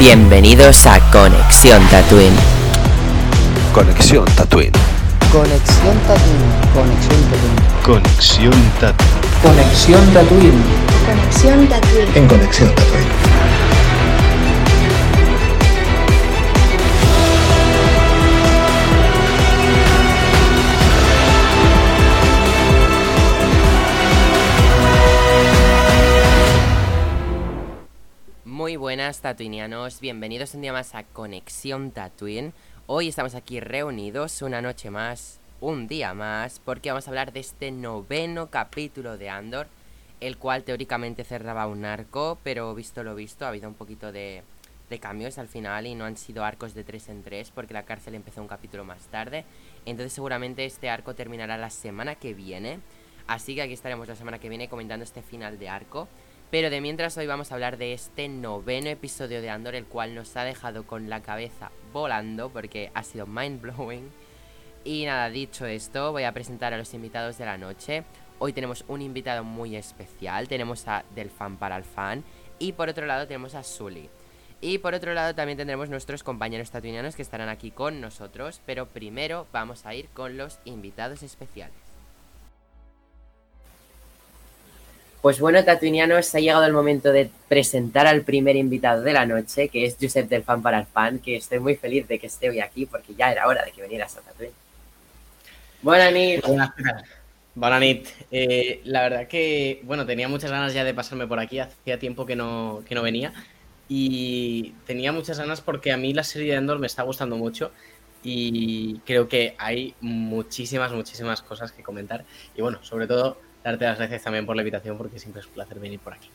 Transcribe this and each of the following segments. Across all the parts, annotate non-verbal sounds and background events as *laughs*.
Bienvenidos a Conexión Tatooine. Conexión Tatooine. Conexión Tatooine. Conexión Tatooine. Conexión Tatooine. Conexión Tatooine. En Conexión Tatooine. Buenas tatuinianos, bienvenidos un día más a Conexión Tatooine. Hoy estamos aquí reunidos una noche más, un día más, porque vamos a hablar de este noveno capítulo de Andor, el cual teóricamente cerraba un arco, pero visto lo visto ha habido un poquito de, de cambios al final y no han sido arcos de 3 en 3 porque la cárcel empezó un capítulo más tarde. Entonces seguramente este arco terminará la semana que viene. Así que aquí estaremos la semana que viene comentando este final de arco. Pero de mientras hoy vamos a hablar de este noveno episodio de Andor, el cual nos ha dejado con la cabeza volando porque ha sido mind blowing. Y nada, dicho esto, voy a presentar a los invitados de la noche. Hoy tenemos un invitado muy especial, tenemos a Del Fan para el Fan y por otro lado tenemos a Sully. Y por otro lado también tendremos nuestros compañeros tatuinianos que estarán aquí con nosotros, pero primero vamos a ir con los invitados especiales. Pues bueno, tatuinianos, ha llegado el momento de presentar al primer invitado de la noche, que es Josep del Fan para el Fan, que estoy muy feliz de que esté hoy aquí porque ya era hora de que vinieras a Tatooine. Buenas nit. Buenas nit. Eh, la verdad que, bueno, tenía muchas ganas ya de pasarme por aquí, hacía tiempo que no, que no venía y tenía muchas ganas porque a mí la serie de Endor me está gustando mucho y creo que hay muchísimas, muchísimas cosas que comentar y bueno, sobre todo darte las gracias también por la invitación porque siempre es un placer venir por aquí.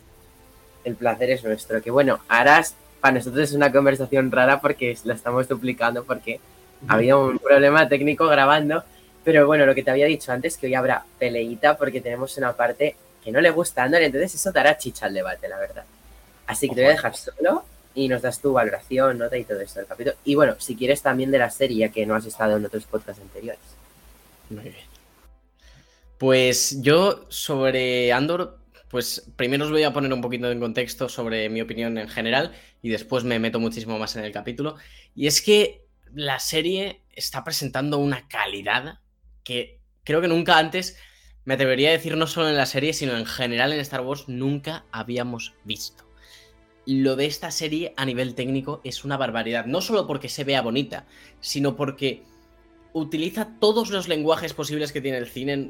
El placer es nuestro. Que bueno, ahora para nosotros es una conversación rara porque la estamos duplicando porque ha habido un problema técnico grabando. Pero bueno, lo que te había dicho antes, que hoy habrá peleita porque tenemos una parte que no le gusta a Andor, entonces eso dará chicha al debate, la verdad. Así que te voy a dejar solo y nos das tu valoración, nota y todo esto del capítulo. Y bueno, si quieres también de la serie, ya que no has estado en otros podcasts anteriores. Muy bien. Pues yo sobre Andor, pues primero os voy a poner un poquito en contexto sobre mi opinión en general y después me meto muchísimo más en el capítulo. Y es que la serie está presentando una calidad que creo que nunca antes, me atrevería a decir no solo en la serie, sino en general en Star Wars, nunca habíamos visto. Lo de esta serie a nivel técnico es una barbaridad, no solo porque se vea bonita, sino porque utiliza todos los lenguajes posibles que tiene el cine,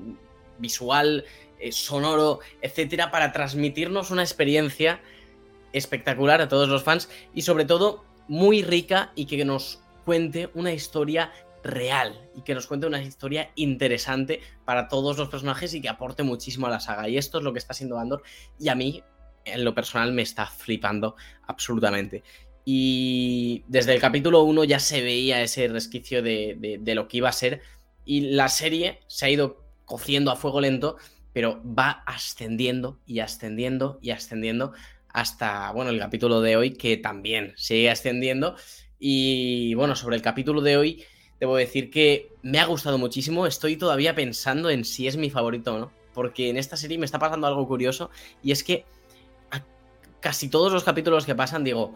visual, eh, sonoro, etcétera, para transmitirnos una experiencia espectacular a todos los fans y sobre todo muy rica y que nos cuente una historia real y que nos cuente una historia interesante para todos los personajes y que aporte muchísimo a la saga. Y esto es lo que está haciendo Andor y a mí, en lo personal, me está flipando absolutamente. Y desde el capítulo 1 ya se veía ese resquicio de, de- de lo que iba a ser. Y la serie se ha ido cociendo a fuego lento, pero va ascendiendo y ascendiendo y ascendiendo hasta, bueno, el capítulo de hoy, que también sigue ascendiendo. Y bueno, sobre el capítulo de hoy, debo decir que me ha gustado muchísimo. Estoy todavía pensando en si es mi favorito o no. Porque en esta serie me está pasando algo curioso. Y es que casi todos los capítulos que pasan digo,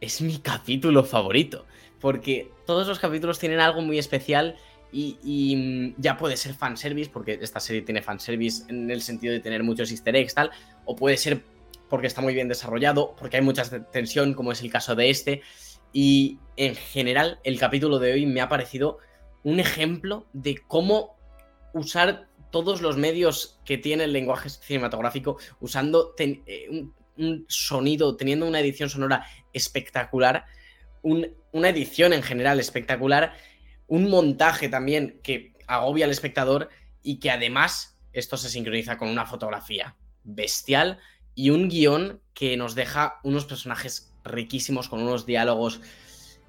es mi capítulo favorito. Porque todos los capítulos tienen algo muy especial. Y, mm, ya puede ser fanservice, porque esta serie tiene fanservice en el sentido de tener muchos easter eggs, tal. O puede ser porque está muy bien desarrollado, porque hay mucha tensión, como es el caso de este. Y en general, el capítulo de hoy me ha parecido un ejemplo de cómo usar todos los medios que tiene el lenguaje cinematográfico, usando eh, un, sonido, teniendo una edición sonora espectacular, un- una edición en general espectacular, un montaje también que agobia al espectador y que además esto se sincroniza con una fotografía bestial y un guion que nos deja unos personajes riquísimos con unos diálogos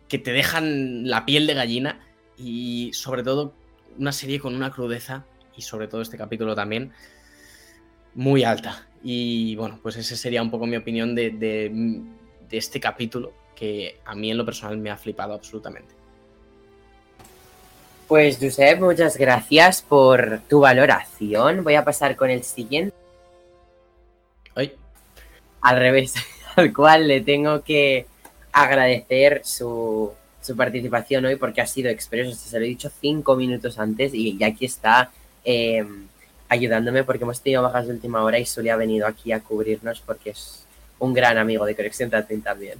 que te dejan la piel de gallina y sobre todo una serie con una crudeza y sobre todo este capítulo también muy alta. Y bueno, pues esa sería un poco mi opinión de, de- de este capítulo que a mí en lo personal me ha flipado absolutamente. Pues Josep, muchas gracias por tu valoración. Voy a pasar con el siguiente. Ay, Al revés, *laughs* al cual le tengo que agradecer su, su participación hoy porque ha sido expreso. Se lo he dicho cinco minutos antes y, y aquí está eh, ayudándome porque hemos tenido bajas de última hora y Suli ha venido aquí a cubrirnos porque es un gran amigo de Conexión también.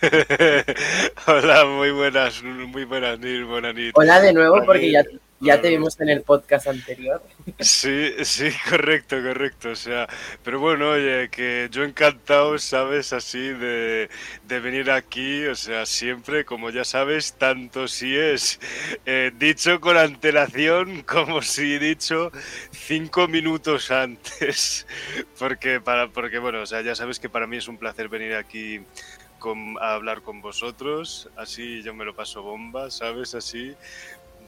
*laughs* Hola, muy buenas, muy buenas, Nil, buenas Nil. Hola de nuevo porque ya, ya te vimos en el podcast anterior. Sí, sí, correcto, correcto. O sea, pero bueno, oye, que yo encantado, ¿sabes? Así de, de venir aquí, o sea, siempre, como ya sabes, tanto si es eh, dicho con antelación como si dicho cinco minutos antes. *laughs* Porque, para, porque, bueno, o sea, ya sabes que para mí es un placer venir aquí con- a hablar con vosotros. Así yo me lo paso bomba, ¿sabes? Así.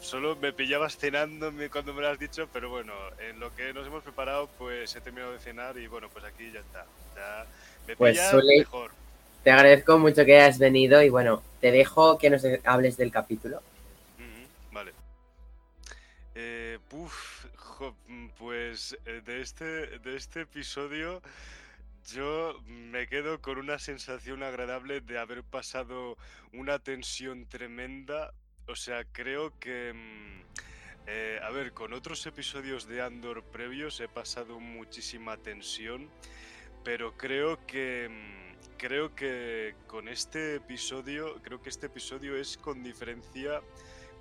Solo me pillabas cenando cuando me lo has dicho, pero bueno, en lo que nos hemos preparado, pues he terminado de cenar y bueno, pues aquí ya está. Ya me Pues, Sole- mejor. Te agradezco mucho que hayas venido y bueno, te dejo que nos hables del capítulo. Vale. Eh, puf, jo, mm, pues eh, de este, de este episodio yo me quedo con una sensación agradable de haber pasado una tensión tremenda. O sea, creo que... mm, eh, a ver, con otros episodios de Andor previos he pasado muchísima tensión, pero creo que... mm, Creo que con este episodio, creo que este episodio es con diferencia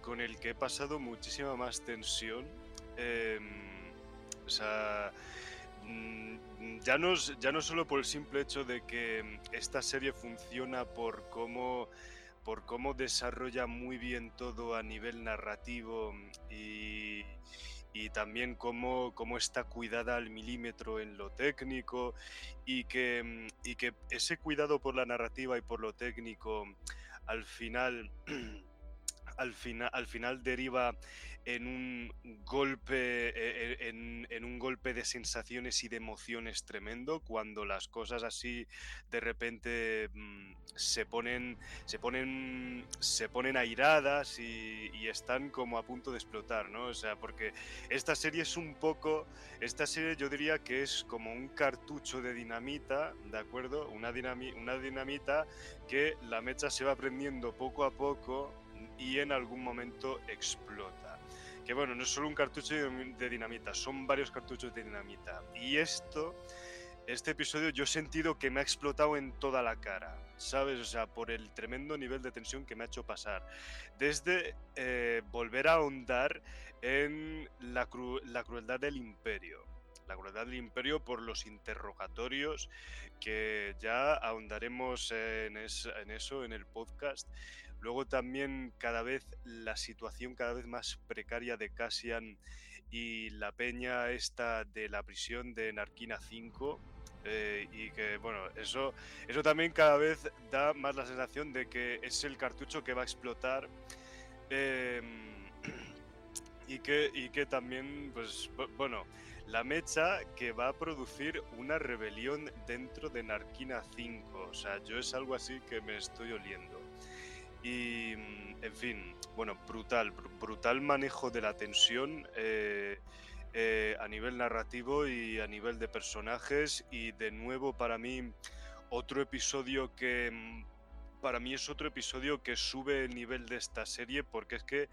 con el que he pasado muchísima más tensión. Em, o sea, mm, ya no, ya no solo por el simple hecho de que mm, esta serie funciona por cómo, por cómo desarrolla muy bien todo a nivel narrativo mm, y, y también cómo, cómo está cuidada al milímetro en lo técnico y que, mm, y que ese cuidado por la narrativa y por lo técnico al final *clears throat* al, final, al final deriva en un golpe eh, eh, en, un golpe de sensaciones y de emociones tremendo cuando las cosas así de repente mm, se ponen se ponen se ponen airadas y, y están como a punto de explotar no o sea porque esta serie es un poco esta serie yo diría que es como un cartucho de dinamita de acuerdo una una dinamita que la mecha se va prendiendo poco a poco y en algún momento explota. Que bueno, no es solo un cartucho de dinamita, son varios cartuchos de dinamita. Y esto, este episodio yo he sentido que me ha explotado en toda la cara, ¿sabes? O sea, por el tremendo nivel de tensión que me ha hecho pasar. Desde eh, volver a ahondar en la, cru- la crueldad del imperio. La crueldad del imperio por los interrogatorios que ya ahondaremos en, es- en eso en el podcast. Luego también cada vez la situación cada vez más precaria de Cassian y la peña esta de la prisión de Narquina 5. eh, y que bueno, eso, eso también cada vez da más la sensación de que es el cartucho que va a explotar. em, *clears throat* y, que, y que también, pues bu- bueno, la mecha que va a producir una rebelión dentro de Narquina 5. O sea, yo es algo así que me estoy oliendo. Y, mm, en fin, bueno, brutal, br- brutal manejo de la tensión eh, eh, a nivel narrativo y a nivel de personajes. Y de nuevo, para mí, otro episodio que... mm, Para mí es otro episodio que sube el nivel de esta serie porque es que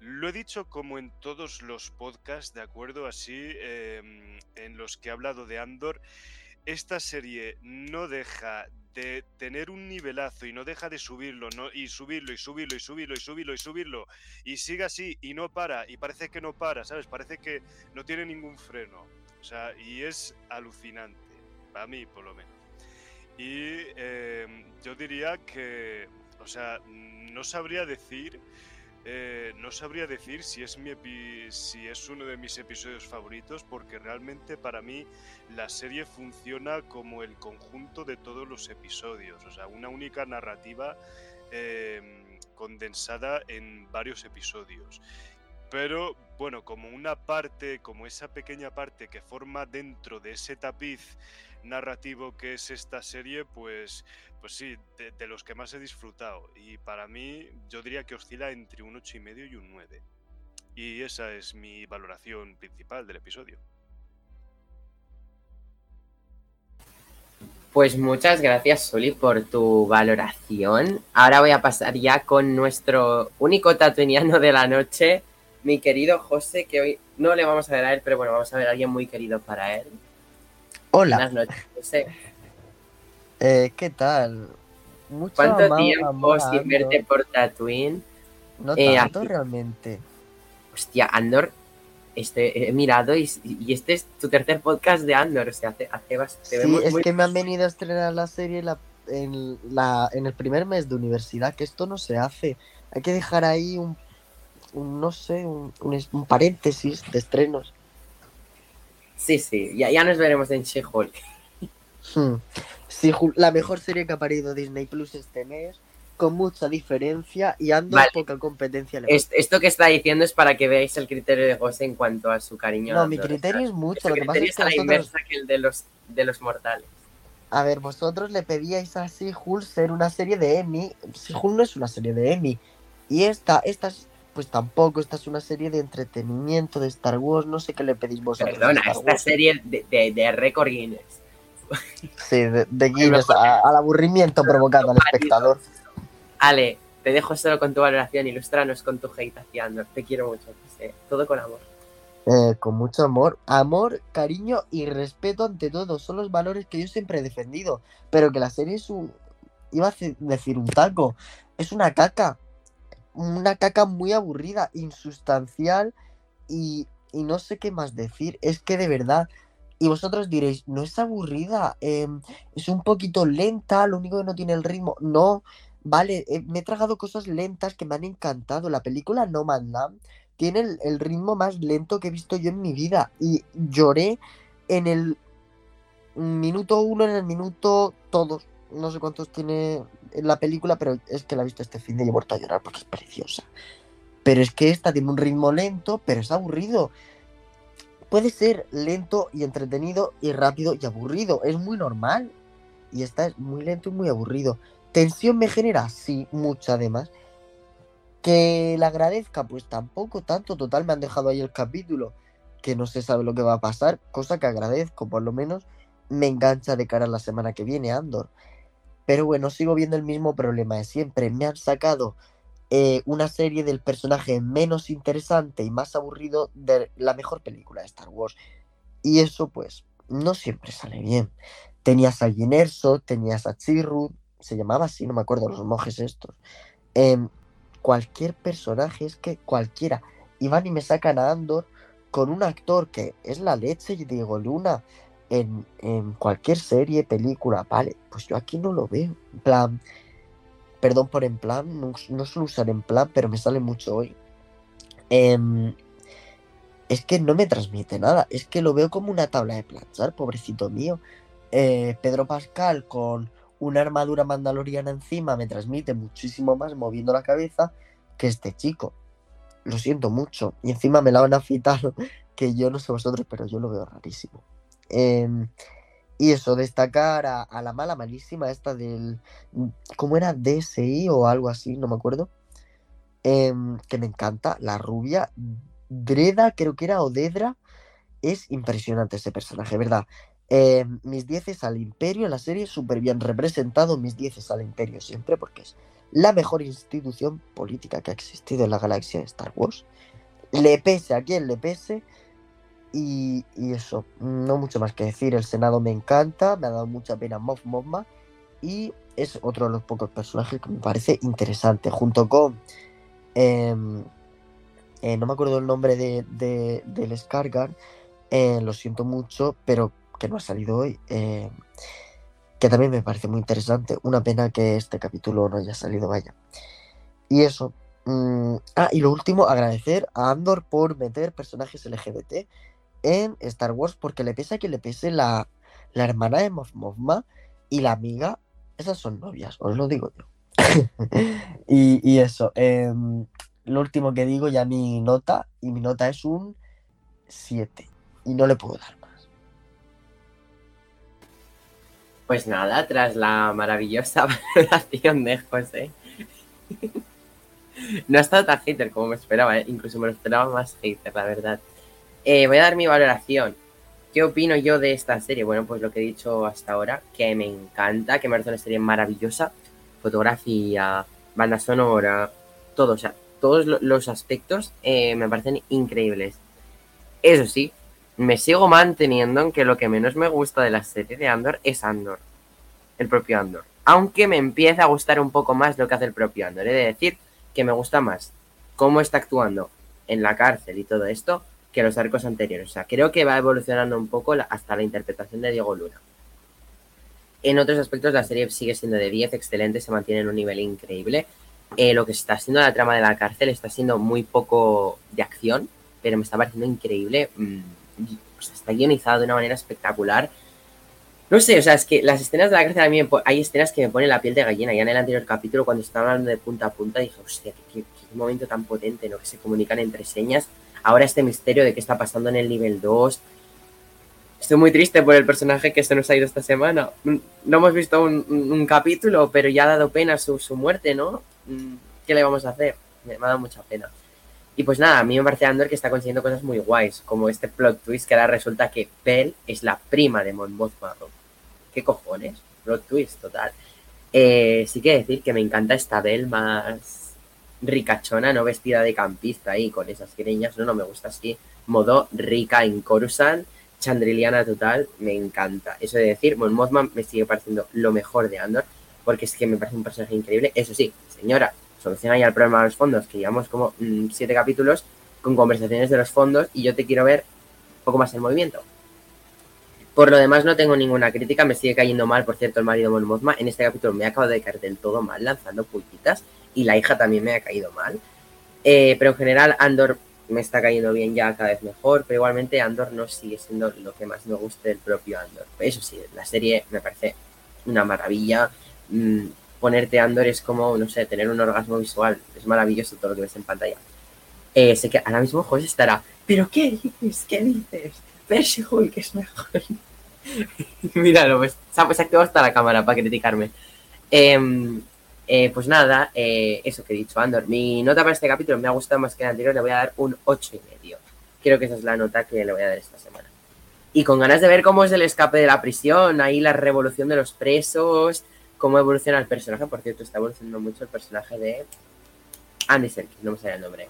lo he dicho como en todos los podcasts, ¿de acuerdo? Así, em, en los que he hablado de Andor, esta serie no deja de tener un nivelazo y no deja de subirlo, ¿no? y subirlo, y subirlo, y subirlo, y subirlo, y subirlo, y sigue así, y no para, y parece que no para, ¿sabes? Parece que no tiene ningún freno. O sea, y es alucinante, para mí por lo menos. Y em, yo diría que, o sea, no sabría decir eh, no sabría decir si es, uno de mis episodios favoritos, porque realmente para mí la serie funciona como el conjunto de todos los episodios, o sea, una única narrativa eh, condensada en varios episodios. Pero bueno, como una parte, como esa pequeña parte que forma dentro de ese tapiz narrativo que es esta serie, pues, pues sí, de, de los que más he disfrutado. Y para mí, yo diría que oscila entre un 8,5 y un 9. Y esa es mi valoración principal del episodio. Pues muchas gracias, Soli, por tu valoración. Ahora voy a pasar ya con nuestro único tatuiniano de la noche, mi querido José, que hoy no le vamos a ver a él, pero bueno, vamos a ver a alguien muy querido para él. Hola, Buenas noches, José. Eh, ¿qué tal? Mucho ¿Cuánto tiempo sin verte por Tatooine? No eh, tanto aquí? realmente. Hostia, Andor, este, he mirado y, y este es tu tercer podcast de Andor, o sea, hace, hace bastante. Sí, vemos es muy- que me han venido a estrenar la serie la- en, la, en el primer mes de universidad, que esto no se hace. Hay que dejar ahí un, un, no sé, un, un paréntesis de estrenos. Sí, sí, ya, ya nos veremos en She-Hulk. Hmm. Sí, la mejor serie que ha parido Disney Plus este mes, con mucha diferencia y ando Vale. poca competencia. le Es- Esto que está diciendo es para que veáis el criterio de José en cuanto a su cariño. No, mi criterio es mucho. Lo que pasa criterio es que a la vosotros, inversa que el de los, de los mortales. a ver, vosotros le pedíais a She-Hulk ser una serie de Emmy. She-Hulk no es una serie de Emmy. Y esta, esta es, pues tampoco, esta es una serie de entretenimiento de Star Wars. No sé qué le pedís vosotros. a Perdona, esta serie de, de, de récord Guinness. Sí, de, de Guinness, a- al aburrimiento provocado al espectador. Ale, te dejo solo con tu valoración, ilústranos con tu hate hacia Andor. Te quiero mucho. Todo con amor. Eh, con mucho amor. Amor, cariño y respeto ante todo. Son los valores que yo siempre he defendido. Pero que la serie es un. Iba a decir un taco. Es una caca. Una caca muy aburrida, insustancial. Y, y no sé qué más decir. Es que de verdad. Y vosotros diréis, no es aburrida. em, es un poquito lenta. Lo único que no tiene el ritmo. No. Vale, eh, me he tragado cosas lentas que me han encantado. La película No Man tiene el, el ritmo más lento que he visto yo en mi vida. Y lloré en el minuto uno, en el minuto todos. No sé cuántos tiene en la película, pero es que la he visto este fin de y he vuelto a llorar porque es preciosa. Pero es que esta tiene un ritmo lento, pero es aburrido. Puede ser lento y entretenido y rápido y aburrido. Es muy normal. Y esta es muy lento y muy aburrido. ¿Tensión me genera? Sí, mucha además. Que la agradezca, pues tampoco tanto. Total, me han dejado ahí el capítulo que no se sabe lo que va a pasar, cosa que agradezco, por lo menos me engancha de cara a la semana que viene, Andor. Pero bueno, sigo viendo el mismo problema de siempre. Me han sacado eh, una serie del personaje menos interesante y más aburrido de la mejor película de Star Wars. Y eso, pues, no siempre sale bien. Tenías a Jyn Erso, tenías a Chirrut, se llamaba así, no me acuerdo, los monjes estos. Em, cualquier personaje, es que cualquiera. Y van y me sacan a Andor con un actor que es la leche y Diego Luna en, en cualquier serie, película, vale, pues yo aquí no lo veo. En plan, perdón por en plan, no, suelo usar en plan, pero me sale mucho hoy. Em, es que no me transmite nada, es que lo veo como una tabla de planchar, pobrecito mío. Eh, Pedro Pascal con una armadura mandaloriana encima me transmite muchísimo más moviendo la cabeza que este chico. Lo siento mucho. Y encima me la van a fitar, *laughs* que yo no sé vosotros, pero yo lo veo rarísimo. Em, y eso, destacar a, a la mala malísima esta del... ¿Cómo era? DSI o algo así, no me acuerdo. Em, que me encanta, la rubia. Dreda, creo que era, o Dedra. Es impresionante ese personaje, ¿verdad? Em, mis 10 al Imperio en la serie, súper bien representado. Mis 10 al Imperio siempre, porque es la mejor institución política que ha existido en la galaxia de Star Wars. Le pese a quien le pese. Y, eso, no mucho más que decir. El Senado me encanta, me ha dado mucha pena Moff Mothma. Y es otro de los pocos personajes que me parece interesante. Junto con. em, eh, no me acuerdo el nombre de, de- del Skargar. eh, lo siento mucho, pero que no ha salido hoy. eh, que también me parece muy interesante. Una pena que este capítulo no haya salido, vaya. Y eso. mm, ah, y lo último, agradecer a Andor por meter personajes LGBT en Star Wars, porque le pese a que le pese la, la hermana de Moff Mothma y la amiga, esas son novias, os lo digo yo. *laughs* y, y eso, em, lo último que digo, ya mi nota, y mi nota es un 7, y no le puedo dar más. Pues nada, tras la maravillosa *laughs* valoración de José. *laughs* no ha estado tan hater como me esperaba, ¿eh? incluso me lo esperaba más hater, la verdad. Eh, voy a dar mi valoración. ¿Qué opino yo de esta serie? Bueno, pues lo que he dicho hasta ahora, que me encanta, que me parece una serie maravillosa. Fotografía, banda sonora, todo, o sea, todos lo- los aspectos eh, me parecen increíbles. Eso sí, me sigo manteniendo en que lo que menos me gusta de la serie de Andor es Andor, el propio Andor. Aunque me empieza a gustar un poco más lo que hace el propio Andor. He de decir que me gusta más cómo está actuando en la cárcel y todo esto que los arcos anteriores. O sea, creo que va evolucionando un poco hasta la interpretación de Diego Luna. En otros aspectos la serie sigue siendo de 10, excelente, se mantiene en un nivel increíble. Eh, lo que está siendo la trama de la cárcel está siendo muy poco de acción, pero me está pareciendo increíble. mm, está guionizado de una manera espectacular. No sé, o sea, es que las escenas de la cárcel a mí me hay escenas que me ponen la piel de gallina. Ya en el anterior capítulo, cuando estaban hablando de punta a punta, dije, hostia, qué, qué- qué momento tan potente, ¿no? Que se comunican entre señas. Ahora este misterio de qué está pasando en el nivel 2. Estoy muy triste por el personaje que se nos ha ido esta semana. Mm, No hemos visto un, capítulo, pero ya ha dado pena su, muerte, ¿no? Mm, ¿Qué le vamos a hacer? Me, ha dado mucha pena. Y pues nada, a mí me parece Andor que está consiguiendo cosas muy guays, como este plot twist que ahora resulta que Bell es la prima de Mon Mothma. ¿Qué cojones? Plot twist, total. Eh, sí que decir que me encanta esta Bell más ricachona, no vestida de campista ahí con esas greñas, no, no me gusta así. Modo rica en Coruscant, chandriliana total, me encanta. Eso de decir, Mon Mothma me sigue pareciendo lo mejor de Andor, porque es que me parece un personaje increíble. Eso sí, señora, soluciona ya el problema de los fondos, que llevamos como mm, siete capítulos con conversaciones de los fondos y yo te quiero ver un poco más en movimiento. Por lo demás, no tengo ninguna crítica, me sigue cayendo mal, por cierto, el marido Mon Mothma. En este capítulo me ha acabado de caer del todo mal, lanzando y la hija también me ha caído mal. Eh, pero en general, Andor me está cayendo bien ya cada vez mejor, pero igualmente Andor no sigue siendo lo que más me gusta del propio Andor. Eso sí, la serie me parece una maravilla. Mm, ponerte Andor es como, no sé, tener un orgasmo visual. Es maravilloso todo lo que ves en pantalla. Eh, sé que ahora mismo José estará, ¿pero qué dices? ¿Qué dices? Percy Hulk es mejor. *laughs* Míralo, pues, se ha pues, activado hasta la cámara para criticarme. Em, eh, pues nada, eh, eso que he dicho, Andor. Mi nota para este capítulo me ha gustado más que el anterior, le voy a dar un 8 y medio. Creo que esa es la nota que le voy a dar esta semana. Y con ganas de ver cómo es el escape de la prisión, ahí la revolución de los presos, cómo evoluciona el personaje. Por cierto, está evolucionando mucho el personaje de Andy Serkis, no me sale el nombre.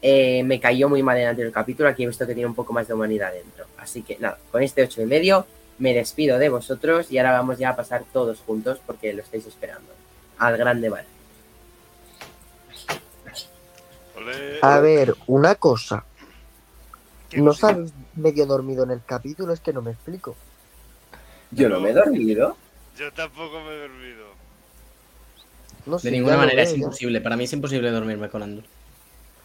Eh, me cayó muy mal en el anterior capítulo, aquí he visto que tiene un poco más de humanidad dentro. Así que nada, con este 8 y medio me despido de vosotros y ahora vamos ya a pasar todos juntos porque lo estáis esperando. Al gran debate. Ole. A ver, una cosa. ¿Qué ¿No sabes medio dormido en el capítulo? Es que no me explico. Yo no me he dormido. Yo tampoco me he dormido. No sé, De ninguna manera es imposible. Para mí es imposible dormirme con Andor.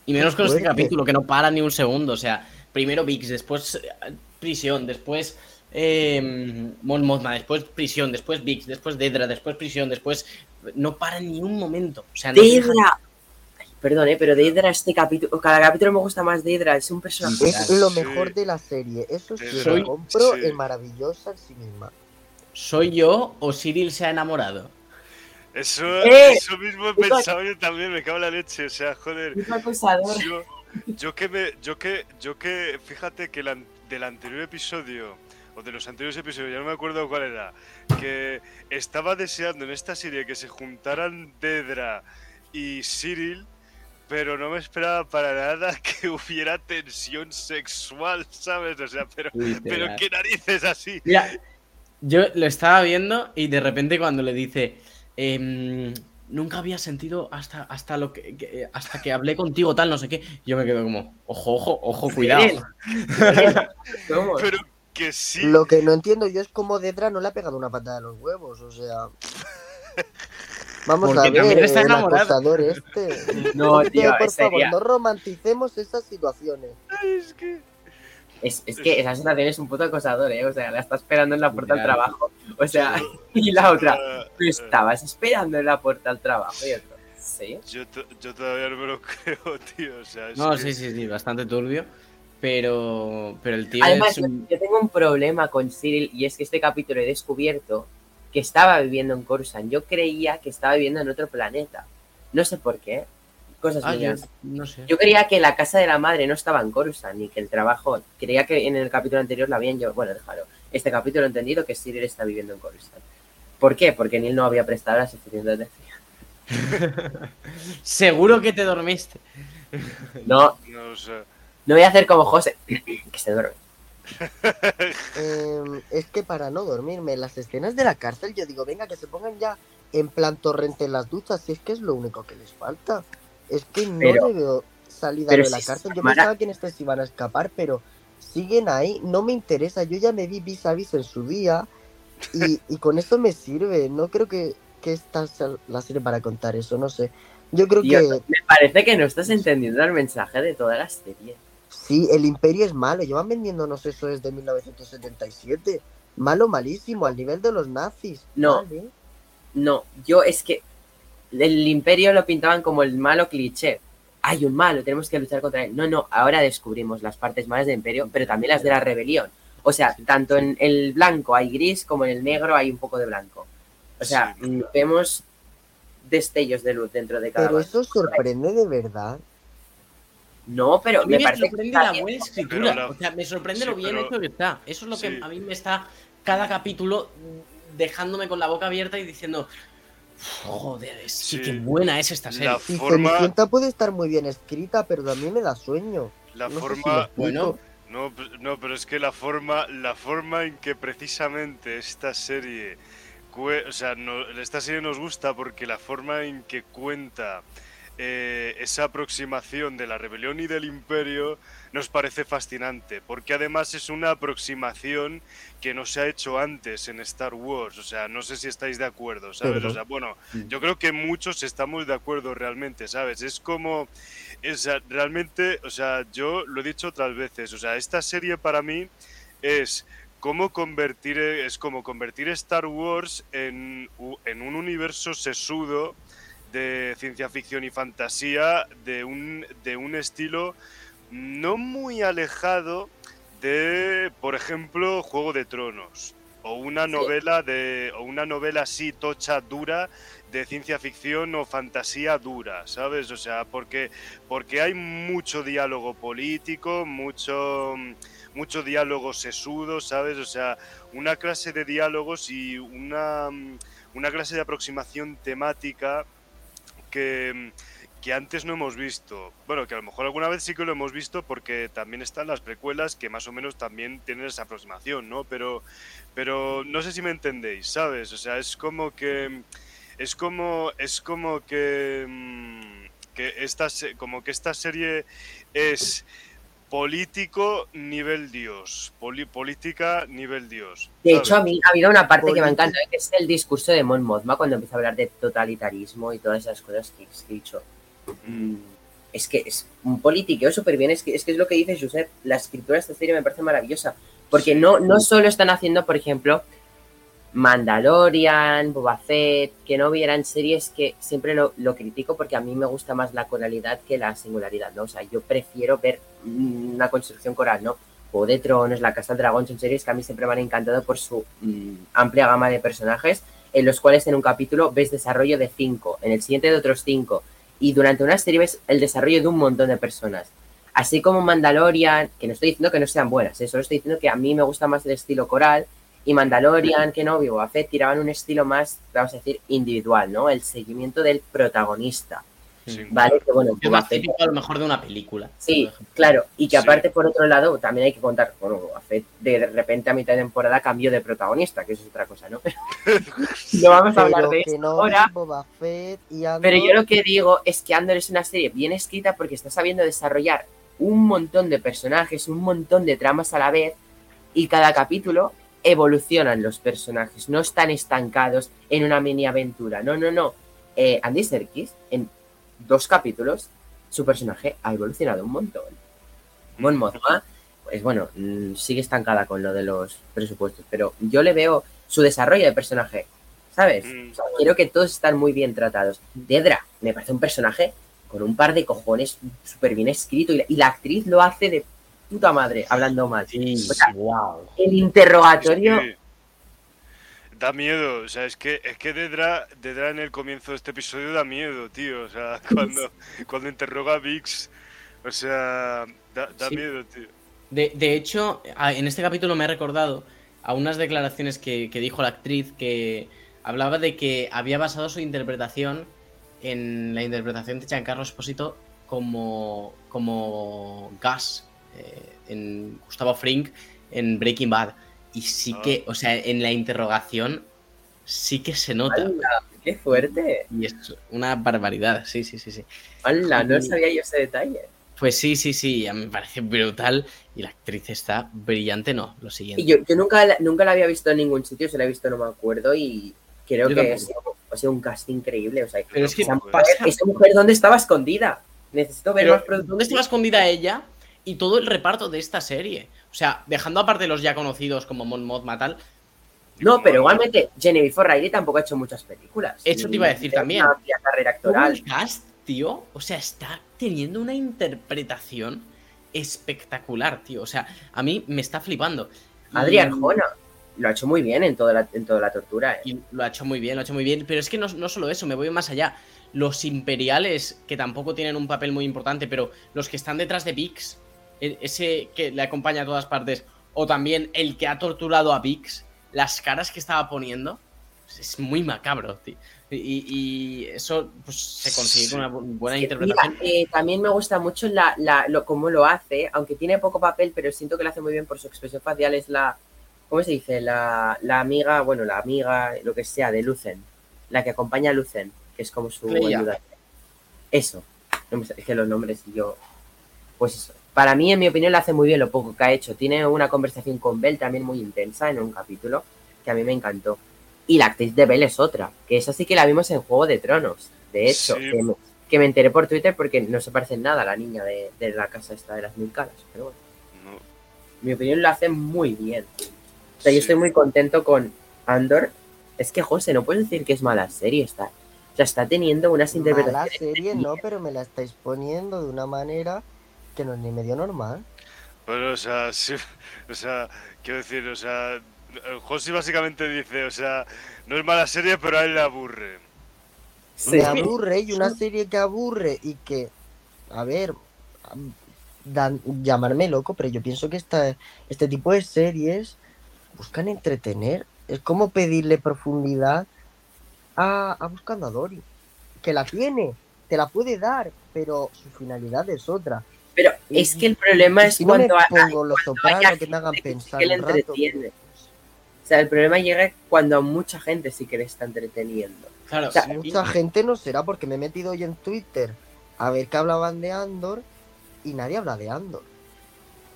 Y menos con este capítulo, que no para ni un segundo. O sea, primero Vix, después eh, prisión, después eh, Mon Mothma, después prisión, después Vix, después Dedra, después prisión, después. No para ni un momento. O sea, no deja- Deidra. Ay, Perdón, eh, pero Deidra este capítulo, cada capítulo me gusta más Deidra, es un personaje. Es lo Sí. mejor de la serie. Eso sí, Soy- lo compro, sí. es maravillosa en sí misma. ¿Soy yo o Cyril se ha enamorado? Eso, ¡Eh! eso mismo he pensado yo también, me cago en la leche. O sea, joder. Yo, yo que me, yo que, yo que, fíjate que la- del anterior episodio, o de los anteriores episodios, ya no me acuerdo cuál era, que estaba deseando en esta serie que se juntaran Dedra y Cyril, pero no me esperaba para nada *laughs* que hubiera tensión sexual, ¿sabes? O sea, pero, pero qué narices así. Mira, yo lo estaba viendo y de repente cuando le dice, em, nunca había sentido hasta, hasta lo que, que- hasta que hablé contigo tal, no sé qué, yo me quedo como, ojo, ojo, ojo, cuidado. *laughs* ¿Cómo? Pero que sí. Lo que no entiendo yo es cómo Dedra no le ha pegado una patada a los huevos, o sea. *laughs* Vamos Porque a ver, está el acosador este. *laughs* No, tío, por favor, no romanticemos esas situaciones. Es que. Es, es que esa sensación es un puto acosador, ¿eh? O sea, la está esperando en la puerta al trabajo. O sea, *laughs* y la otra, tú estabas esperando en la puerta al trabajo. Y otro, sí. Yo, to- yo todavía no me lo creo, tío. O sea, No, que- sí, sí, sí, bastante turbio, pero, pero el tío Además, es un... yo tengo un problema con Cyril y es que este capítulo he descubierto que estaba viviendo en Coruscant. Yo creía que estaba viviendo en otro planeta. No sé por qué. cosas Ah, yo no sé. Yo creía que la casa de la madre no estaba en Coruscant ni que el trabajo. Creía que en el capítulo anterior la habían yo. Bueno, déjalo. Este capítulo he entendido que Cyril está viviendo en Coruscant. ¿Por qué? Porque Neil no había prestado la suficiente atención. *laughs* Seguro que te dormiste. No, No sé. No voy a hacer como José, *clears throat* que se duerme. Em, es que para no dormirme, las escenas de la cárcel, yo digo, venga, que se pongan ya en plan torrente en las duchas, si es que es lo único que les falta. Es que no Pero- le veo salida de la si cárcel. Yo pensaba que en este se iban a escapar, pero siguen ahí, no me interesa. Yo ya me vi vis a vis en su día y, y con esto me sirve. No creo que, que esta sea la serie para contar eso, no sé. Yo creo que me parece que no estás entendiendo el mensaje de toda la serie. Sí, el imperio es malo. Llevan vendiéndonos eso desde 1977. Malo, malísimo, al nivel de los nazis. No. Mal, ¿eh? No, yo es que el imperio lo pintaban como el malo cliché. Hay un malo, tenemos que luchar contra él. No, no, ahora descubrimos las partes malas del imperio, pero también las de la rebelión. O sea, tanto en el blanco hay gris como en el negro hay un poco de blanco. O sea, Sí. vemos destellos de luz dentro de cada Pero eso sorprende de verdad. No, pero A mí me me, parece que sorprende la bien. buena escritura. la- O sea, me sorprende Sí, lo bien pero- hecho que está. Eso es lo que Sí. a mí me está cada capítulo dejándome con la boca abierta y diciendo. Joder, que Sí. qué buena es esta serie. La forma, Cenicienta puede estar muy bien escrita, pero a mí me da sueño. la No sé si forma. Bueno, No, no, pero es que la forma, la forma en que precisamente esta serie, o sea, no- esta serie nos gusta porque la forma en que cuenta eh, esa aproximación de la rebelión y del imperio nos parece fascinante, porque además es una aproximación que no se ha hecho antes en Star Wars, o sea, no sé si estáis de acuerdo, ¿sabes? O sea, bueno, yo creo que muchos estamos de acuerdo realmente, ¿sabes? Es como, o sea, realmente, o sea, yo lo he dicho otras veces, o sea, esta serie para mí es cómo convertir, es como convertir Star Wars en, en un universo sesudo de ciencia ficción y fantasía de un, de un estilo no muy alejado de, por ejemplo, Juego de Tronos o una Sí. novela de o una novela así tocha dura de ciencia ficción o fantasía dura, ¿sabes? O sea, porque porque hay mucho diálogo político, mucho mucho diálogo sesudo, ¿sabes? O sea, una clase de diálogos y una una clase de aproximación temática que, que antes no hemos visto. Bueno, que a lo mejor alguna vez sí que lo hemos visto porque también están las precuelas que más o menos también tienen esa aproximación, ¿no? Pero, pero no sé si me entendéis, ¿sabes? O sea, es como que es como es como que mm, que esta como que esta serie es político nivel Dios, poli- política nivel Dios. De ¿sabes? hecho, a mí ha habido una parte que me encanta, que es el discurso de Mon Mothma cuando empieza a hablar de totalitarismo y todas esas cosas que he dicho. Mm. Mm, Es que es un politiqueo súper bien, es que, es que es lo que dice Josep, la escritura de esta serie me parece maravillosa, porque Sí. no, no solo están haciendo, por ejemplo, Mandalorian, Boba Fett, que no vieran series que siempre lo, critico porque a mí me gusta más la coralidad que la singularidad, ¿no? O sea, yo prefiero ver mm, una construcción coral, ¿no? Juego de Tronos, La Casa del Dragón, son series que a mí siempre me han encantado por su mm, amplia gama de personajes, en los cuales en un capítulo ves desarrollo de cinco, en el siguiente de otros cinco, y durante una serie ves el desarrollo de un montón de personas. Así como Mandalorian, que no estoy diciendo que no sean buenas, ¿eh? solo estoy diciendo que a mí me gusta más el estilo coral, y Mandalorian, que no, Boba Fett tiraban un estilo más, vamos a decir, individual, ¿no? El seguimiento del protagonista. Vale, que bueno, es Boba más Fett típico a lo mejor de una película. Sí, claro, y que Sí. aparte por otro lado también hay que contar, bueno, Boba Fett de repente a mitad de temporada cambió de protagonista, que eso es otra cosa, ¿no? *laughs* no vamos a hablar de que eso no ahora, Boba Fett y Andor, pero yo lo que digo es que Andor es una serie bien escrita porque está sabiendo desarrollar un montón de personajes, un montón de tramas a la vez, y cada capítulo evolucionan los personajes, no están estancados en una mini aventura, no, no, no. Eh, Andy Serkis, en dos capítulos, su personaje ha evolucionado un montón. Mon Mothma, pues bueno, mm, sigue estancada con lo de los presupuestos, pero yo le veo su desarrollo de personaje, ¿sabes? Mm. O sea, quiero que todos están muy bien tratados. Dedra me parece un personaje con un par de cojones súper bien escrito y la, y la actriz lo hace de puta madre, hablando mal. Sí, O sea, wow. el interrogatorio, Es que da miedo. O sea, es que, es que Dedra, Dedra en el comienzo de este episodio da miedo, tío. O sea, *laughs* cuando, cuando interroga a Vix, o sea, da, da Sí. miedo, tío. De, de hecho, en este capítulo me he recordado a unas declaraciones que, que dijo la actriz que hablaba de que había basado su interpretación en la interpretación de Giancarlo Esposito como, como eh, en Gustavo Frink en Breaking Bad. Y sí Ah. que, o sea, en la interrogación sí que se nota. ¡Hala! ¡Qué fuerte! Y es una barbaridad, sí, sí, sí, sí. ¡Hala! No Y- sabía yo ese detalle. Pues sí, sí, sí, ya me parece brutal. Y la actriz está brillante, no, lo siguiente. Y yo, yo nunca, la- nunca la había visto en ningún sitio, se la he visto, no me acuerdo, y creo Yo que ha sido, ha sido un cast increíble. O sea, Pero es que esa, mujer, pasa- esa mujer, ¿dónde estaba escondida? Necesito ver Pero, más productos. ¿dónde estaba escondida ella y todo el reparto de esta serie? O sea, dejando aparte los ya conocidos como Mon Mothma tal, No, pero igualmente, Genevieve O'Reilly tampoco ha hecho muchas películas. Eso te iba a decir también. Una carrera actoral. el cast, tío, o sea, está teniendo una interpretación espectacular, tío. O sea, a mí me está flipando. Adrián Jona lo ha hecho muy bien en toda la, en toda la tortura. ¿eh? Y lo ha hecho muy bien, lo ha hecho muy bien. Pero es que no, no solo eso, me voy más allá. Los imperiales, que tampoco tienen un papel muy importante, pero los que están detrás de Vix, ese que le acompaña a todas partes, o también el que ha torturado a Vix, las caras que estaba poniendo, es muy macabro, tío. Y, y eso pues, se consigue con una bu- buena interpretación. mira, eh, también me gusta mucho la, la- lo, cómo lo hace, aunque tiene poco papel, pero siento que lo hace muy bien por su expresión facial. Es la, ¿cómo se dice? La, la amiga, bueno, la amiga, lo que sea, de Lucen, la que acompaña a Lucen, que es como su ayuda. Eso, No me sé- es que los nombres y yo, pues eso. Para mí, en mi opinión, lo hace muy bien lo poco que ha hecho. Tiene una conversación con Bell también muy intensa en un capítulo que a mí me encantó. Y la actriz de Bell es otra, que esa sí que la vimos en Juego de Tronos. De hecho, Sí. que, me, que me enteré por Twitter porque no se parece en nada a la niña de, de la casa esta de las mil caras. Pero bueno, No, en mi opinión lo hace muy bien. O sea, yo estoy muy contento con Andor. Es que, José, no puedes decir que es mala serie. Está, o sea, está teniendo unas Mala interpretaciones. serie no, pero me la estáis poniendo de una manera que no es ni medio normal. Pero, o sea, *laughs* sí, o sea, quiero decir, o sea, Josi básicamente dice, o sea, no es mala serie, pero a él le aburre. Sí. Me aburre y una serie que aburre y que, a ver, dan- llamarme loco, pero yo pienso que esta, este tipo de series buscan entretener. Es como pedirle profundidad a, a Buscando a Dory, que la tiene, te la puede dar, pero su finalidad es otra. Pero es que el problema es si no me cuando, pongo los cuando sopranos haya que me hagan pensar que le entretiene. O sea, el problema llega cuando a mucha gente sí que le está entreteniendo. Claro, o sea, sí, Mucha gente no será porque me he metido hoy en Twitter a ver que hablaban de Andor y nadie habla de Andor.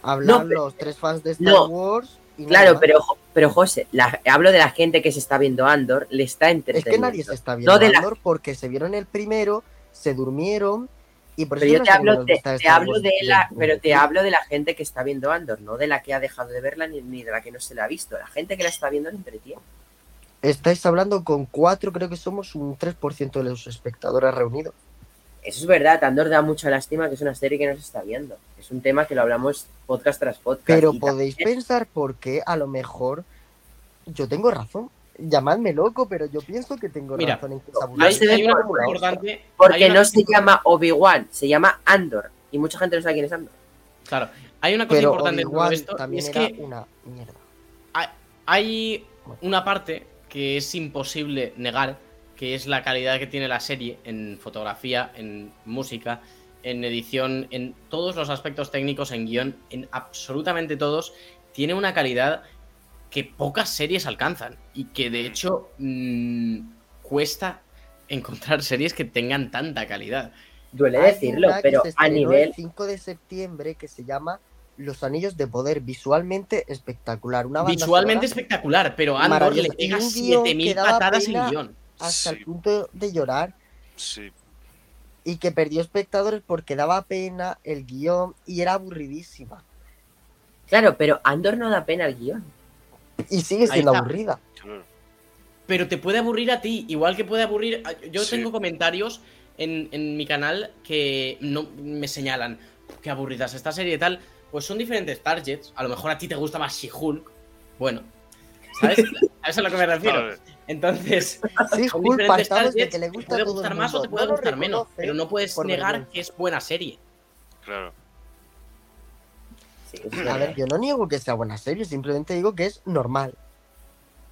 Hablan No, pero- los tres fans de Star no, Wars y nadie Claro, pero, pero José, la- hablo de la gente que se está viendo Andor, le está es entreteniendo. que nadie se está viendo No de la- Andor porque se vieron el primero, se durmieron y por eso Pero yo te hablo, te, de la, de- pero te hablo de la gente que está viendo Andor, no de la que ha dejado de verla ni, ni de la que no se la ha visto. La gente que la está viendo le entretiene. Estáis hablando con cuatro, creo que somos un 3% de los espectadores reunidos. Eso es verdad, Andor da mucha lástima que es una serie que no se está viendo. Es un tema que lo hablamos podcast tras podcast. Pero podéis también- pensar por qué a lo mejor yo tengo razón. Llamadme loco, pero yo pienso que tengo Mira, razón en que hay, se ve hay una por- importante. hay Porque una no se llama Obi-Wan, se llama Andor. Y mucha gente no sabe quién es Andor. Claro, hay una cosa Pero importante en todo esto. también es era que una mierda. hay una parte que es imposible negar, que es la calidad que tiene la serie en fotografía, en música, en edición, en todos los aspectos técnicos, en guion, en absolutamente todos, tiene una calidad que pocas series alcanzan y que de hecho mm, cuesta encontrar *laughs* series que tengan tanta calidad. Duele Hay decirlo, una que pero se a nivel. El 5 de septiembre que se llama Los Anillos de Poder, visualmente espectacular. Una banda Visualmente sonora espectacular, pero Andor le pega un guion 7000 que daba patadas en guion. hasta el punto de llorar Sí, y que perdió espectadores porque daba pena el guion y era aburridísima. Claro, pero Andor no da pena el guion. Y sigue siendo aburrida. pero te puede aburrir a ti, igual que puede aburrir. a- Yo Sí. tengo comentarios en, en mi canal que no me señalan qué aburridas esta serie y tal. Pues son diferentes targets. A lo mejor a ti te gusta más She-Hulk. Bueno, ¿sabes? A eso es a lo que me refiero. Entonces, *laughs* Sí, Hulk, diferentes targets, que le te gusta puede a todo gustar más o te puede No gustar menos, pero no puedes negar que es buena serie. Claro. Sí, A ver, yo no niego que sea buena serie, simplemente digo que es normal.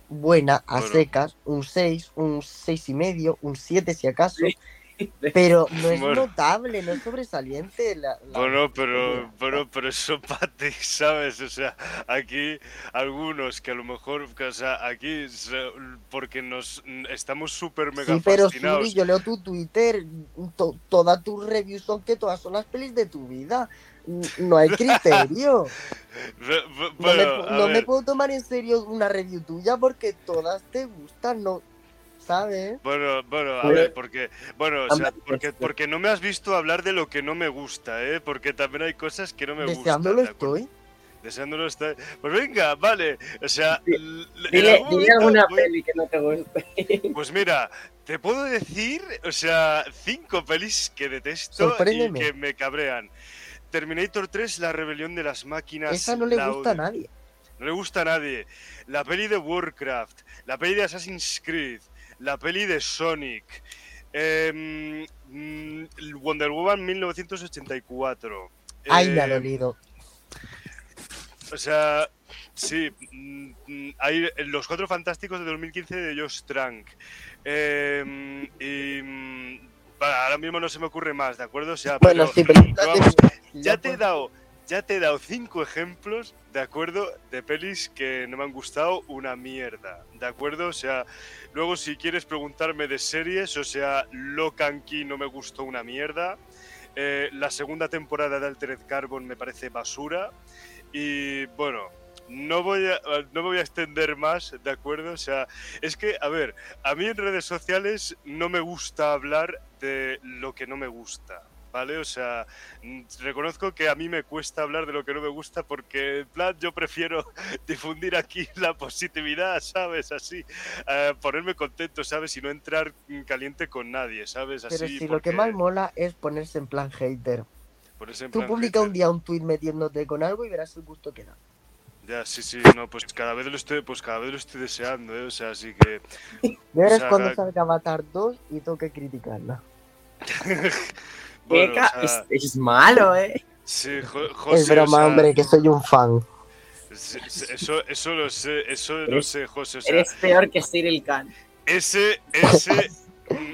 Buena, a Bueno. secas, un 6, un seis y medio, un 7 si acaso. Sí. *laughs* Pero no es Bueno. notable, no es sobresaliente. La, la- Bueno, pero, bueno, pero eso *laughs* para ti, ¿sabes? O sea, aquí algunos que a lo mejor, o sea, aquí, porque nos estamos súper mega Sí, pero fascinados. Yo leo tu Twitter, to- todas tus reviews son que todas son las pelis de tu vida. No hay criterio. *laughs* No, bueno, me, no puedo tomar en serio una review tuya porque todas te gustan, ¿no? ¿Sabes? Bueno, bueno, a Pero- ver, porque, bueno, o sea, porque, porque no me has visto hablar de lo que no me gusta, ¿eh? Porque también hay cosas que no me gustan. ¿de acuerdo? estoy. Deseándolo estoy. Pues venga, vale. O sea, Dile, algún dile alguna voy- peli que no te guste. *laughs* Pues mira, te puedo decir, o sea, cinco pelis que detesto y que me cabrean. Terminator 3, La rebelión de las máquinas. Esa no le gusta a nadie. No le gusta a nadie. La peli de Warcraft, la peli de Assassin's Creed, la peli de Sonic, em, mm, Wonder Woman 1984. Ay, me ha dolido. o sea, sí, mm, hay los Cuatro Fantásticos de 2015 de Josh Trank. Em, y mm, para, ahora mismo no se me ocurre más, ¿de acuerdo? O sea, Bueno, pero- sí, *laughs* pero vamos, ya te he fuera- dado, ya te he dado cinco ejemplos, ¿de acuerdo? De pelis que no me han gustado una mierda, ¿de acuerdo? O sea, luego si quieres preguntarme de series, o sea, Locan Key no me gustó una mierda. eh, la segunda temporada de Altered Carbon me parece basura. Y bueno, no voy a, no me voy a extender más, ¿de acuerdo? O sea, es que, a ver, a mí en redes sociales no me gusta hablar de lo que no me gusta, ¿vale? O sea, reconozco que a mí me cuesta hablar de lo que no me gusta porque, en plan, yo prefiero *laughs* difundir aquí la positividad, ¿sabes? Así, eh, ponerme contento, ¿sabes? Y no entrar caliente con nadie, ¿sabes? Así, Pero si lo porque que más mola es ponerse en plan hater. ponerse en Tú plan publica un día un tweet metiéndote con algo y verás el gusto que da. Ya, sí, sí, no, pues cada vez lo estoy, pues cada vez lo estoy deseando, ¿eh? O sea, así que... *laughs* Ya verás sea, cuando ga- salga Avatar 2 y tengo que criticarla. *laughs* bueno, o sea, es, es malo, ¿eh? sí, Jo- *laughs* José, es broma, o sea, hombre, que soy un fan. sí, sí, Eso, eso lo sé, eso lo sé, José. O sea, Eres peor que Cyril Khan. ese, ese,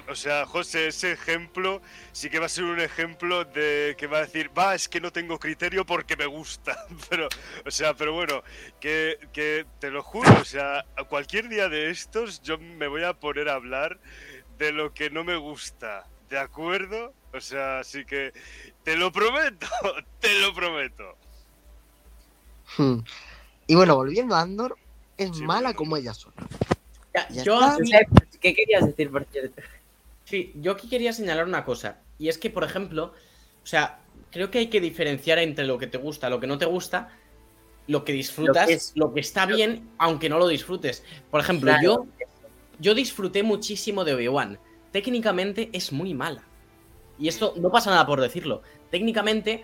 o sea, José, ese ejemplo sí que va a ser un ejemplo de que va a decir, va, es que no tengo criterio porque me gusta. *laughs* Pero, o sea, pero bueno, que, que te lo juro, o sea, cualquier día de estos yo me voy a poner a hablar de lo que no me gusta. ¿De acuerdo? O sea, así que te lo prometo, *laughs* te lo prometo. Hmm. Y bueno, volviendo a Andor, es Sí, mala bueno. como ella sola. Ya, Ya yo, ¿Qué querías decir, por cierto? sí, yo aquí quería señalar una cosa. Y es que, por ejemplo, o sea, creo que hay que diferenciar entre lo que te gusta, lo que no te gusta, lo que disfrutas, lo Lo que, que es- está bien, aunque no lo disfrutes. Por ejemplo, Claro. yo, yo disfruté muchísimo de Obi-Wan. Técnicamente es muy mala. Y esto no pasa nada por decirlo. Técnicamente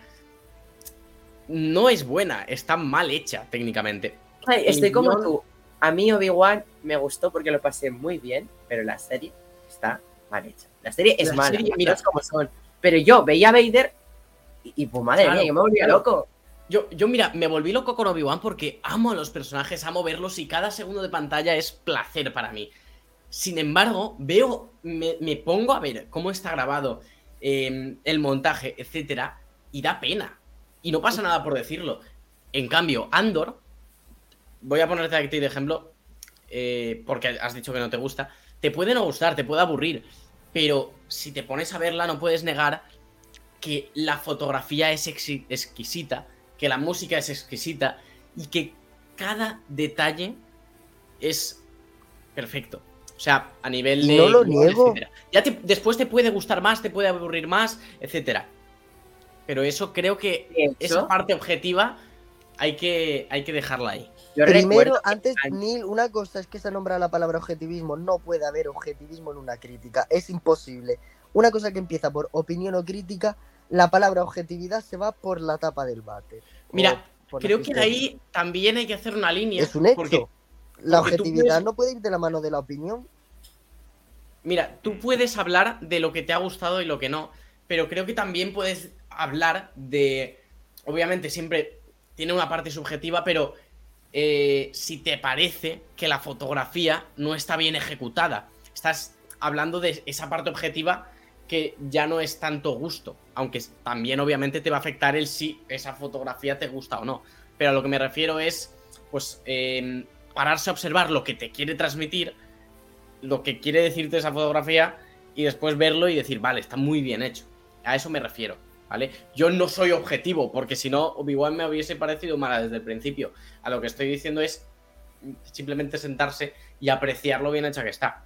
no es buena, está mal hecha técnicamente. Ay, Estoy como Yo- tú. A mí Obi-Wan me gustó porque lo pasé muy bien, pero la serie está mal hecha. La serie es La mala, serie, mira. como son. Pero yo veía a Vader y, y, pues madre Claro, mía, yo me volvía claro. loco. Yo, yo, mira, me volví loco con Obi-Wan porque amo a los personajes, amo verlos y cada segundo de pantalla es placer para mí. Sin embargo, veo, me, me pongo a ver cómo está grabado, eh, el montaje, etcétera, y da pena. Y no pasa nada por decirlo. En cambio, Andor, voy a ponerte aquí de ejemplo, eh, porque has dicho que no te gusta, te puede no gustar, te puede aburrir, pero si te pones a verla no puedes negar que la fotografía es exquisita, que la música es exquisita y que cada detalle es perfecto. O sea, a nivel de. no lo niego. etcétera. Ya te- después te puede gustar más, te puede aburrir más, etcétera. Pero eso creo que esa parte objetiva hay que, hay que dejarla ahí. Yo Primero, antes, que- Neil, una cosa es que se nombra la palabra objetivismo. No puede haber objetivismo en una crítica. Es imposible. Una cosa que empieza por opinión o crítica, la palabra objetividad se va por la tapa del. O Mira, Creo que cisterna. ahí también hay que hacer una línea. Es un hecho. Porque La Porque objetividad puedes- no puede ir de la mano de la opinión. Mira, tú puedes hablar de lo que te ha gustado y lo que no, pero creo que también puedes hablar de. Obviamente, siempre tiene una parte subjetiva, pero eh, si te parece que la fotografía no está bien ejecutada, estás hablando de esa parte objetiva que ya no es tanto gusto, aunque también obviamente te va a afectar el si esa fotografía te gusta o no. Pero a lo que me refiero es, pues, eh, pararse a observar lo que te quiere transmitir lo que quiere decirte esa fotografía y después verlo y decir, vale, está muy bien hecho. A eso me refiero, ¿vale? Yo no soy objetivo, porque si no, Obi-Wan me hubiese parecido mala desde el principio. A lo que estoy diciendo es simplemente sentarse y apreciar lo bien hecha que está.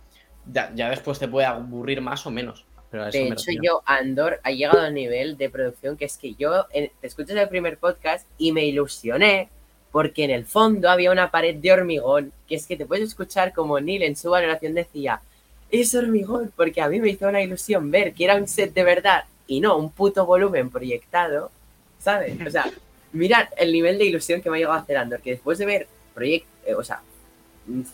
Ya, ya después te puede aburrir más o menos. Pero De hecho, yo, Andor, ha llegado a un nivel de producción que es que yo en- te escuchas el primer podcast y me ilusioné porque en el fondo había una pared de hormigón que es que te puedes escuchar como Neil en su valoración decía, es hormigón, porque a mí me hizo una ilusión ver que era un set de verdad y no un puto volumen proyectado, ¿sabes? O sea, mira el nivel de ilusión que me ha llegado a hacer Andor, que después de ver proyect eh, o sea,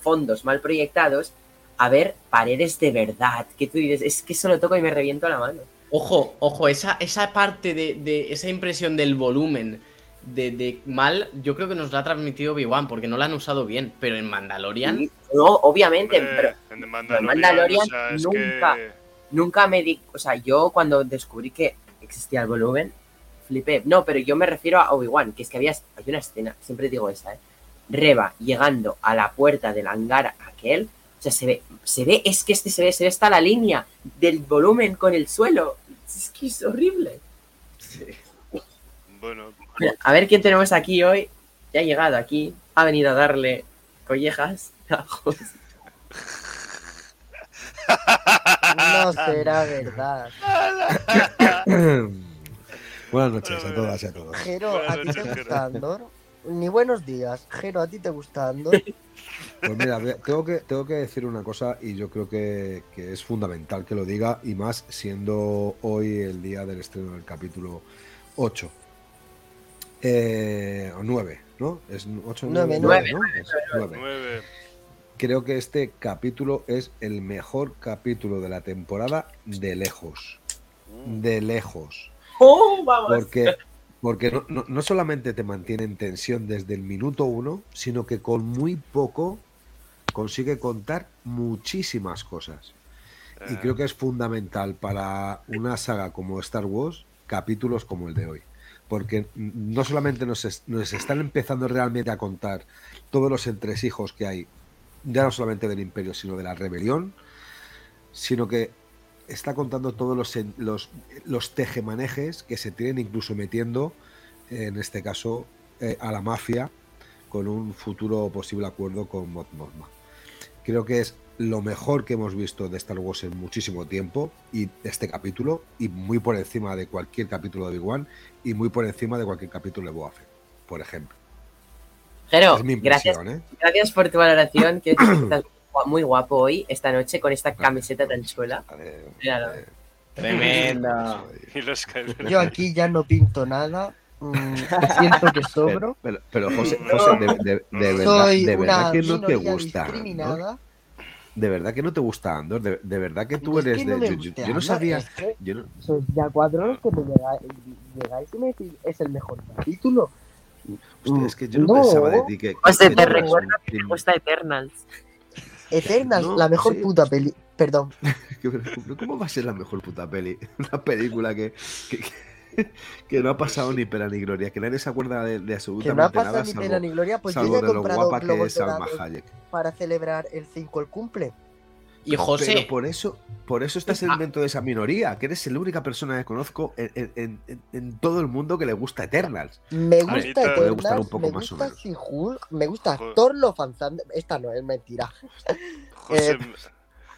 fondos mal proyectados, a ver paredes de verdad, que tú dices, es que eso lo toco y me reviento la mano. Ojo, ojo, esa, esa parte de, de esa impresión del volumen de, de mal, yo creo que nos la ha transmitido Obi-Wan, porque no la han usado bien, pero en Mandalorian, No, obviamente, Hombre, pero en Mandalorian Mandalorian, o sea, es nunca- que- nunca me di, o sea, yo cuando descubrí que existía el volumen, flipé. No, pero yo me refiero a Obi-Wan, que es que había, hay una escena, siempre digo esa, ¿eh? Reba llegando a la puerta del hangar aquel, o sea, se ve, se ve, es que este se ve, se ve hasta la línea del volumen con el suelo. Es que es horrible. Bueno, Mira, a ver quién tenemos aquí hoy. Ya ha llegado aquí, ha venido a darle collejas a José. *laughs* no *laughs* será verdad. *coughs* Buenas noches a todas y a todos. Jero, ¿a ti te gusta Andor? Ni buenos días. Jero, ¿a ti te gusta Andor? Pues mira, tengo que, tengo que decir una cosa y yo creo que, que es fundamental que lo diga y más siendo hoy el día del estreno del capítulo 8. Eh, o 9, ¿no? Es 8, 9, 9, 9, 9, ¿no? 9. 9. Creo que este capítulo es el mejor capítulo de la temporada de lejos. De lejos. ¡Oh, vamos! Porque, porque no, no- no solamente te mantiene en tensión desde el minuto uno, sino que con muy poco consigue contar muchísimas cosas. Y creo que es fundamental para una saga como Star Wars, capítulos como el de hoy. Porque no solamente nos, es- nos están empezando realmente a contar todos los entresijos que hay, ya no solamente del imperio, sino de la rebelión, sino que está contando todos los, los, tejemanejes que se tienen incluso metiendo, en este caso, eh, a la mafia con un futuro posible acuerdo con Mos Mothma. Creo que es lo mejor que hemos visto de Star Wars en muchísimo tiempo y este capítulo y muy por encima de cualquier capítulo de Big One y muy por encima de cualquier capítulo de Boa por ejemplo. Jero, es mi gracias, impresión, ¿eh? gracias por tu valoración. Que estás muy guapo hoy, esta noche, con esta camiseta tan chula. Eh, Míralo. *laughs* Kyber. Yo aquí ya no pinto nada. mm, siento que sobro. Pero, pero José. José, de, de- de verdad, de que no te gusta. De verdad que no te gusta Andor, de, de verdad que tú Es eres que de. no yo, yo- no sabía. es que Yo no, sois ya cuatro los que me llegáis, llegáis y me decís es el mejor capítulo. Hostia, es que yo no, No. pensaba de ti que. José, que te recuerdo un que me prim- gusta Eternals. Eternals, No, la mejor sí. puta peli. Perdón. *laughs* ¿Cómo va a ser la mejor puta peli? *laughs* Una película que. que, que- *laughs* que no ha pasado ni pena ni gloria, que nadie se acuerda de, de Que no ha absolutamente pasado nada, ni salvo, pena ni gloria, pues yo ya he comprado guapa que globos es Salma dorados Hayek. para celebrar el 5 el cumple. Y José, Pero por eso, por eso estás Ah. dentro de esa minoría, que eres la única persona que conozco en, en- en- en todo el mundo que le gusta Eternals. Me gusta Eternals, un poco me más o gusta menos. She-Hulk, me gusta. Thor Love and Thunder. Esta no, es mentira. José, Eh,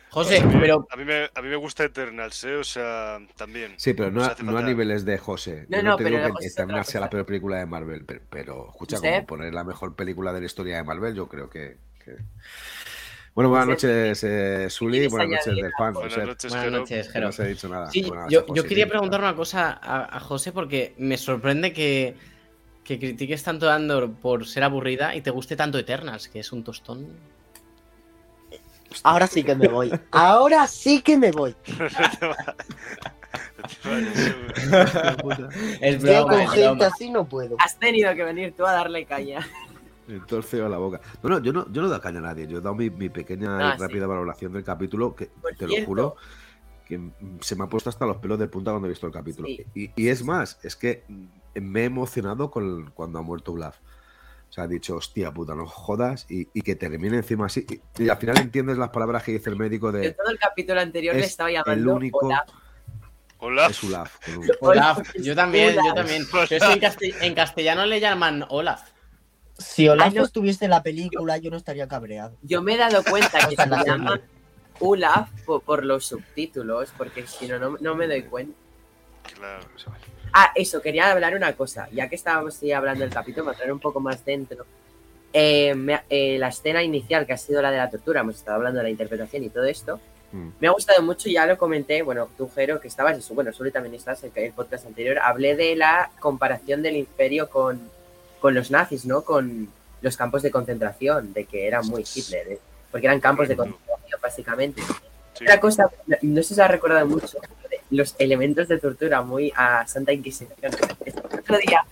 José, a mí, pero a mí me, a mí me gusta Eternals, ¿eh? O sea, también. Sí, pero no, no a niveles de José. No, Yo no, te pero digo José que Eternals sea la peor película de Marvel, pero, pero, escucha, ¿Usted? como poner la mejor película de la historia de Marvel, yo creo que. que- Bueno, buenas noches, eh, Sully, ¿Quieres buenas noches añadir del fan. Buenas noches, buenas Jero. noches, Jero. No se ha dicho nada. Sí, Buenas yo, yo quería preguntar una cosa a, a José porque me sorprende que que critiques tanto a Andor por ser aburrida y te guste tanto Eternals, que es un tostón. Ahora sí que me voy. Ahora sí que me voy. *laughs* *laughs* Es Yo broma, con es gente broma. así no puedo. Has tenido que venir tú a darle caña. El feo a la boca. No, no, yo no, yo no doy caña a nadie. Yo he dado mi, mi pequeña Ah, y rápida valoración del capítulo, que Por te lo juro, que se me ha puesto hasta los pelos de punta cuando he visto el capítulo. Sí. Y, y es más, es que me he emocionado con, cuando ha muerto Olaf. O sea, ha dicho, hostia puta, no jodas, y, y que termine encima así. Y, y al final entiendes las palabras que dice el médico Yo de todo el capítulo anterior le es estaba el llamando único- Olaf. Hola. es Olaf. un- *laughs* Olaf, yo también, yo Olaf. también. *laughs* Pero es que en, castell- en castellano le llaman Olaf. Si Olaf Ay, no. estuviese en la película, yo no estaría cabreado. Yo me he dado cuenta que *laughs* se llama Olaf por, por los subtítulos, porque si no, no, no me doy cuenta. Claro. Ah, eso, quería hablar una cosa. Ya que estábamos sí, hablando del capítulo, para entrar un poco más dentro. Eh, me eh, la escena inicial, que ha sido la de la tortura, hemos estado hablando de la interpretación y todo esto, Mm. me ha gustado mucho, ya lo comenté, bueno, tú, Jero, que estabas, eso, bueno, Suri también estás, en el podcast anterior, hablé de la comparación del imperio con, con los nazis, ¿no? Con los campos de concentración, de que era muy Hitler, ¿eh? porque eran campos de concentración, básicamente. Sí. Otra cosa, no- no sé si os ha recordado mucho, los elementos de tortura muy a Santa Inquisición. El otro día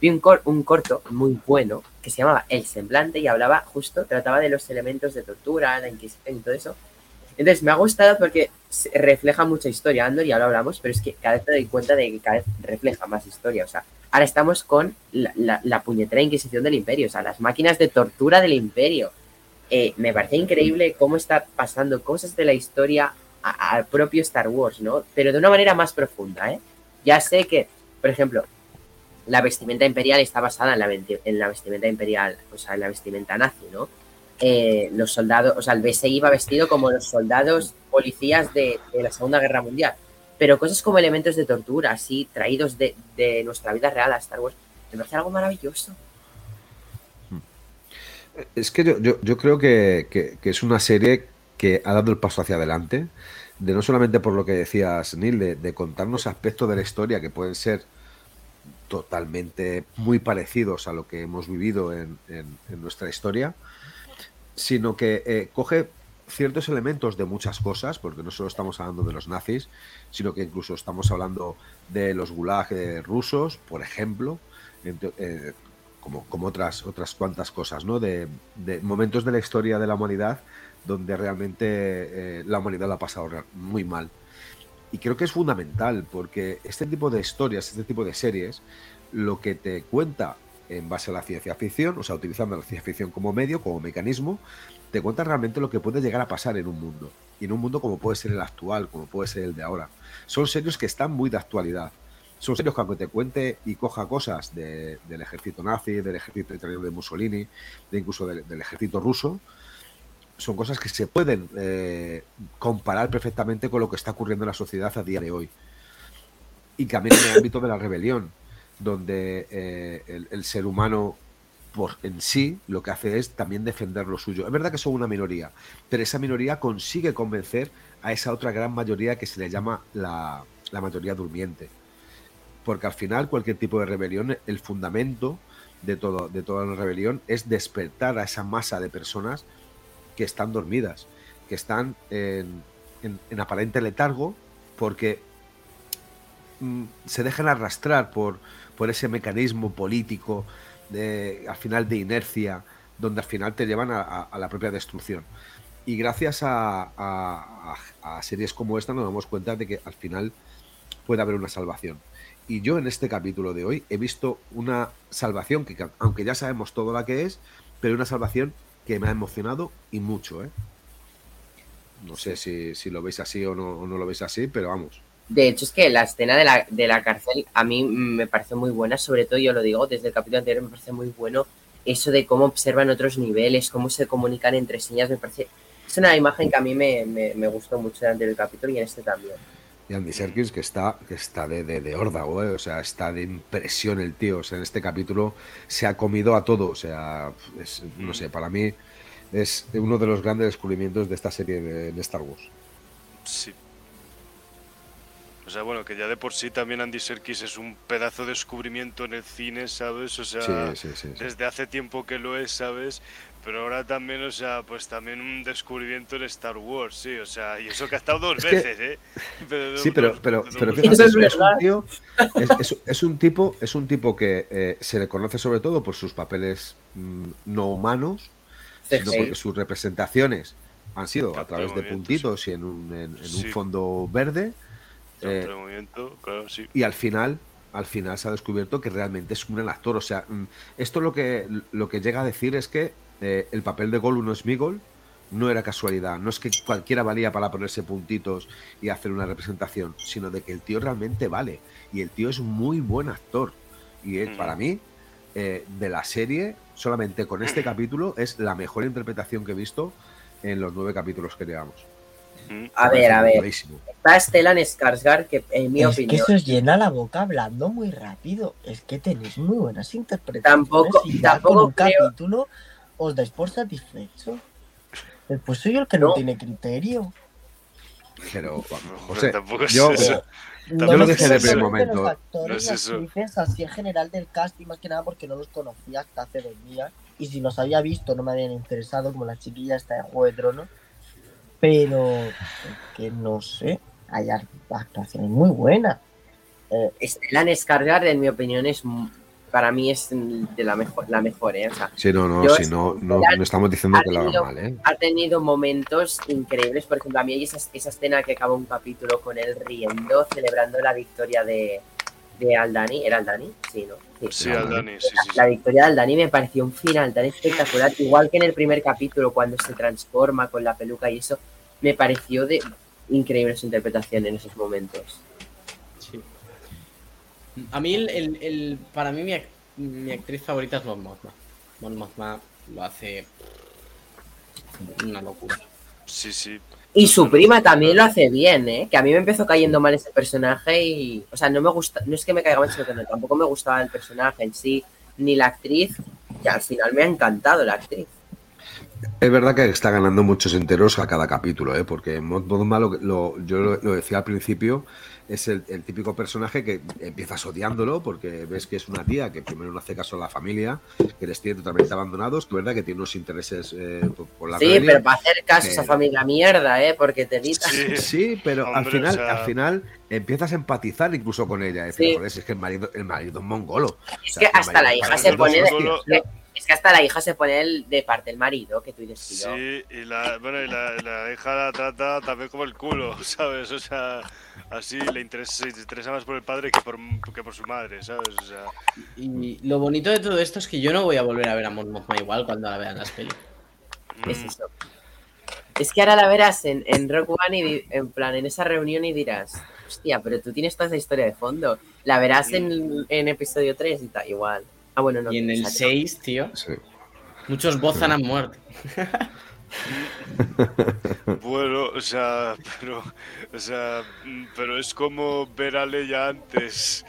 vi un, cor- un corto muy bueno que se llamaba El semblante y hablaba justo, trataba de los elementos de tortura, la Inquisición y todo eso. Entonces me ha gustado porque se- refleja mucha historia, Andor, ya lo hablamos, pero es que cada vez me doy cuenta de que cada vez refleja más historia. O sea, ahora estamos con la, la- la puñetera Inquisición del Imperio, o sea, las máquinas de tortura del Imperio. Eh, me parece increíble cómo está pasando cosas de la historia al propio Star Wars, ¿no? Pero de una manera más profunda, ¿eh? Ya sé que, por ejemplo, la vestimenta imperial está basada en la, en la vestimenta imperial, o sea, en la vestimenta nazi, ¿no? Eh, los soldados, o sea, el BSI iba vestido como los soldados policías de, de la Segunda Guerra Mundial. Pero cosas como elementos de tortura, así, traídos de, de nuestra vida real a Star Wars, me parece algo maravilloso. Es que yo, yo, creo que, que- es una serie que ha dado el paso hacia adelante, de no solamente por lo que decías, Neil, de, contarnos aspectos de la historia que pueden ser totalmente muy parecidos a lo que hemos vivido en, en- en nuestra historia, sino que eh, coge ciertos elementos de muchas cosas, porque no solo estamos hablando de los nazis, sino que incluso estamos hablando de los gulag eh, rusos, por ejemplo, eh, como, como otras, otras cuantas cosas, ¿no? De, momentos de la historia de la humanidad donde realmente eh, la humanidad la ha pasado muy mal. Y creo que es fundamental, porque este tipo de historias, este tipo de series, lo que te cuenta en base a la ciencia ficción, o sea, utilizando la ciencia ficción como medio, como mecanismo, te cuenta realmente lo que puede llegar a pasar en un mundo. Y en un mundo como puede ser el actual, como puede ser el de ahora. Son series que están muy de actualidad. Son series que aunque te cuente y coja cosas de- del ejército nazi, del ejército italiano de Mussolini, de incluso del, ejército ruso, son cosas que se pueden eh, comparar perfectamente con lo que está ocurriendo en la sociedad a día de hoy. Y también en el ámbito de la rebelión, donde eh, el ser humano en sí lo que hace es también defender lo suyo. Es verdad que son una minoría, pero esa minoría consigue convencer a esa otra gran mayoría que se le llama la, la mayoría durmiente. Porque al final cualquier tipo de rebelión, el fundamento de, todo, de toda la rebelión es despertar a esa masa de personas que están dormidas, que están en, en- en aparente letargo porque mm, se dejan arrastrar por, por ese mecanismo político de, al final de inercia, donde al final te llevan a, a- a la propia destrucción. Y gracias a, series como esta nos damos cuenta de que al final puede haber una salvación. Y yo en este capítulo de hoy he visto una salvación que, que aunque ya sabemos todo la que es, pero una salvación que me ha emocionado y mucho, ¿eh? No sé si, si lo veis así o no, o no lo veis así, pero vamos. De hecho, es que la escena de la, de la cárcel a mí me parece muy buena, sobre todo yo lo digo desde el capítulo anterior, me parece muy bueno eso de cómo observan otros niveles, cómo se comunican entre señas, me parece... Es una imagen que a mí me, me, me gustó mucho en el anterior capítulo y en este también. Y Andy Serkis que está, que está de, de, de órdago, ¿eh? o sea, está de impresión el tío. O sea, en este capítulo se ha comido a todo. O sea, es- no sé, para mí es uno de los grandes descubrimientos de esta serie de, de Star Wars. Sí. O sea, bueno, que ya de por sí también Andy Serkis es un pedazo de descubrimiento en el cine, ¿sabes? O sea, Sí, sí, sí. sí. desde hace tiempo que lo es, ¿sabes? Pero ahora también, o sea, pues también un descubrimiento en Star Wars, sí, o sea, y eso que ha estado dos *laughs* Es que- veces, ¿eh? *laughs* Pero, Sí, pero, pero, pero fíjate, es es, un tío, es, es- es un tipo, es un tipo que eh, se le conoce sobre todo por sus papeles mm, no humanos, sino porque sus representaciones han sido a través de puntitos y en un, en- en un Sí. fondo verde. Eh, Otro movimiento, claro, sí. y al final al final se ha descubierto que realmente es un gran actor o sea mm, esto lo que lo que llega a decir es que eh, el papel de Gollum no es Migol no era casualidad no es que cualquiera valía para ponerse puntitos y hacer una representación sino de que el tío realmente vale y el tío es muy buen actor y él, Mm. para mí eh, de la serie solamente con este capítulo es la mejor interpretación que he visto en los nueve capítulos que llevamos. A ver, a ver. Está Stellan Skarsgård, que en mi es que opinión se os llena la boca hablando muy rápido. Es que tenéis muy buenas interpretaciones. Tampoco- y tampoco con un creo- capítulo os dais por satisfecho. Después soy yo el que no, No. tiene criterio. pero *laughs* José tampoco es yo, eso. No lo dije sé de primer momento. los actores No es eso. actrices así en general del cast y más que nada porque no los conocía hasta hace dos días. Y si los había visto no me habían interesado, como la chiquilla esta de Juego de Tronos. Pero que no sé, hay act- actuaciones muy buenas. Eh, Stellan Skarsgård, en mi opinión, es m- para mí es de la mejor, la mejor, ¿eh? O sea, Sí, no, no, es- no, no, no estamos diciendo ha que lo hagan tenido- mal, ¿eh? ha tenido momentos increíbles. Por ejemplo, a mí hay esa, esa escena que acaba un capítulo con él riendo, celebrando la victoria de, de Aldani. ¿Era Aldani? Sí, ¿no? Sí. Sí, al Dani, sí, sí, sí. La victoria de Aldani me pareció un final tan espectacular, igual que en el primer capítulo cuando se transforma con la peluca y eso, me pareció de increíble su interpretación en esos momentos. Sí. A mí, el, el- el- para mí, mi, ac- mi actriz favorita es Mon Mothma. Mon Mothma lo hace una locura. Sí, sí. Y su prima también lo hace bien, ¿eh? Que a mí me empezó cayendo mal ese personaje y, o sea, no me gusta, no es que me caiga mal, sino que no, tampoco me gustaba el personaje en sí, ni la actriz, que al final me ha encantado la actriz. Es verdad que está ganando muchos enteros a cada capítulo, ¿eh? porque Mon Mothma, lo, lo- yo lo, lo decía al principio, es el, el típico personaje que empiezas odiándolo porque ves que es una tía que primero no hace caso a la familia, que les tiene totalmente abandonados, que es verdad que tiene unos intereses eh, por, por la Sí, pero para hacer caso a esa familia mierda, ¿eh? Porque te gritas. Sí. Sí, pero al final, o sea- al final empiezas a empatizar incluso con ella. Decir, Sí. joder, si es que el marido, el marido es mongolo. Es O sea, que hasta la hija se pone es es que- es hasta la hija se pone el- de parte del marido, que tú dices, tío. Sí, y la, bueno, y la, la hija la trata también como el culo, *laughs* ¿sabes? O sea, así le interesa, se interesa más por el padre que por, que por su madre, ¿sabes? O sea, Y lo bonito de todo esto es que yo no voy a volver a ver a Mon Mothma igual cuando la vean las pelis. Es mm, eso. Es que ahora la verás en, en Rock One y en plan en esa reunión y dirás, hostia, pero tú tienes toda esa historia de fondo. La verás en, en episodio 3 y tal, igual. Ah, bueno, no. Y en el sale. 6, tío, Sí. muchos Bozan han muerto. *laughs* Bueno, o sea, pero, o sea, pero es como ver a Leia antes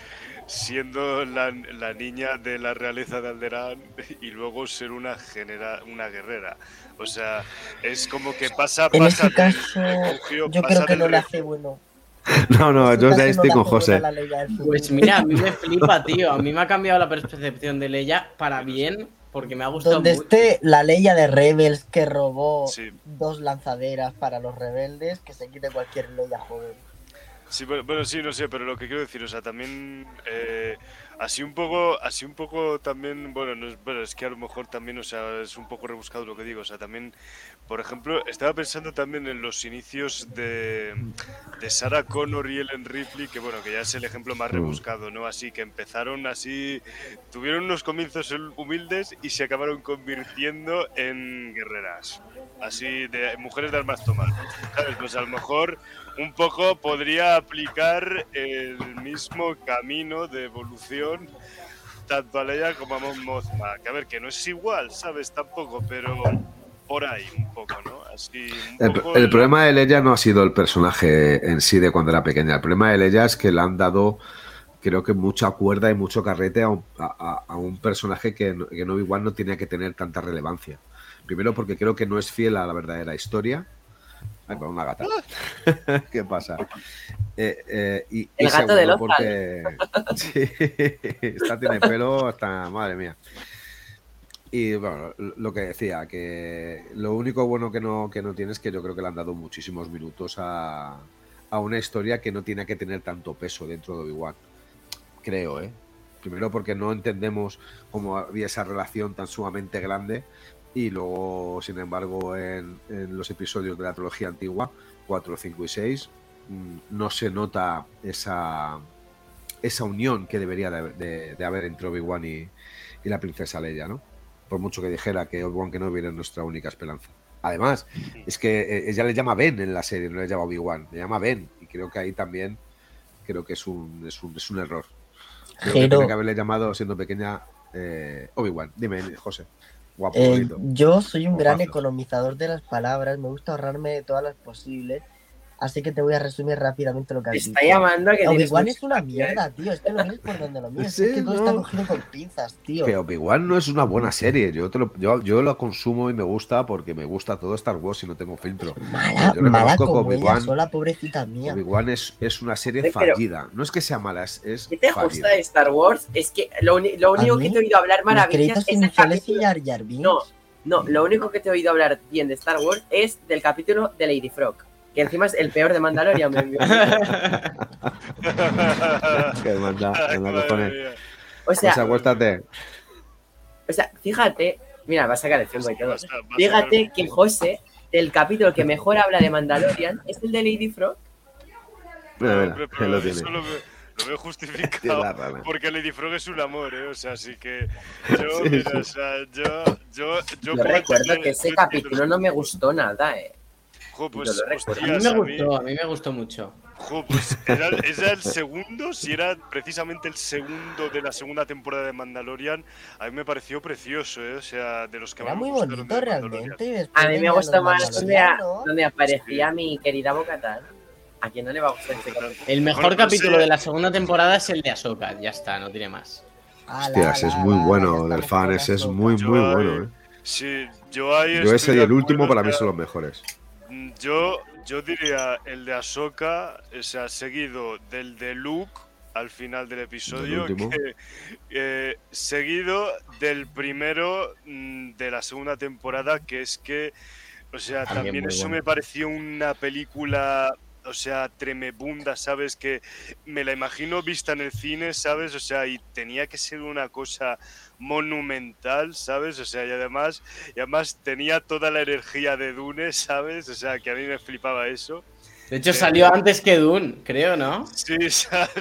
siendo la, la niña de la realeza de Alderaan y luego ser una genera, una guerrera. O sea, es como que pasa, en pasa ese caso, del refugio, yo pasa creo que no le hace bueno. *laughs* No, no, yo ya estoy con José. Pues mira, a mí me flipa, tío. A mí me ha cambiado la percepción de Leia para bien, porque me ha gustado Donde mucho. esté la Leia de Rebels que robó Sí. dos lanzaderas para los rebeldes, que se quite cualquier Leia joven. Sí, bueno, bueno, sí, no sé, pero lo que quiero decir, o sea, también eh, así un poco, así un poco también, bueno, no es, bueno, es que a lo mejor también, o sea, es un poco rebuscado lo que digo, o sea, también, por ejemplo, estaba pensando también en los inicios de, de Sarah Connor y Ellen Ripley, que bueno, que ya es el ejemplo más Mm. rebuscado, ¿no? Así que empezaron así, tuvieron unos comienzos humildes y se acabaron convirtiendo en guerreras, así de mujeres de armas tomar, ¿sabes? Pues a lo mejor un poco podría aplicar el mismo camino de evolución tanto a Leia como a Mon Mothma. Que a ver, que no es igual, ¿sabes? Tampoco, pero por ahí un poco, ¿no? Así un El, problema de Leia no ha sido el personaje en sí de cuando era pequeña. El problema de Leia es que le han dado, creo que mucha cuerda y mucho carrete a un, a- un personaje que, no- que no igual no tenía que tener tanta relevancia. Primero porque creo que no es fiel a la verdadera historia. Ay, perdón, una gata. *laughs* ¿Qué pasa? Eh, eh, y, El y gato de segundo, Lozal. porque sí, esta tiene pelo hasta madre mía. Y bueno, lo que decía, que lo único bueno que no, que no tiene es que yo creo que le han dado muchísimos minutos a, a una historia que no tiene que tener tanto peso dentro de Obi-Wan. Creo, ¿eh? Primero porque no entendemos cómo había esa relación tan sumamente grande y luego, sin embargo, en, en los episodios de la trilogía antigua, 4, 5 y 6, mm, no se nota esa, esa unión que debería de, de- de haber entre Obi-Wan y, y la princesa Leia, ¿no? Por mucho que dijera que Obi-Wan Kenobi era nuestra única esperanza. Además, es que eh, ella le llama Ben en la serie, no le llama Obi-Wan, le llama Ben. Y creo que ahí también creo que es un, es un, es un error. Creo que que haberle llamado siendo pequeña eh, Obi-Wan. Dime, José. Guapo, Eh, yo soy un gran economizador de las palabras, me gusta ahorrarme todas las posibles, así que te voy a resumir rápidamente lo que has Te dicho. está llamando a que tienes Obi-Wan es una que hacer. mierda, tío, es que lo ves por donde lo mires, Sí, es que todo está no. cogido con pinzas, tío. Que Obi-Wan no es una buena serie. Yo, te lo, yo, yo lo consumo y me gusta porque me gusta todo Star Wars y no tengo filtro. Mala, yo mala como ella Obi-Wan sola, pobrecita mía. Obi-Wan es, es una serie pero- fallida. No es que sea mala, es, es ¿Qué te fallida. gusta de Star Wars? Es que lo, único que te he oído hablar maravillas es y capítulo... Jar Jar Binks. No, no, lo único que te he oído hablar bien de Star Wars es del capítulo de Lady Frog. Que encima es el peor de Mandalorian. me envió. *laughs* Manda madre cojones. mía. O sea, acuéstate. o sea, fíjate, mira, va a sacar el filme y todo. Fíjate que José, el capítulo que mejor habla de Mandalorian es el de Lady Frog. Mira, mira, Hombre, ahí pero lo tiene. eso lo, ve- lo veo justificado. Porque Lady Frog es un amor, ¿eh? O sea, así que. *laughs* Yo, Sí, mira, sí. o sea, yo. Yo, yo, Yo recuerdo entender- que ese capítulo no me gustó nada, eh. Jo, pues. A mí me a mí- gustó, a mí me gustó mucho. Jo, pues era, *laughs* era el segundo, si era precisamente el segundo de la segunda temporada de Mandalorian, a mí me pareció precioso, ¿eh? O sea, de los que Era más me muy gustaron bonito de realmente. A mí me gustó más donde, aparecía mi querida Bocatán. ¿A quién no le va a gustar ese capítulo? El mejor Bueno, capítulo sí. de la segunda temporada es el de Ahsoka, ya está, no tiene más. Hostias, es muy bueno del fan, es muy, muy bueno. ¿eh? Sí, yo ahí. Yo ese y el último para mí son los mejores. Mm, Yo, yo diría el de Ahsoka, o sea, seguido del de Luke al final del episodio, que, eh, seguido del primero mm, de la segunda temporada, que es que, o sea, También eso bueno. me pareció una película, o sea, tremebunda, ¿sabes? Que me la imagino vista en el cine, ¿sabes? O sea, y tenía que ser una cosa monumental, ¿sabes? O sea, y además, y además tenía toda la energía de Dune, ¿sabes? O sea, que a mí me flipaba eso. De hecho, Eh, salió antes que Dune, creo, ¿no? Sí,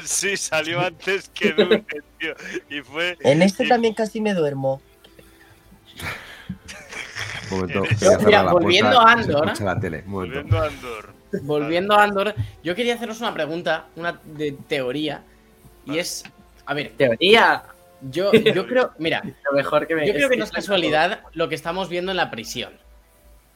sí, salió antes que *laughs* Dune, tío. Y fue. En este y- también casi me duermo. Momento, *laughs* Yo, mira, volviendo puerta a Andor. Volviendo a Andor. Volviendo a Andor, yo quería haceros una pregunta, una de teoría. Y es, a ver, Teoría, yo, *laughs* yo creo, mira, lo mejor que me yo creo que no es casualidad lo que estamos viendo en la prisión.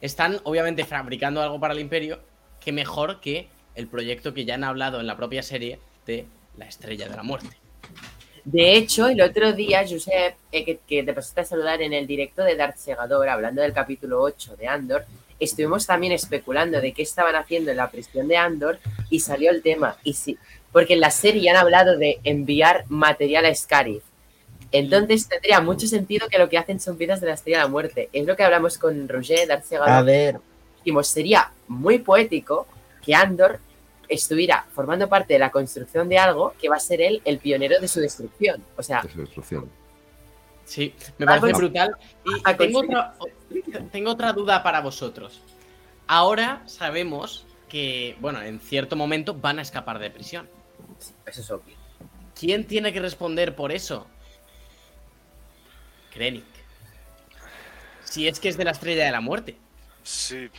Están obviamente fabricando algo para el imperio que mejor que el proyecto que ya han hablado en la propia serie de la estrella de la muerte. De hecho, el otro día, Josep, eh, que, que te pasaste a saludar en el directo de Darth Segador, hablando del capítulo 8 de Andor, estuvimos también especulando de qué estaban haciendo en la prisión de Andor y salió el tema. Y sí, porque en la serie han hablado de enviar material a Scarif. Entonces tendría mucho sentido que lo que hacen son piezas de la estrella de la muerte. Es lo que hablamos con Roger, Darth Segador. A ver, dijimos, sería muy poético que Andor estuviera formando parte de la construcción de algo que va a ser él el pionero de su destrucción. O sea, De su destrucción. Sí, me parece brutal. Y Ah, tengo otra, tengo otra duda para vosotros. Ahora sabemos que, bueno, en cierto momento van a escapar de prisión. eso es obvio. ¿Quién tiene que responder por eso? Krennic. Si es que es de la estrella de la muerte. Sí.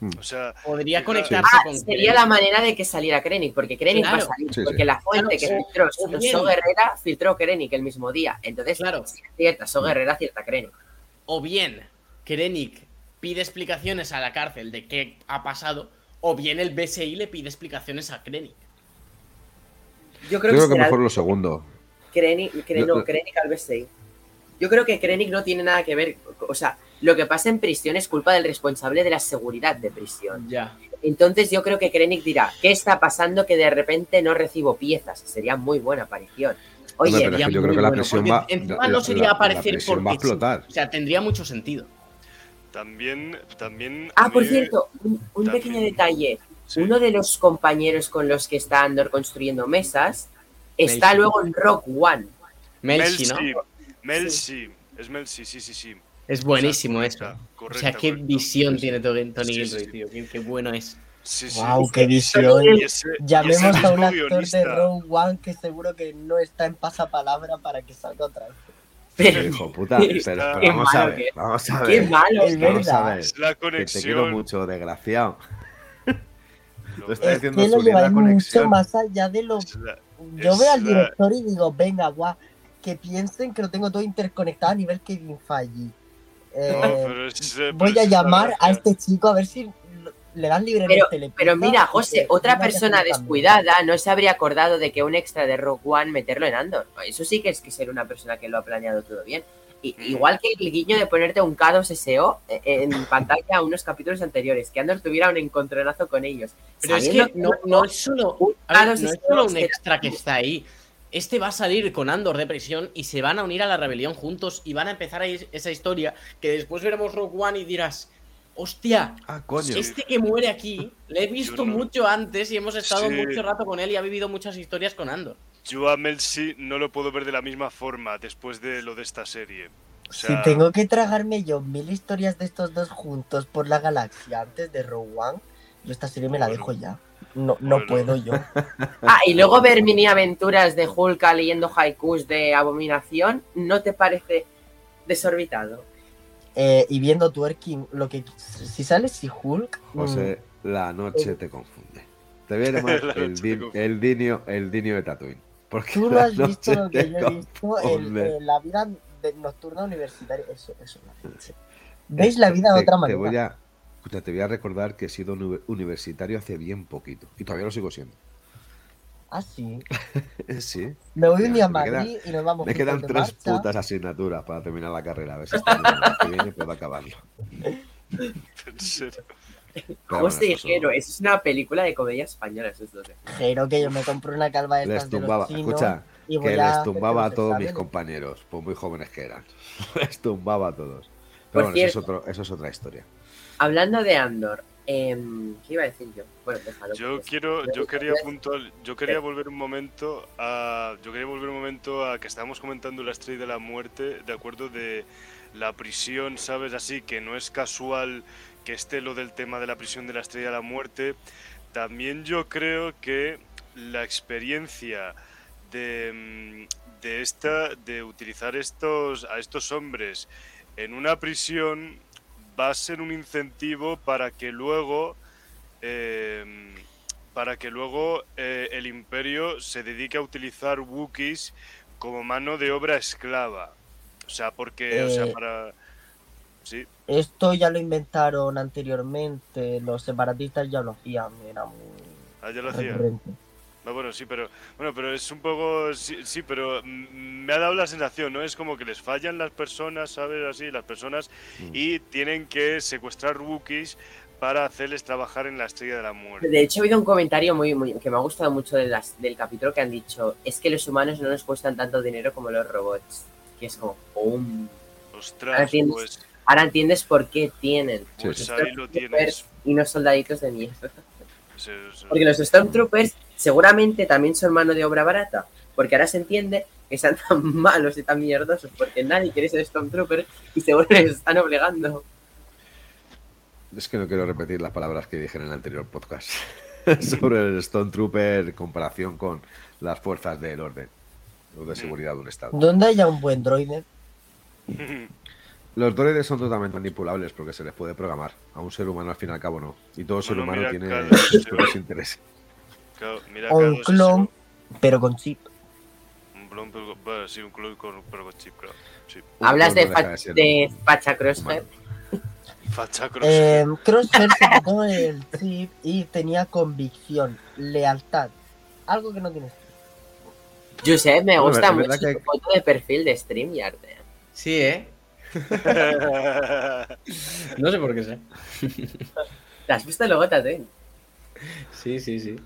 Hmm. O sea, Podría Sí, conectarse Ah, con sería Krennic. la manera de que saliera Krennic, porque Krennic Claro. va a salir, Sí, sí. porque la fuente Claro, que filtró So Guerrera filtró Krennic el mismo día. Entonces, Claro. cierta So Guerrera, cierta Krennic. O bien Krennic pide explicaciones a la cárcel de qué ha pasado, o bien el BSI le pide explicaciones a Krennic. Yo creo, Yo creo que será mejor lo segundo. Krennic, Kren- Yo- no, Krennic al BSI. Yo creo que Krennic no tiene nada que ver, o sea, lo que pasa en prisión es culpa del responsable de la seguridad de prisión. Ya. Entonces yo creo que Krennic dirá, ¿qué está pasando que de repente no recibo piezas? Sería muy buena aparición. Hombre, Oye, pero es sería que yo creo muy que la bueno, presión porque va. encima la- no sería la- la aparecer presión va a porque sí. explotar. O sea, tendría mucho sentido. También, también. Ah, a por cierto, un, un también- pequeño detalle. sí. Uno de los compañeros con los que está Andor construyendo mesas está Melchi. luego en Rock One. Melchi, ¿no? Melchi. Es Melchi, sí, sí, sí. Es buenísimo correcta, eso. O sea, qué correcta. visión Sí, tiene Tony Tony Sí, sí, Gilroy, sí. tío. Qué, qué bueno es. Sí, sí. Wow, qué visión. ese- y ese Llamemos a un actor guionista- de Rogue One que seguro que no está en pasapalabra para que salga otra vez. Pero, Hijo puta, *laughs* pero, pero Qué vamos a ver, que- vamos a qué ver. malo. Es verdad. ver. Es la Que te quiero conexión. mucho, desgraciado. lo- está Es diciendo que lo lleváis mucho conexión. más allá de lo... la- Yo veo al director y digo, venga, guau, que piensen que lo tengo todo interconectado a nivel Kevin Feige. Eh, No, pero es, eh, voy a llamar a este chico a ver si le dan libre Pero, pero mira, José, que otra persona descuidada no se habría acordado de que un extra de Rock One meterlo en Andor. Eso sí que es que ser una persona que lo ha planeado todo bien. Y- Mm. igual que el guiño de ponerte un K2 SEO eh, en *laughs* pantalla a unos capítulos anteriores, que Andor tuviera un encontronazo con ellos. Pero es que no, no es solo, un a ver, K2 no es SEO solo un será- extra que está ahí. Este va a salir con Andor de prisión y se van a unir a la rebelión juntos y van a empezar ahí esa historia que después veremos Rogue One y dirás, hostia, Ah, coño. este que muere aquí, le he visto no- mucho antes y hemos estado Sí. mucho rato con él y ha vivido muchas historias con Andor. Yo a Melchi no lo puedo ver de la misma forma después de lo de esta serie. O Si tengo que tragarme yo mil historias de estos dos juntos por la galaxia antes de Rogue One, yo esta serie me la Bueno. dejo ya. No, no Bueno. puedo yo. *laughs* Ah, y luego ver mini aventuras de Hulk leyendo haikus de abominación, ¿no te parece desorbitado? Eh, y viendo twerking, lo que si sale si Hulk, mm, José, la noche te confunde. Te voy a llamar *laughs* La el, te din- el dinio, el dinio de Tatooine. Porque tú no has visto lo que te yo he visto en, confunde. en la vida de- nocturna universitaria. Eso, eso. la leche. ¿Veis la vida de Te- otra te manera? voy a, escucha, te voy a recordar que he sido uni- universitario hace bien poquito. Y todavía lo sigo siendo. Ah, sí. *laughs* Sí. Me voy un día a queda- Madrid y nos vamos Me quedan tres marcha. putas asignaturas para terminar la carrera. A ver si año que viene puedo acabarlo. *laughs* en serio. Pero José bueno, Jero, eso es una película de comedia española. Jero, que yo me compro una calva de Les estas de los tumbaba, chinos escucha, y que a les tumbaba a todos mis compañeros, por muy jóvenes que eran. *laughs* Les tumbaba a todos. Por Pero bueno, eso es, cierto. otro, eso es otra historia. Hablando de Andor, em, ¿qué iba a decir yo? Bueno, déjalo. Yo porque- quiero, yo Yo- quería puntual, yo quería volver un momento a, yo quería volver un momento a que estábamos comentando la estrella de la muerte, de acuerdo de la prisión, sabes, así que no es casual que esté lo del tema de la prisión de la estrella de la muerte. También yo creo que la experiencia de, mm, de esta, de utilizar estos a estos hombres en una prisión va a ser un incentivo para que luego eh, para que luego eh, el imperio se dedique a utilizar Wookiees como mano de obra esclava. O sea, porque, o sea, Eh, para... Sí, Esto ya lo inventaron anteriormente, los separatistas ya lo hacían, era muy ah, ya lo hacía. Ah, bueno, sí, pero bueno, pero es un poco sí, sí, pero mm, me ha dado la sensación, ¿no? Es como que les fallan las personas, ¿sabes? Así, las personas Mm. y tienen que secuestrar Wookiees para hacerles trabajar en la estrella de la muerte. De hecho, ha habido un comentario muy, muy que me ha gustado mucho de las- del capítulo que han dicho, es que los humanos no nos cuestan tanto dinero como los robots. Que es como, ¡pum! Ahora Ostras, tienes- pues, Ahora entiendes por qué tienen. Pues ahí lo tienes. Stormtroopers Y no soldaditos de mierda. Eso- Porque los Stormtroopers seguramente también son mano de obra barata. Porque ahora se entiende que sean tan *laughs* malos y tan mierdosos. Porque nadie quiere ser Stormtrooper y seguro les están obligando. Es que no quiero repetir las palabras que dije en el anterior podcast *laughs* sobre el Stone Trooper en comparación con las fuerzas del orden o de seguridad de un estado. ¿Dónde haya un buen droide? Los droides son totalmente manipulables porque se les puede programar. A un ser humano al fin y al cabo no. Y todo ser humano mira, tiene sus propios intereses. Claro, mira, O un clon, eso, pero con chip. Un clon, pero, bueno, sí, un clon con, pero con chip, claro. Sí. Hablas de, fa- de de Facha Crosshair. Facha cross. Eh, Crosshair se *laughs* quitó el chip y tenía convicción, lealtad. Algo que no tienes. Josep, me Bueno, gusta mucho que- tu foto de perfil de StreamYard. eh. Sí, ¿eh? *laughs* No sé por qué sé. ¿Te has visto el logo de Tatooine? Sí, sí, sí.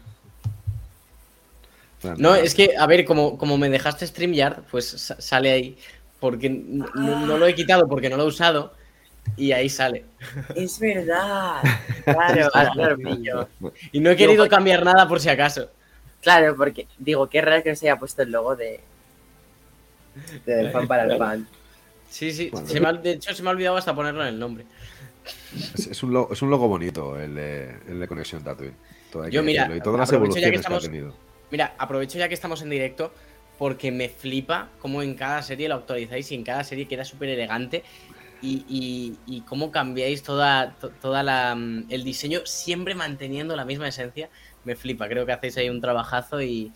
No, es que, a ver, como, como me dejaste StreamYard, pues sa- sale ahí. Porque no, no lo he quitado porque no lo he usado. Y ahí sale. Es verdad. *laughs* Claro, lo pillo. Y no he querido cambiar nada por si acaso. Claro, porque digo, qué raro que no se haya puesto el logo de. de del fan para el fan. Sí, sí. Bueno. se me ha- de hecho, se me ha olvidado hasta ponerlo en el nombre. Es, es un logo, es un logo bonito el de, el de Conexión Tatooine. Yo, que mira, y todas las que evoluciones que, estamos- ha tenido. Mira, aprovecho ya que estamos en directo porque me flipa cómo en cada serie lo actualizáis y en cada serie queda súper elegante y, y- cómo cambiáis toda, to- toda la, mm, el diseño siempre manteniendo la misma esencia. Me flipa, creo que hacéis ahí un trabajazo y,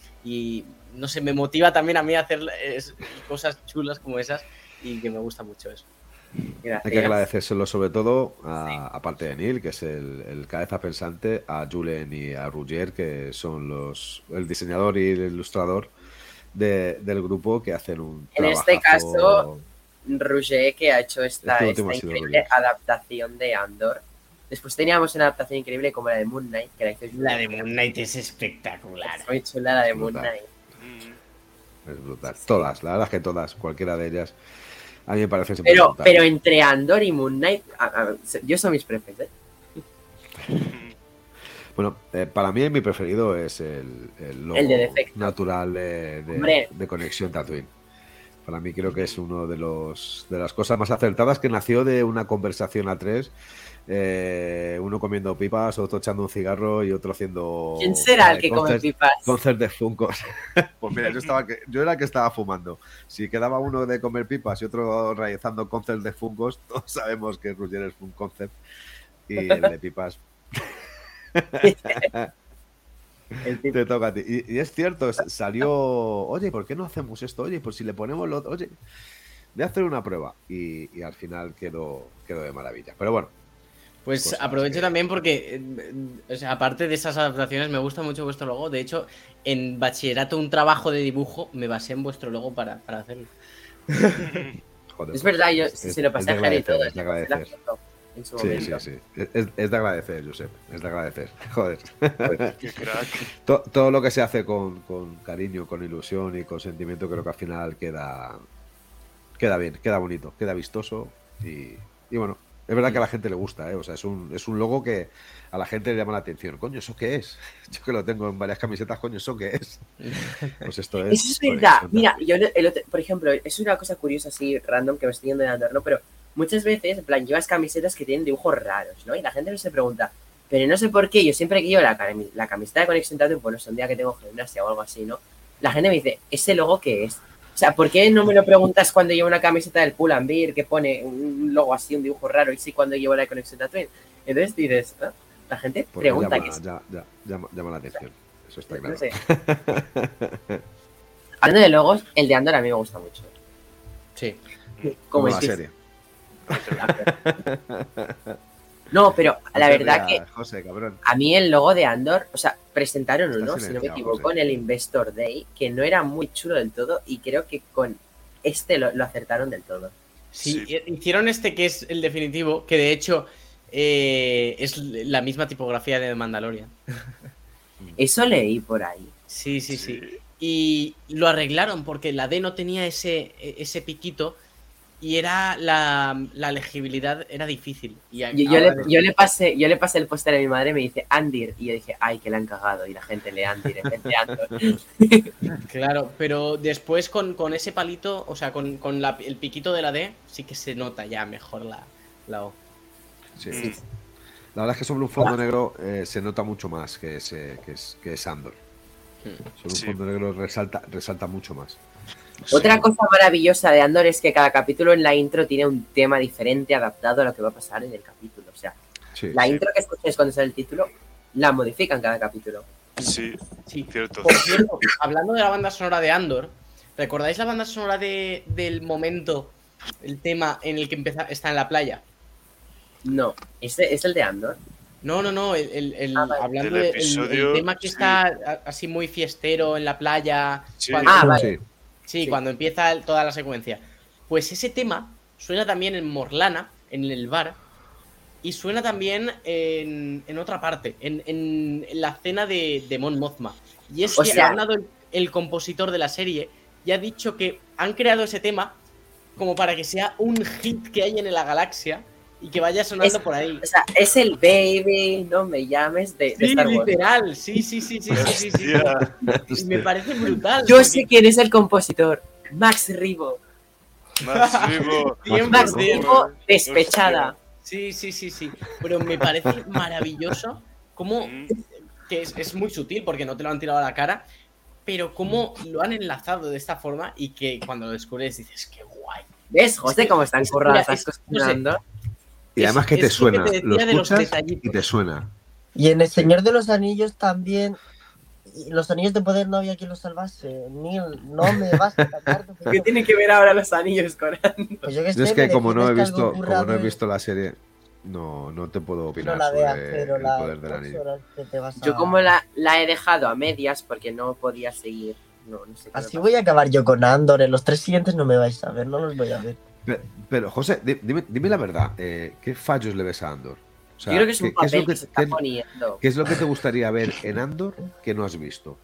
no sé, me motiva también a mí hacer cosas chulas como esas y que me gusta mucho eso. Hay que Gracias. agradecérselo sobre todo, a, aparte de Neil, que es el, el cabeza pensante, a Julen y a Ruggier, que son los el diseñador y el ilustrador de- del grupo que hacen un En este caso, Rouget, que ha hecho esta, Este esta increíble adaptación de Andor. Después teníamos una adaptación increíble como la de Moon Knight, que la hizo La de Moon Knight es espectacular. Es muy chula la de Moon Brutal. Knight. Mm, Es brutal. Todas, la verdad es que todas, cualquiera de ellas, a mí me parece Pero, pero entre Andor y Moon Knight, a- a- yo son mis prefes, ¿eh? *laughs* Bueno, eh, para mí mi preferido es el, el logo El de natural de, de conexión Tatooine. Para mí creo que es uno de los de las cosas más acertadas que nació de una conversación a tres. Eh, uno comiendo pipas, otro echando un cigarro y otro haciendo. ¿Quién será el eh, que come pipas? concert de Funkos. *laughs* pues mira, yo, estaba que- yo era el que estaba fumando. Si quedaba uno de comer pipas y otro realizando concert de Funkos, *laughs* todos sabemos que Ruggier es un concept y el de pipas *laughs* te toca a ti. Y, y es cierto, salió, oye, ¿por qué no hacemos esto? Oye, pues si le ponemos lo oye, voy a hacer una prueba. Y, y al final quedó, quedó de maravilla. Pero bueno, Pues Cosas aprovecho que- también porque, eh, o sea, aparte de esas adaptaciones, me gusta mucho vuestro logo. De hecho, en bachillerato, un trabajo de dibujo, me basé en vuestro logo para, para hacerlo. *laughs* joder. Es verdad, yo es- se lo pasé a y todo. es de agradecer. en su Sí, momento. sí, sí. Es, es de agradecer, Josep. Es de agradecer. *laughs* Joder. *laughs* Qué crack. To- todo lo que se hace con, con cariño, con ilusión y con sentimiento, creo que al final queda, queda bien, queda bonito, queda vistoso. Y, y bueno, es verdad que a la gente le gusta, ¿eh? O sea, es un, es un logo que a la gente le llama la atención. Coño, ¿eso qué es? *laughs* Yo que lo tengo en varias camisetas, coño, ¿eso qué es? *laughs* Pues esto es. Eso es verdad. Mira, yo el- otro- por ejemplo, es una cosa curiosa así, random, que me estoy yendo de Andor, ¿no? Pero muchas veces, en plan, llevas camisetas que tienen dibujos raros, ¿no? Y la gente no se pregunta, pero no sé por qué, yo siempre que llevo la, la camiseta de Conexión Tatooine, pues no sé, un día que tengo gimnasia o algo así, ¿no? La gente me dice, ¿ese logo qué es? O sea, ¿por qué no me lo preguntas cuando llevo una camiseta del Pull and Beer que pone un logo así, un dibujo raro, y sí cuando llevo la de Conexión Tatooine? Entonces dices, ¿ah? la gente Porque pregunta llama, qué es. ya- ya- llama, llama la atención. Eso está No claro. sé. Hablando de logos, el de Andor a mí me gusta mucho. Sí. Como Como la que- serie. *laughs* No, pero la verdad que José, cabrón. a mí el logo de Andor, o sea, presentaron Está uno, si no me equivoco, José. en el Investor Day, que no era muy chulo del todo, y creo que con este lo, lo acertaron del todo. Sí, Sí. hicieron este que es el definitivo, que de hecho eh, es la misma tipografía de Mandalorian. *laughs* Eso leí por ahí. Sí, sí, sí. Y lo arreglaron porque la D no tenía ese, ese piquito y era la, la legibilidad era difícil. Y Yo, yo le, yo le pasé, yo le pasé el póster a mi madre, me dice Andir, y yo dije, ay, que le han cagado, y la gente lee Andir en vez de Andor. *laughs* Claro, pero después con, con ese palito, o sea, con, con la- el piquito de la D, sí que se nota ya mejor la, la O. Sí. Sí. La verdad es que sobre un fondo negro eh, se nota mucho más que, ese, que, es, que es Andor. Sobre un Sí. fondo negro resalta, resalta mucho más. Otra cosa maravillosa de Andor es que cada capítulo en la intro tiene un tema diferente adaptado a lo que va a pasar en el capítulo. O sea, Sí. la intro que escucháis cuando sale el título, la modifican cada capítulo. Sí, Sí. cierto. Por cierto, hablando de la banda sonora de Andor, ¿recordáis la banda sonora de, del momento, el tema en el que empieza, está en la playa? No, este es el de Andor. No, no, no, el, el- el- Ah, vale. hablando Del del de, el- episodio, el tema que sí. está así muy fiestero en la playa. Sí. cuando- Ah, vale. Sí. Cuando empieza toda la secuencia. Pues ese tema suena también en Morlana, en el bar, y suena también en, en otra parte, en, en- en la cena de, de Mon Mothma. Y es O que sea- ha hablado el, el compositor de la serie y ha dicho que han creado ese tema como para que sea un hit que hay en la galaxia y que vaya sonando Es- por ahí. O sea, es el baby, no me llames de, de Sí, Star Wars. literal, sí, sí, sí, sí, sí, sí, sí. Y me parece brutal. Yo porque sé quién es el compositor. Max Ribo. *laughs* Max de él. Ribo despechada. Sí, sí, sí, sí. Pero me parece maravilloso cómo, que es, es muy sutil porque no te lo han tirado a la cara, pero cómo lo han enlazado de esta forma y que cuando lo descubres dices, qué guay. ¿Ves, José, cómo están Es- curradas mira, las cosas no sé. Y Es- además que te que suena, te lo de escuchas y te suena. Y en El Señor de los Anillos también. Los anillos de poder no había quien los salvase. Neil, no me vas a atacar. *laughs* ¿Qué tiene que ver ahora los anillos con Pues yo que Yo es que como no he visto, como no he visto la serie, no, no te puedo No opinar la veas, sobre pero el la poder del anillo. a- Yo como la, la he dejado a medias porque no podía seguir. No, no sé Así voy a acabar yo con Andor. En los tres siguientes no me vais a ver, no los voy a ver. Pero, pero, José, di- dime, dime la verdad, eh, ¿qué fallos le ves a Andor? O sea, Yo creo que es un ¿qué, qué es papel lo que, que, se está qué- poniendo. qué es lo que te gustaría ver en Andor que no has visto?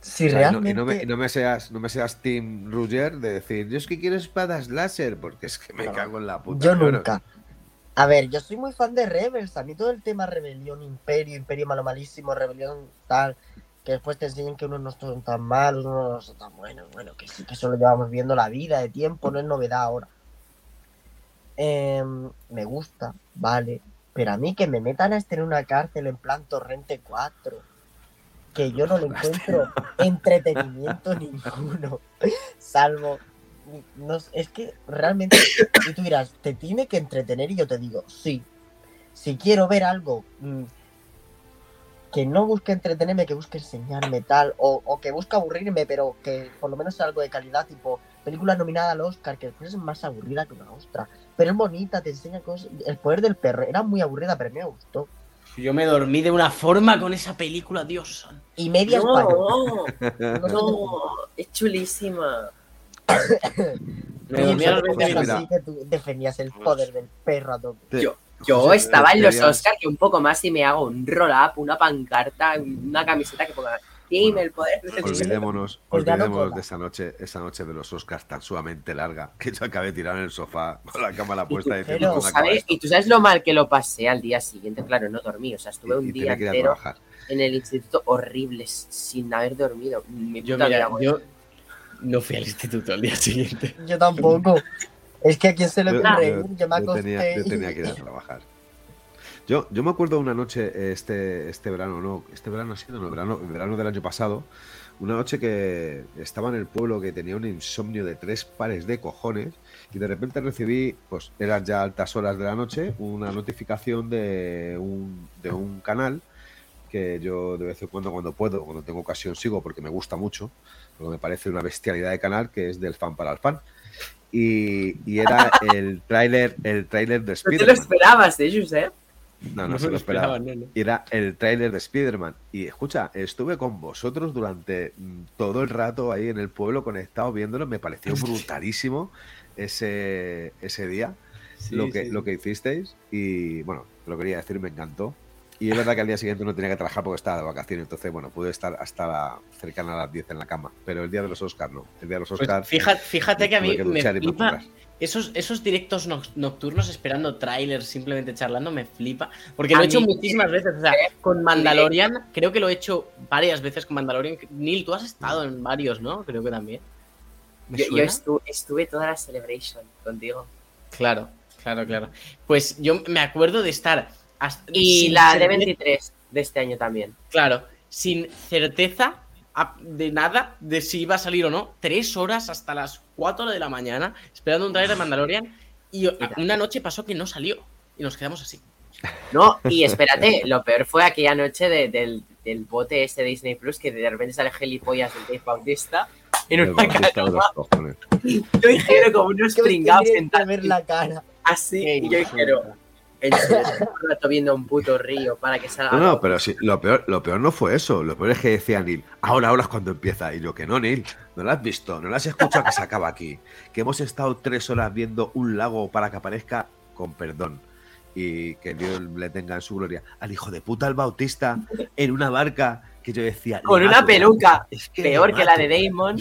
Si O sea, y no- realmente. y no, me, y no me seas, no me seas Team Ruger de decir, yo es que quiero espadas láser, porque es que me No, cago en la puta. Yo Bueno, nunca. A ver, yo soy muy fan de Rebels. A mí todo el tema rebelión, imperio, imperio malo malísimo, rebelión tal, que después te enseñen que unos no son tan malos, unos no son tan buenos. Bueno, que sí, que eso lo llevamos viendo la vida de tiempo, no es novedad ahora. Em, me gusta, vale. Pero a mí que me metan a este en una cárcel en plan Torrente 4, que yo no le encuentro entretenimiento *laughs* ninguno, salvo no es que realmente, y tú dirás, ¿te tiene que entretener? Y yo te digo, sí. Si quiero ver algo mm, que no busque entretenerme, que busque enseñarme tal, o, o que busque aburrirme, pero que por lo menos sea algo de calidad, tipo película nominada al Oscar, que después es más aburrida que una ostra. Pero es bonita, te enseña cosas. El poder del perro era muy aburrida, pero me gustó. Yo me dormí de una forma con esa película, Dios. Y media. No, No *laughs* no, es chulísima. *coughs* Me dormí a los 20 Mira. minutos. así que tú defendías el poder del perro a Yo- Yo estaba en los Oscars que un poco más y me hago un roll-up, una pancarta, una camiseta que ponga Dime el poder. del *laughs* Olvidémonos, *laughs* de esa noche, esa noche de los Oscars tan sumamente larga *laughs* que yo acabé tirado en el sofá con la cámara puesta diciendo ¿Tú "¿Dónde acaba sabes? esto?". Y tú sabes lo mal que lo pasé al día siguiente. Claro, no dormí. O sea, estuve Y- un y día entero en el instituto horrible, sin haber dormido. Mi Yo, puta mira, vida, yo no fui al instituto al día siguiente. Yo tampoco. Es que a quién se le ocurre yo- me acosté. tenía, yo tenía que ir a trabajar. Yo, yo me acuerdo una noche, este, este verano, no, este verano ha sido, no, el verano, el verano del año pasado, una noche que estaba en el pueblo que tenía un insomnio de tres pares de cojones y de repente recibí, pues eran ya altas horas de la noche, una notificación de un, de un canal que yo de vez en cuando, cuando puedo, cuando tengo ocasión, sigo porque me gusta mucho, porque me parece una bestialidad de canal que es del fan para el fan. Y, y era el tráiler el tráiler de *laughs* No te lo Spider-Man. esperabas, ¿eh, Josep? No, no se lo esperaba. no, no. Y Era el tráiler de Spider-Man. Y escucha, estuve con vosotros durante mm, todo el rato ahí en el pueblo conectado viéndolo. Me pareció brutalísimo ese, ese día, Sí, lo, que, sí, lo que hicisteis. Y bueno, lo quería decir, me encantó. Y es verdad que al día siguiente no tenía que trabajar porque estaba de vacaciones. Entonces, bueno, pude estar hasta la, cercana a las 10 en la cama. Pero el día de los Oscars no. El día de los Pues Oscars. fíjate, fíjate que a mí me flipa esos, esos directos noc- nocturnos esperando trailers, simplemente charlando, me flipa. Porque lo A he hecho muchísimas veces. O sea, con Mandalorian, creo que lo he hecho varias veces con Mandalorian. Neil, tú has estado en varios, ¿no? Creo que también. ¿Me Yo, yo suena? estu- estuve toda la celebration contigo. Claro, claro, claro. Pues yo me acuerdo de estar. Hasta- Y la de certeza- 23 de este año también. Claro, sin certeza de nada de si iba a salir o no. Tres horas hasta las 4 de la mañana esperando un trailer de Mandalorian. Y una noche pasó que no salió. Y nos quedamos así. No, y espérate, lo peor fue aquella noche de- del, del bote este de Disney Plus que de repente sale gilipollas del Dave Bautista en El una. Yo dijeron como unos pringados sentados ver la cara. así. Y yo dijeron, En rato viendo un puto río para que salga. No, no, pero sí, lo peor, lo peor no fue eso. Lo peor es que decía Neil, ahora, ahora es cuando empieza. Y yo, que no, Neil, no lo has visto, no lo has escuchado que se acaba aquí. Que hemos estado tres horas viendo un lago para que aparezca, con perdón, y que Dios le tenga en su gloria, al hijo de puta el Bautista en una barca que yo decía. Con "Le una mato". peluca Es que peor que la de Damon.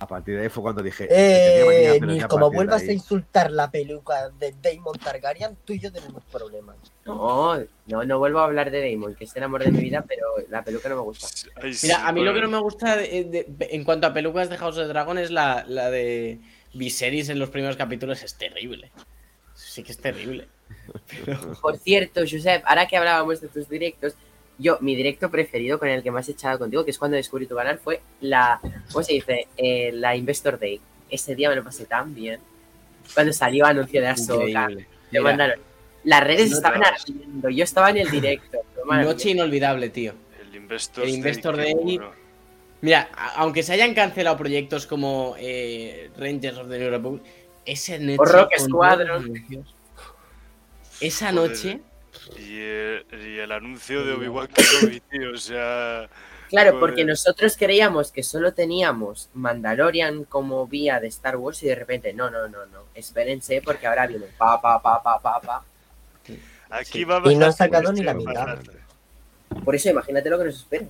A partir de ahí fue cuando dije. manía, Eh, a como vuelvas ahí- a insultar la peluca de Damon Targaryen, tú y yo tenemos problemas. No, no, no vuelvo a hablar de Damon, que es el amor de mi vida, pero la peluca no me gusta. Ay, sí, Mira, a mí lo que no me gusta de- de- en cuanto a pelucas de House of Dragon es la, la de Viserys en los primeros capítulos. Es terrible. Sí que es terrible. *laughs* Por cierto, Josep, ahora que hablábamos de tus directos, yo, mi directo preferido con el que más he echado contigo, que es cuando descubrí tu canal, fue la, ¿cómo se dice? Eh, la Investor Day. Ese día me lo pasé tan bien. Cuando salió anuncio de te Mira, mandaron. Las redes no estaban ardiendo, yo estaba en el directo. *laughs* noche inolvidable, tío. El Investor, El Investor Day-. Mira, aunque se hayan cancelado proyectos como eh, Rangers of the New Republic, esa noche. O Rock con Squadron. Esa Joder. noche. Y el, y el anuncio de Obi-Wan Kenobi, tío, o sea... Claro, Joder. porque nosotros creíamos que solo teníamos Mandalorian como vía de Star Wars y de repente, no, no, no, no, espérense porque ahora viene pa, pa, pa, pa, pa, pa. Aquí Sí. va Y no han sacado ni la mitad. bastante. Por eso imagínate lo que nos espera.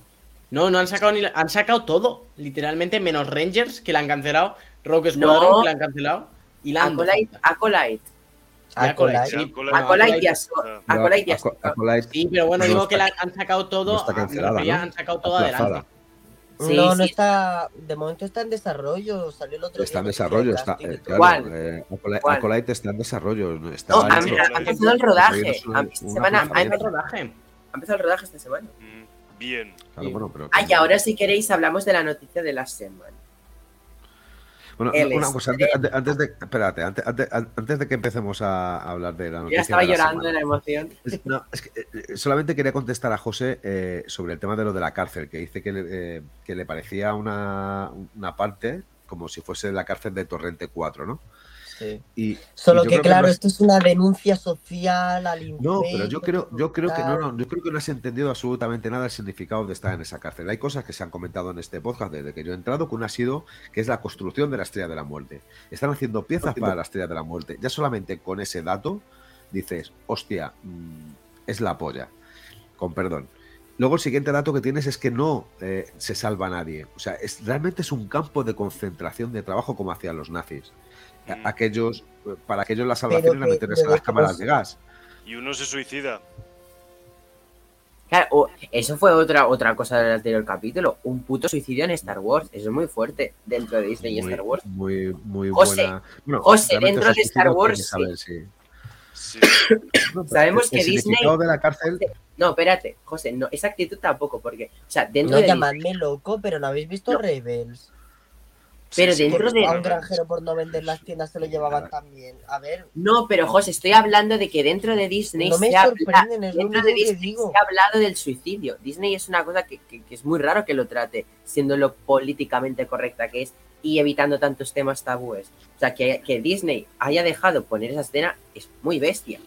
No, no han sacado ni la- han sacado todo, literalmente, menos Rangers, que la han cancelado, Rock No. Squadron, que la han cancelado, y la Acolyte, Acolyte, Acolyte. sí, Acolyte. Sí, pero bueno, No digo está- que la han sacado todo, está ¿no? han sacado todo adelante. Sí, no, no sí. está. De momento está en desarrollo. Salió el otro Está en desarrollo, está, eh, todo. claro, ¿Cuál? eh, Acolyte, ¿Cuál? Acolyte está en desarrollo. no, Está No, en ha, desarrollo. ha empezado el rodaje. Ha, es esta una semana ha, cosa ¿Hay empezado, rodaje? ha empezado el rodaje esta semana. Mm, Bien. Claro, bueno, pero- Ah, y ahora si queréis hablamos de la noticia de la semana. Bueno, una cosa, antes, antes- de, espérate, antes, antes, antes de que empecemos a hablar de la noticia. ya estaba de la llorando de la emoción. Es- no, es que, eh, solamente quería contestar a José eh, sobre el tema de lo de la cárcel, que dice que, le- eh, que le parecía una, una parte como si fuese la cárcel de Torrente 4, ¿no? Sí. Y, Solo y que, claro, esto es una denuncia social al No, pero yo imperio, creo, yo creo que no, no, yo creo que no has entendido absolutamente nada el significado de estar en esa cárcel. Hay cosas que se han comentado en este podcast desde que yo he entrado, que una ha sido que es la construcción de la estrella de la muerte. Están haciendo piezas para la estrella de la muerte. Ya solamente con ese dato dices, hostia, mm, es la polla. Con perdón. Luego el siguiente dato que tienes es que no eh, se salva a nadie. O sea, es, realmente es un campo de concentración de trabajo como hacían los nazis. A- Mm. Aquellos, para aquellos la salvación era que- meterles pero a las que cámaras de gas. Y uno se suicida. Claro, eso fue otra, otra cosa del anterior capítulo. Un puto suicidio en Star Wars. Eso es muy fuerte dentro de Disney y muy, Star Wars. Muy, muy José, buena. Bueno, José, dentro de Star Wars, hay que saber, sí. Sí. No, pero Sabemos que el Disney- de la cárcel. No, espérate, José, no, esa actitud tampoco, porque, o sea, dentro No de Disney, llamadme loco, pero no habéis visto No. Rebels. Pero Sí, dentro de- A un granjero por no vender las tiendas se lo llevaban también. A ver, No, pero José, estoy hablando de que dentro de Disney no me se habla, sorprenden, es dentro de Disney digo. se ha hablado del suicidio. Disney es una cosa que, que- que es muy raro que lo trate, siendo lo políticamente correcta que es y evitando tantos temas tabúes. O sea, que, que Disney haya dejado poner esa escena es muy bestia.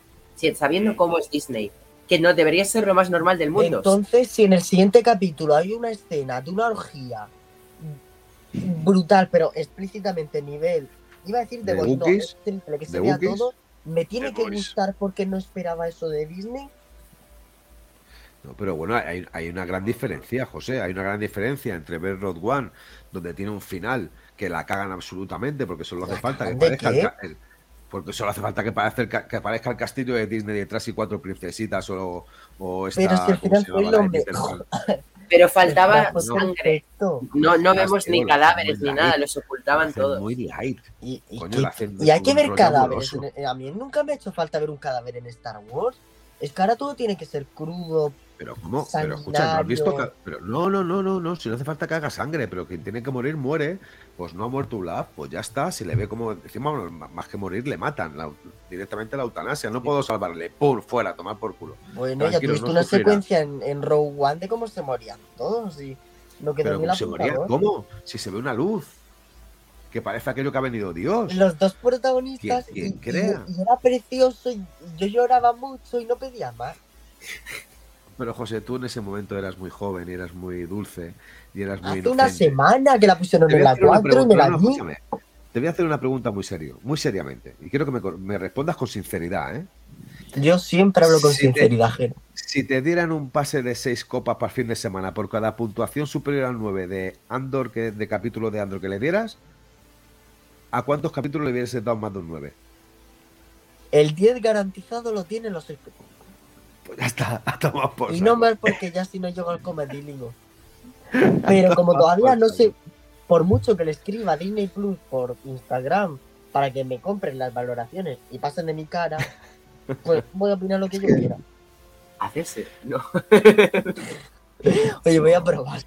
Sabiendo cómo es Disney, que no debería ser lo más normal del mundo. Entonces, si en el siguiente capítulo hay una escena de una orgía brutal, pero explícitamente nivel, iba a decir de, ¿De Boys, no, es triple, que se ¿De vea todo, me tiene The que Boys. gustar porque no esperaba eso de Disney. No, pero bueno, hay, hay una gran diferencia, José. Hay una gran diferencia entre ver Road One, donde tiene un final que la cagan absolutamente, porque solo hace ¿La falta que parezca el, el- porque solo hace falta que, parezca el, que aparezca el castillo de Disney detrás y cuatro princesitas o, o esta, Pero si al ¿cómo final fue lo mejor. *laughs* Pero faltaba sangre. perfecto. No, no vemos ni cadáveres ni nada, los ocultaban todos. Muy light. Y, y Coño, que- la hacen y hay que ver cadáveres. A mí nunca me ha hecho falta ver un cadáver en Star Wars. Es que ahora todo tiene que ser crudo. Pero ¿cómo? Pero escucha, ¿no has visto? Que- Pero no, no, no, no, no. Si no hace falta que haga sangre, pero quien tiene que morir muere. Pues no ha muerto Ulaf, pues ya está. Si le ve como encima bueno, más que morir le matan la- directamente la eutanasia. No puedo salvarle. ¡Pum! Fuera, tomar por culo. Bueno, ya tuviste no una sufrirá. secuencia en, en Rogue One de cómo se morían todos y no quedó Pero ¿cómo la se puta moría? voz. ¿Cómo? Si se ve una luz. que parece aquello que ha venido Dios. Los dos protagonistas. ¿Quién- quién y- y- crea? y era precioso y yo lloraba mucho y no pedía más. Pero José, tú en ese momento eras muy joven y eras muy dulce y eras muy Hace una inocente. semana que la pusieron Te en la hacer una 4 y me la no. Te voy a hacer una pregunta muy serio, muy seriamente. Y quiero que me, me respondas con sinceridad, ¿eh? Yo siempre hablo con Si te- sinceridad, Jero. Si te dieran un pase de seis copas para el fin de semana por cada puntuación superior al 9 de Andor, que, de capítulo de Andor que le dieras, ¿a cuántos capítulos le hubieras dado más de un 9? El 10 garantizado lo tienen los espectadores. Pues ya está, *laughs* a tomar por Y saco. no más porque ya si no llego al comedíligo. Pero como *laughs* todavía no sé, por mucho que le escriba a Disney Plus por Instagram para que me compren las valoraciones y pasen de mi cara, *laughs* pues voy a opinar lo que yo quiera. Hacerse. No. Oye, voy a probar.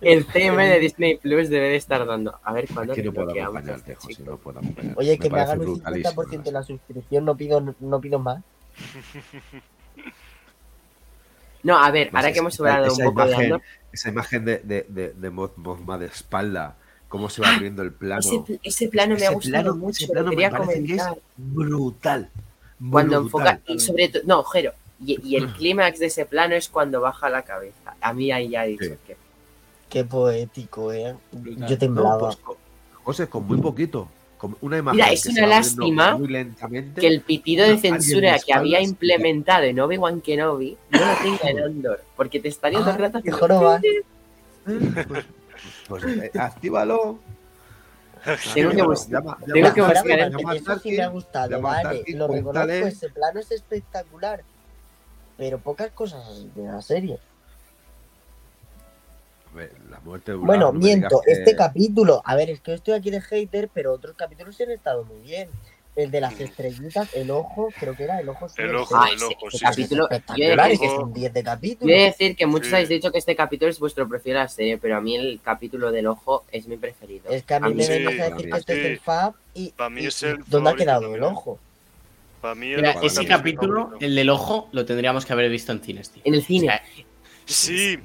El CM de Disney Plus debe de estar dando. A ver cuándo Aquí no puedo acompañarte, este José, no puedo acompañarte. Oye, que me, hagan un brutalísimo, 50% de la suscripción, no pido, no pido más. No, a ver, Pues ahora que hemos hablado un esa poco de imagen- Andor, Esa imagen de, de, de, de Moz- Mothma de espalda, cómo se va abriendo el plano. ese, pl- ese plano me ha gustado plano- mucho. ese plano me quería parece que es comentar. brutal. Cuando brutal. enfoca, y sobre todo, no, Jero, y, y el *clears throat* clímax de ese plano es cuando baja la cabeza. A mí ahí ya he dicho Sí. que. Qué poético, eh. Brutal. Yo No, temblaba. pues, co- José, con muy poquito. Con una imagen Mira, es una lástima muy lentamente. Que el pitido de censura que había implementado en Obi-Wan Kenobi no lo tenga en Andor, porque te estaría todo el rato haciendo- joroba. Pues, *laughs* pues, eh, actívalo. *laughs* Tengo que Actívalo. bus- Llama- tengo que buscar Eso sí me ha gustado, vale. Lo reconozco, ese plano es espectacular. Pero pocas cosas de la serie. La muerte de Bueno, no miento, que- este capítulo, a ver, es que estoy aquí de hater, pero otros capítulos sí han estado muy bien. El de las estrellitas, el ojo, creo que era el ojo. El ojo, Ah, el ese- ojo, sí. capítulo-. Espectacular, es que son 10 de de capítulos. decir que muchos Sí. habéis dicho que este capítulo es vuestro preferido de la serie, pero a mí el capítulo del ojo es mi preferido. Es que a mí me sí, venís a decir que este es el Fab y, es ¿dónde ha quedado el ojo? Para mí el Mira, ojo ese es capítulo, el del ojo, lo tendríamos que haber visto en cines, tío. En el cine. O sea, Sí.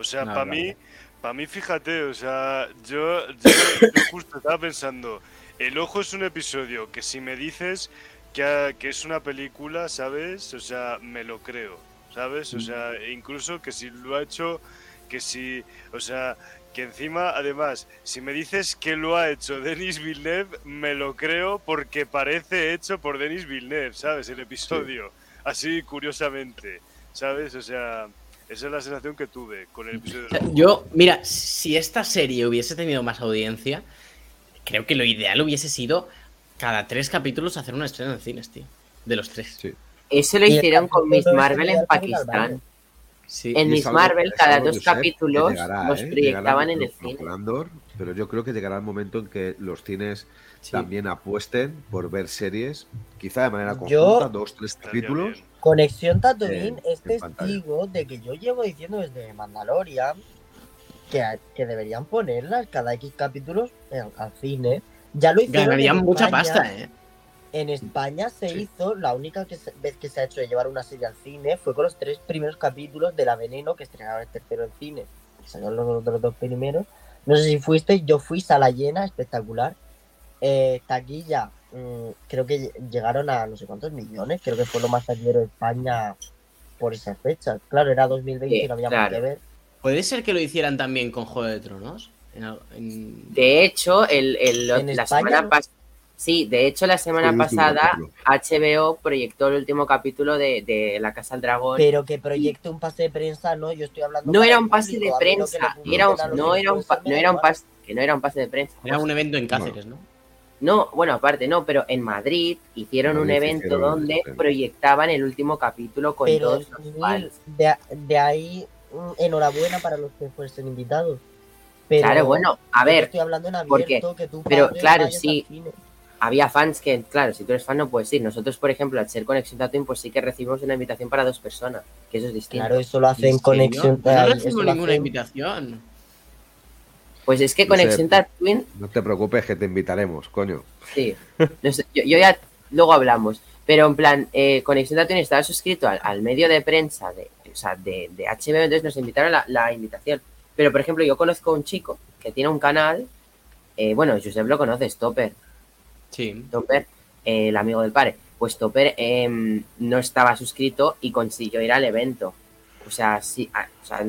O sea, No, para no, mí, para mí, fíjate, o sea, yo, yo, *coughs* yo justo estaba pensando, El Ojo es un episodio que si me dices que, que es una película, ¿sabes? O sea, me lo creo, ¿sabes? O sea, incluso que si lo ha hecho, que si, o sea, que encima, además, si me dices que lo ha hecho Denis Villeneuve, me lo creo porque parece hecho por Denis Villeneuve, ¿sabes? El episodio, así curiosamente, ¿sabes? O sea, esa es la sensación que tuve con el episodio. Ojo. Yo, mira, si esta serie hubiese tenido más audiencia, creo que lo ideal hubiese sido cada tres capítulos hacer una estrella en cines, tío. De los tres. Sí. Eso lo hicieron con Miss de Marvel en Pakistán. Sí. En Miss Marvel, cada dos Josep, capítulos llegará, los ¿eh? proyectaban en el cine. pero yo creo que llegará el momento en que los cines Sí. también apuesten por ver series, quizá de manera Yo- conjunta, dos, tres capítulos. Conexión Tatooine En- es testigo de que yo llevo diciendo desde Mandalorian que, que deberían ponerlas cada X capítulos en- al cine. Ya lo hicieron. Ganarían en mucha España. pasta, ¿eh? En España se Sí. hizo, la única que se- vez que se ha hecho de llevar una serie al cine fue con los tres primeros capítulos de La Veneno que estrenaron el tercero en cine. Salieron los otros dos primeros. No sé si fuiste, yo fui sala llena, espectacular. Eh, taquilla, mm, creo que lle- llegaron a no sé cuántos millones, creo que fue lo más taquillero de España por esas fechas. Claro, era 2020 y no había claro. más que ver. ¿Puede ser que lo hicieran también con Juego de Tronos? En al- en- De hecho, el, el- En la España, semana pasada. Sí, de hecho, la semana pasada. HBO proyectó el último capítulo de, de La Casa del Dragón. Pero que proyecte un pase de prensa, no, yo estoy hablando. no era un pase de prensa, era un- no, era un no era un pase, que no era un pase de prensa. Era un evento en Cáceres, ¿no? No, bueno, aparte no, pero en Madrid hicieron un evento hicieron donde proyectaban el último capítulo con Pero todos los fans. de, de ahí, mm, enhorabuena para los que fuesen invitados. Pero Claro, bueno, a ver, estoy hablando en porque- que tú pero claro, sí, había fans que, claro, si tú eres fan no puedes ir. Nosotros, por ejemplo, al ser Conexión Tatooine, pues sí que recibimos una invitación para dos personas, que eso es distinto. Claro, eso lo ¿En hacen conexión. No lo ninguna hacen- invitación. Pues es que No sé, Conexión Tatooine No te preocupes que te invitaremos, coño. Sí, no sé, yo, yo ya luego hablamos, pero en plan, eh, Conexión Tatooine estaba suscrito al, al medio de prensa de, o sea, de, de HBO, entonces nos invitaron la, la invitación. Pero, por ejemplo, yo conozco a un chico que tiene un canal eh, bueno, Josep lo conoces, Topper. Sí. Topper, eh, el amigo del padre. Pues Topper em, no estaba suscrito y consiguió ir al evento. O sea, sí, o sea,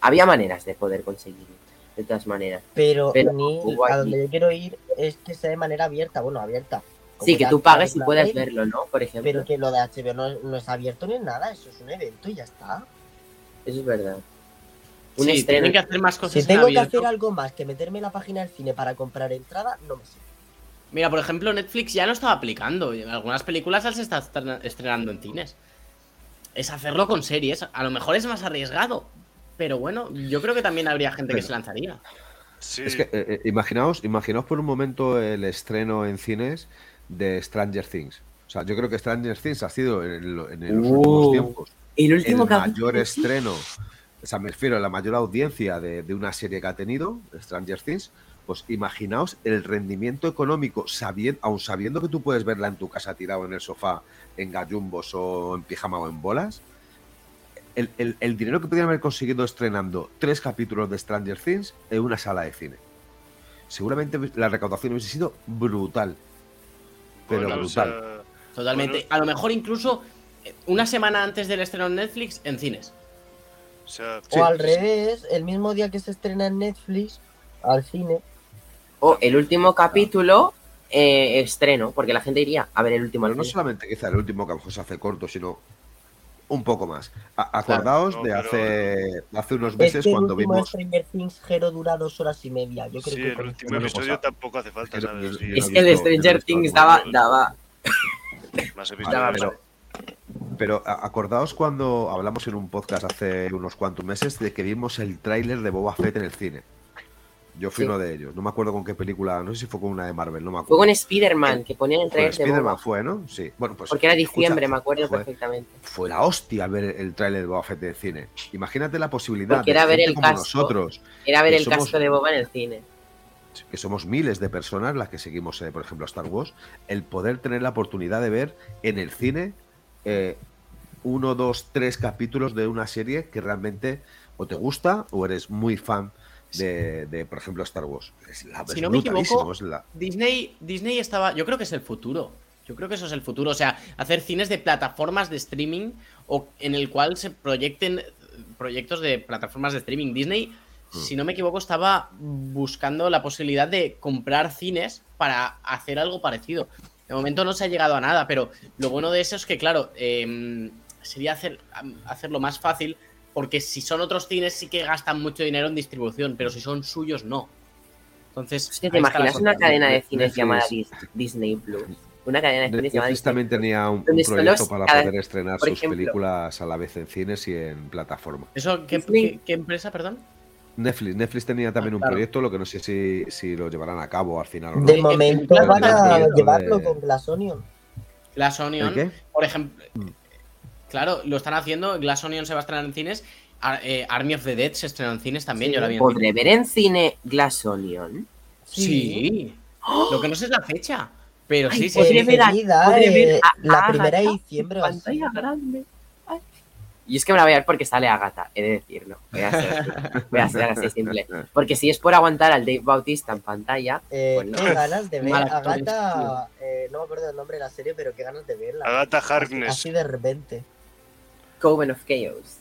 había maneras de poder conseguirlo, de todas maneras. Pero, Pero ni a donde yo quiero ir es que sea de manera abierta, bueno, abierta. Sí, que ya tú está pagues y puedas verlo, ¿no? Por ejemplo. Pero que lo de HBO no, no es abierto ni nada, eso es un evento y ya está. Eso es verdad. Un Sí, estreno. tienen que hacer más cosas Si en tengo que hacer algo más que meterme en la página del cine para comprar entrada, no me sirve. Mira, por ejemplo, Netflix ya lo estaba aplicando. Algunas películas las está estre- estrenando en cines. Es hacerlo con series. A lo mejor es más arriesgado. Pero bueno, yo creo que también habría gente que se lanzaría. Sí, Es que eh, eh, imaginaos, imaginaos por un momento el estreno en cines de Stranger Things. O sea, yo creo que Stranger Things ha sido en, lo- en los Uh, últimos tiempos El el último capítulo. mayor estreno, o sea, me refiero a la mayor audiencia de, de una serie que ha tenido, Stranger Things, pues imaginaos el rendimiento económico, sabiendo, aun sabiendo que tú puedes verla en tu casa tirado en el sofá, en gallumbos o en pijama o en bolas, el, el- el dinero que podrían haber conseguido estrenando tres capítulos de Stranger Things en una sala de cine. Seguramente la recaudación hubiese sido brutal. Pero bueno, o brutal. sea, Totalmente. Bueno. A lo mejor incluso eh, una semana antes del estreno en Netflix en cines. o sea, Sí, o al sí. revés, el mismo día que se estrena en Netflix, al cine. O el último capítulo, eh, estreno, porque la gente iría a ver el último. Pero no solamente quizá el último que a lo mejor se hace corto, sino un poco más. A- acordaos no, de pero- hace, hace unos Es meses el cuando último vimos. Stranger Things Hero dura dos horas y media. Yo creo sí, que el último episodio pasa. tampoco hace falta, Es no Es he que el visto- Stranger Things daba, daba. más episodios. pero, pero acordaos cuando hablamos en un podcast hace unos cuantos meses de que vimos el tráiler de Boba Fett en el cine. Yo fui Sí. uno de ellos. No me acuerdo con qué película, no sé si fue con una de Marvel, no me Fue acuerdo. con Spider-Man, que ponían trailer de Spider-Man Boba. fue, ¿no? Sí. Bueno, pues. Porque era escucha, diciembre, me acuerdo fue- perfectamente. fue la hostia ver el tráiler de Boba Fett en el cine. Imagínate la posibilidad Porque de era ver el como casco. nosotros, Era ver el somos- casco de Boba en el cine. que somos miles de personas las que seguimos, eh, por ejemplo, Star Wars, el poder tener la oportunidad de ver en el cine eh, uno, dos, tres capítulos de una serie que realmente o te gusta o eres muy fan de, de, por ejemplo, Star Wars. Es, la, Si es no me equivoco, es la- Disney, Disney estaba. Yo creo que es el futuro. Yo creo que eso es el futuro. O sea, hacer cines de plataformas de streaming o en el cual se proyecten proyectos de plataformas de streaming. Disney, Mm. si no me equivoco, estaba buscando la posibilidad de comprar cines para hacer algo parecido. De momento no se ha llegado a nada, pero lo bueno de eso es que, claro, em, sería hacer, hacerlo más fácil. Porque si son otros cines sí que gastan mucho dinero en distribución, pero si son suyos no. Entonces, ¿te imaginas una cadena de Netflix- cines llamada Dis- Disney Plus? Una cadena de cines llamada Netflix Disney también tenía un, proyecto para cada- poder estrenar por sus ejemplo- películas a la vez en cines y en plataforma. ¿Eso qué, Disney- qué- qué empresa, perdón? Netflix, Netflix tenía también Ah, un proyecto, lo que no sé si, si lo llevarán a cabo al final o no. De Eh, momento claro, van a proyecto llevarlo de- con Glass Onion. Glass ¿El Onion, qué? por ejemplo. Claro, lo están haciendo. Glass Onion se va a estrenar en cines. Ar- eh, Army of the Dead se estrenó en cines también. Sí. Yo la vi en ¿Podré ver en cine Glass Onion? Sí. Lo que no sé es la fecha. Pero Ay, sí, sí, ver a- podré ver eh, a la primera de diciembre. Pantalla grande. Ay. Y es que me la voy a ver porque sale Agatha, he de decirlo. Voy a ser así, voy a ser así simple. Porque si es por aguantar al Dave Bautista en pantalla, Eh, qué ganas de ver Agatha. eh, no me acuerdo del nombre de la serie, pero qué ganas de verla. Agatha Así, Harkness, así de repente. Coven of Chaos.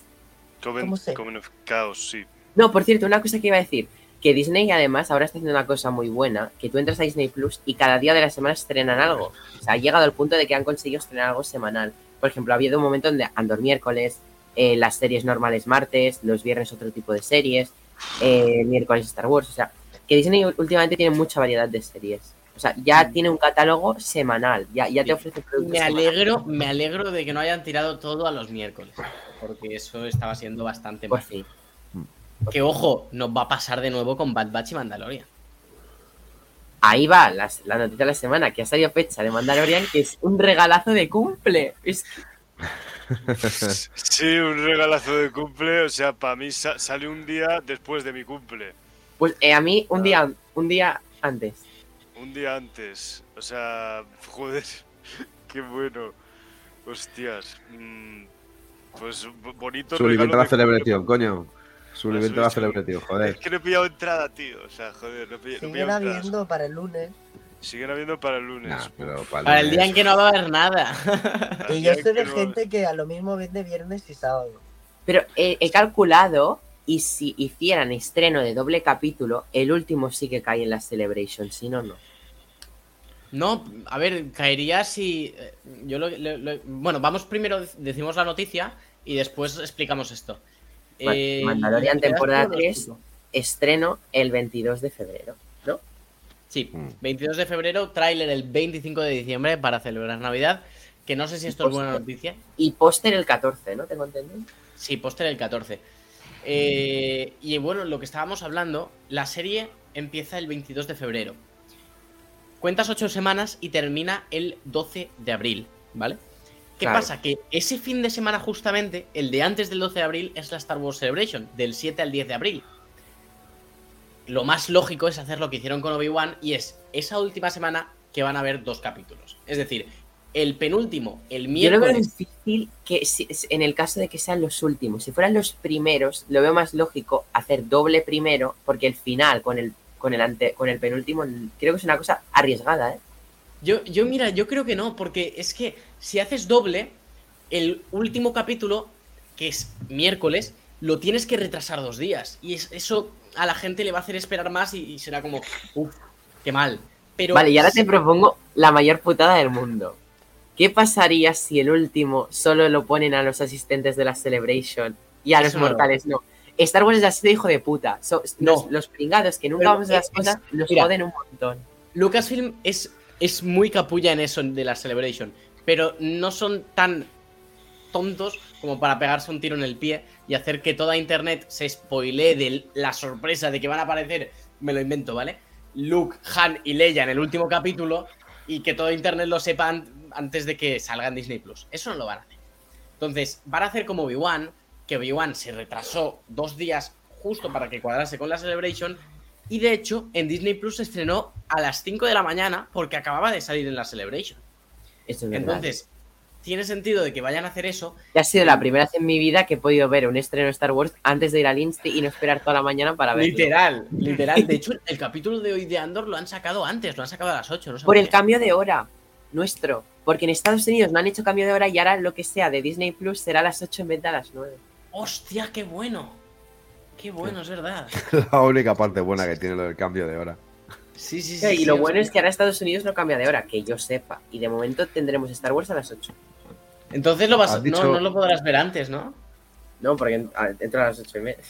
Coven, ¿cómo sé? Coven of Chaos, sí. No, por cierto, una cosa que iba a decir. Que Disney además ahora está haciendo una cosa muy buena, que tú entras a Disney Plus y cada día de la semana estrenan algo. O sea, ha llegado al punto de que han conseguido estrenar algo semanal. Por ejemplo, ha habido un momento donde Andor miércoles, eh, las series normales martes, los viernes otro tipo de series, eh, miércoles Star Wars. O sea, que Disney últimamente tiene mucha variedad de series. O sea, ya tiene un catálogo semanal, ya, ya te ofrece productos. Me semanales. alegro, me alegro de que no hayan tirado todo a los miércoles. Porque eso estaba siendo bastante Pues mal. sí. Que ojo, nos va a pasar de nuevo con Bad Batch y Mandalorian. Ahí va las- la noticia de la semana, que ha salido fecha de Mandalorian, que es un regalazo de cumple. Es Sí, un regalazo de cumple, o sea, para mí sa- sale un día después de mi cumple, Pues eh, a mí un día, un día antes. Un día antes. O sea, joder, *laughs* qué bueno. Hostias. mm, Pues bo- bonito Suli, regalo vete a la celebración, coño. Su Bueno, evento va a subiste- celebrar, tío, Es joder. que no he pillado entrada, tío. O sea, joder, no he pillado, no Siguen entradas. habiendo para el lunes. Siguen habiendo para el lunes. Nah, pero para, Para el día en que no va a haber nada. *laughs* Y yo sé que de no- gente que a lo mismo vende viernes y sábado. Pero he, he calculado y si hicieran estreno de doble capítulo, el último sí que cae en la Celebration, si no, no. No, a ver, caería si. eh, Yo lo, lo- lo- bueno, vamos primero, decimos la noticia y después explicamos esto. Eh, Mandalorian ¿me das temporada todo, lo 3. explico? Estreno el 22 de febrero, ¿no? Sí, Mm. 22 de febrero, tráiler el 25 de diciembre para celebrar Navidad. Que no sé si esto es buena noticia. Y póster el 14, ¿no? Tengo entendido. Sí, póster el 14. Eh, y bueno, lo que estábamos hablando, la serie empieza el 22 de febrero. Cuentas 8 semanas y termina el 12 de abril, ¿vale? ¿Qué Claro. pasa? Que ese fin de semana justamente, el de antes del 12 de abril, es la Star Wars Celebration, del 7 al 10 de abril. Lo más lógico es hacer lo que hicieron con Obi-Wan y es esa última semana que van a haber dos capítulos. Es decir, el penúltimo, el Yo lo veo miércoles... difícil que si- en el caso de que sean los últimos. Si fueran los primeros, lo veo más lógico hacer doble primero, porque el final con el con el ante, con el penúltimo creo que es una cosa arriesgada, ¿eh? Yo, yo, mira, yo creo que no, porque es que si haces doble, el último capítulo, que es miércoles, lo tienes que retrasar dos días. Y es- eso a la gente le va a hacer esperar más y, y será como, uff, qué mal. Pero Vale, y ahora si- te propongo la mayor putada del mundo. ¿Qué pasaría si el último solo lo ponen a los asistentes de la Celebration y a los Eso mortales no? Star Wars es así de hijo de puta. So- No. los, los pringados que nunca Pero vamos a las cosas nos mira. joden un montón. Lucasfilm es, es muy capulla en eso de la Celebration, pero no son tan tontos como para pegarse un tiro en el pie y hacer que toda internet se spoilee de la sorpresa de que van a aparecer, me lo invento, ¿vale? Luke, Han y Leia en el último capítulo y que todo internet lo sepa an- antes de que salga en Disney Plus. Eso no lo van a hacer. Entonces, van a hacer como Obi-Wan, que Obi-Wan se retrasó dos días justo para que cuadrase con la Celebration y de hecho, en Disney Plus se estrenó a las 5 de la mañana porque acababa de salir en la Celebration. Esto es verdad. Entonces, tiene sentido de que vayan a hacer eso. Ya ha sido la primera vez en mi vida que he podido ver un estreno de Star Wars antes de ir al Insti y no esperar toda la mañana para verlo. Literal, literal. De *laughs* hecho, el capítulo de hoy de Andor lo han sacado antes, lo han sacado a las 8. No sé Por el qué. cambio de hora nuestro. Porque en Estados Unidos no han hecho cambio de hora y ahora lo que sea de Disney Plus será a las 8 en vez de a las 9. ¡Hostia, qué bueno! Qué bueno, es verdad. *laughs* La única parte buena que tiene lo del cambio de hora. Sí, sí, sí. y sí, lo bueno es que ahora Estados Unidos no cambia de hora, que yo sepa. Y de momento tendremos Star Wars a las 8. Entonces lo vas, no, dicho- no lo podrás ver antes, ¿no? No, porque en- a- las 8 y media.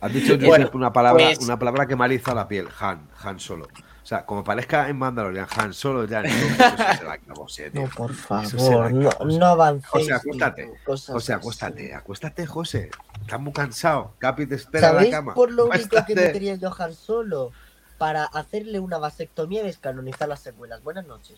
Has dicho Bueno, una palabra, pues- una palabra que maliza la piel, Han, Han Solo. O sea, como parezca en Mandalorian, Han Solo ya entonces *laughs* eso se la acabó, sí, tío. No, por favor, no, no avancéis. José, acuéstate. tío, cosas José, así. acuéstate, acuéstate, José. Estás muy cansado. Capi te espera en la ¿Sabéis cama. por lo único que Acuéstate. metería yo Han Solo? Para hacerle una vasectomía y descanonizar las secuelas. Buenas noches.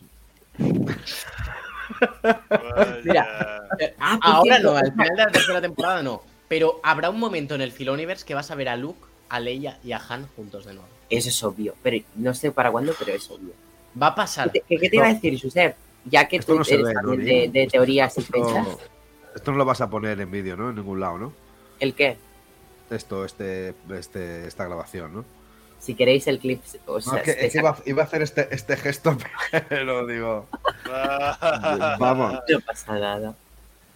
Mira. Eh, Ah, por Ahora no, al final de la tercera temporada no. Pero habrá un momento en el Filoniverse que vas a ver a Luke, a Leia y a Han juntos de nuevo. Eso es obvio. Pero no sé para cuándo, pero es obvio. Va a pasar. ¿Qué, te- qué te iba a decir, Josep? Ya que Esto tú no eres ve, también ¿no, de, teorías y fechas. esto no lo vas a poner en vídeo, ¿no? En ningún lado, ¿no? ¿El qué? Esto, este, este, esta grabación, ¿no? Si queréis el clip, o No, es que, te es que iba, iba a hacer este, este gesto, *laughs* pero digo. Vamos. no pasa nada.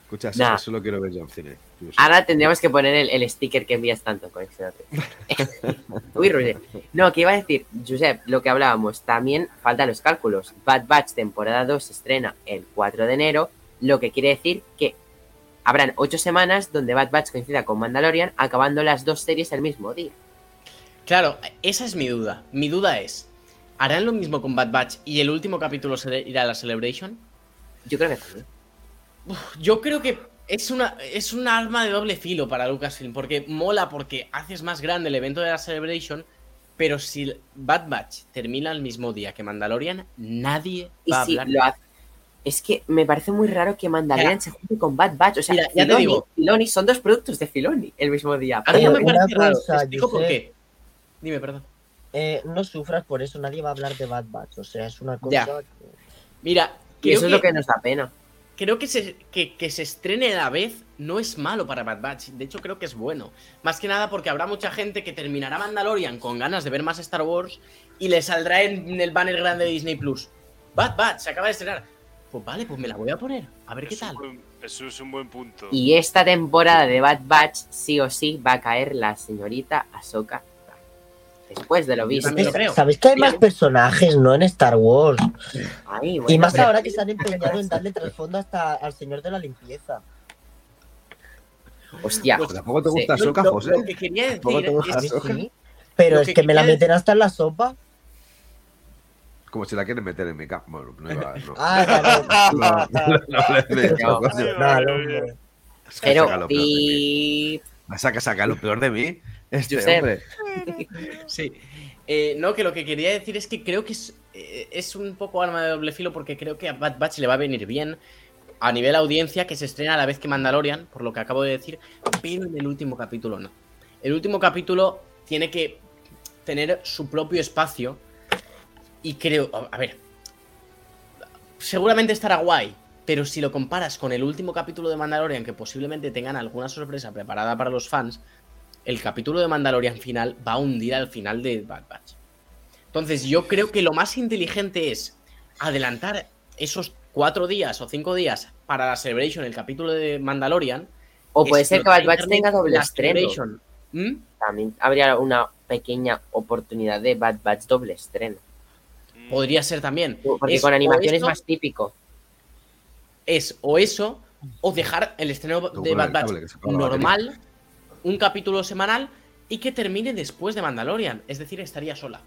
Escucha, Nah. eso lo quiero ver yo en cine. Yo. Ahora tendríamos que poner el, el sticker que envías tanto, Conexión *laughs* Uy, Roger. No, que iba a decir, Josep, lo que hablábamos, también faltan los cálculos. Bad Batch temporada 2 se estrena el 4 de enero, lo que quiere decir que habrán 8 semanas donde Bad Batch coincida con Mandalorian, acabando las dos series el mismo día. Claro, esa es mi duda. Mi duda es, ¿harán lo mismo con Bad Batch y el último capítulo se irá a la Celebration? Yo creo que también. Yo creo que es una, es un arma de doble filo para Lucasfilm, porque mola porque haces más grande el evento de la Celebration, pero si Bad Batch termina el mismo día que Mandalorian, nadie Y va a si hablar. lo hace. Es que me parece muy raro que Mandalorian se junte con Bad Batch. O sea, Mira, ya te Filoni, digo. Filoni son dos productos de Filoni el mismo día. A mí no me parece raro. cosa, Te explico por qué. Dime, perdón. Eh, no sufras por eso, nadie va a hablar de Bad Batch. O sea, es una cosa. Ya. que- Mira, Y eso es lo que nos da pena. Creo que se, que, que se estrene a la vez no es malo para Bad Batch. De hecho, creo que es bueno. Más que nada porque habrá mucha gente que terminará Mandalorian con ganas de ver más Star Wars y le saldrá en el banner grande de Disney Plus. Bad Batch se acaba de estrenar. Pues vale, pues me la voy a poner. A ver qué Es tal. buen- eso es un buen punto. Y esta temporada de Bad Batch, sí o sí, va a caer la señorita Ahsoka. Después de lo visto. creo. ¿Sabéis que hay más personajes, no? En Star Wars. Ay, Y más pero- ahora que se han empeñado en darle trasfondo hasta al señor de la limpieza. Hostia, Pues- ¿Tampoco te gusta lo- José? lo que quería ¿Tampoco decir te gusta es- sí. Pero Lo es que que me la meten hasta en la sopa. Como si la quieren meter en mi cama. Bueno, no iba no. Ah, No, no, no No. claro. Peor de mí. Este hombre. *laughs* Sí. Eh, no, que lo que quería decir es que creo que es, eh, es un poco arma de doble filo porque creo que a Bad Batch le va a venir bien a nivel audiencia que se estrena a la vez que Mandalorian, por lo que acabo de decir, pero en el último capítulo no. El último capítulo tiene que tener su propio espacio y creo, a ver, seguramente estará guay, pero si lo comparas con el último capítulo de Mandalorian, que posiblemente tengan alguna sorpresa preparada para los fans, el capítulo de Mandalorian final va a hundir al final de Bad Batch. Entonces yo creo que lo más inteligente es adelantar esos cuatro días o cinco días para la Celebration, el capítulo de Mandalorian. O puede ser que Bad Batch tenga doble estreno. ¿Mm? También habría una pequeña oportunidad de Bad Batch doble estreno. Mm, Podría ser también. Porque Es con animación es más típico. Es o eso, o dejar el estreno de Bad Batch normal, un capítulo semanal, y que termine después de Mandalorian. Es decir, estaría sola.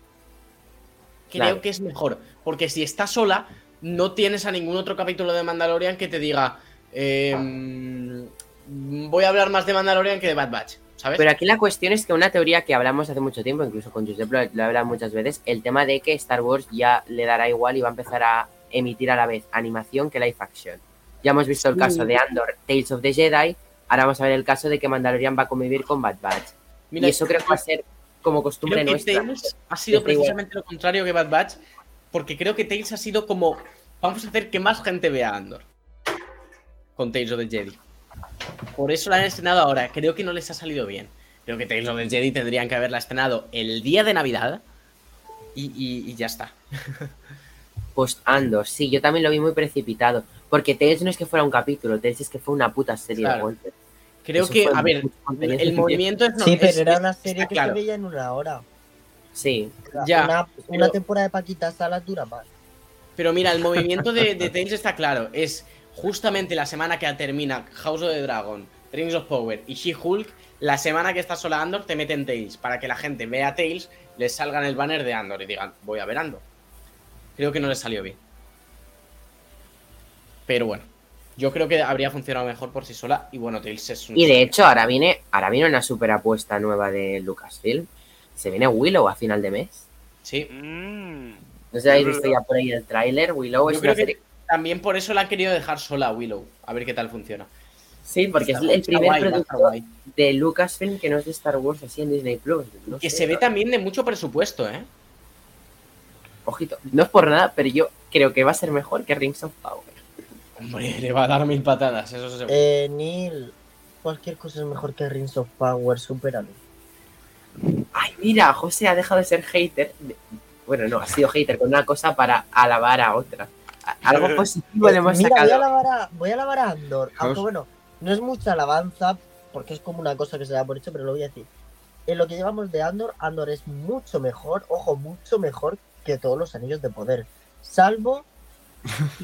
Creo Claro. que es mejor. Porque si está sola, no tienes a ningún otro capítulo de Mandalorian que te diga. em, voy a hablar más de Mandalorian que de Bad Batch. ¿Sabes? Pero aquí la cuestión es que una teoría que hablamos hace mucho tiempo, incluso con Josep lo, lo he hablado muchas veces, el tema de que Star Wars ya le dará igual y va a empezar a emitir a la vez animación que live action. Ya hemos visto el caso de Andor, Tales of the Jedi, ahora vamos a ver el caso de que Mandalorian va a convivir con Bad Batch. Mira, y eso creo que va a ser como costumbre creo que nuestra. Tales ha sido igual. precisamente lo contrario que Bad Batch. Porque creo que Tales ha sido como. Vamos a hacer que más gente vea Andor. Con Tales of the Jedi. Por eso la han estrenado ahora. Creo que no les ha salido bien. Creo que Tales of the Jedi tendrían que haberla estrenado el día de Navidad. Y, y- y ya está. *laughs* Post Andor, sí, yo también lo vi muy precipitado. Porque Tales no es que fuera un capítulo, Tales es que fue una puta serie Claro. de golpes. Creo Eso que, a ver, el movimiento es. no- sí, pero es- era una serie que claro. se veía en una hora. Sí, O sea, Ya, una, pero- una temporada de Paquita Salas dura más. Pero mira, el movimiento de, de Tales está claro. Es justamente la semana que termina House of the Dragon, Rings of Power y She-Hulk. La semana que está sola Andor te meten Tales. Para que la gente vea Tales, les salgan el banner de Andor y digan, voy a ver Andor. Creo que no les salió bien. Pero bueno, yo creo que habría funcionado mejor por sí sola. Y bueno, Tales es un. Y de hecho, ahora viene, ahora viene una super apuesta nueva de Lucasfilm. Se viene Willow a final de mes. Sí. Mm, No sé si habéis visto ya por ahí el tráiler. Willow Yo es creo una que serie. también por eso la han querido dejar sola a Willow. A ver qué tal funciona. Sí, porque es el primer guay, producto de Lucasfilm que no es de Star Wars así en Disney Plus. No Que sé, se ve ¿no? también de mucho presupuesto, ¿eh? Ojito, no es por nada, pero yo creo que va a ser mejor que Rings of Power. Hombre, *laughs* le va a dar mil patadas, eso se Eh, Neil, cualquier cosa es mejor que Rings of Power, supéralo. Ay, mira, José ha dejado de ser hater. Bueno, no, ha sido hater con una cosa para alabar a otra. Algo *laughs* positivo le hemos Mira, voy a, sacado. alabar a, voy a alabar a Andor. Aunque bueno, no es mucha alabanza, porque es como una cosa que se da por hecho, pero lo voy a decir. En lo que llevamos de Andor, Andor es mucho mejor, ojo, mucho mejor que todos los anillos de poder. Salvo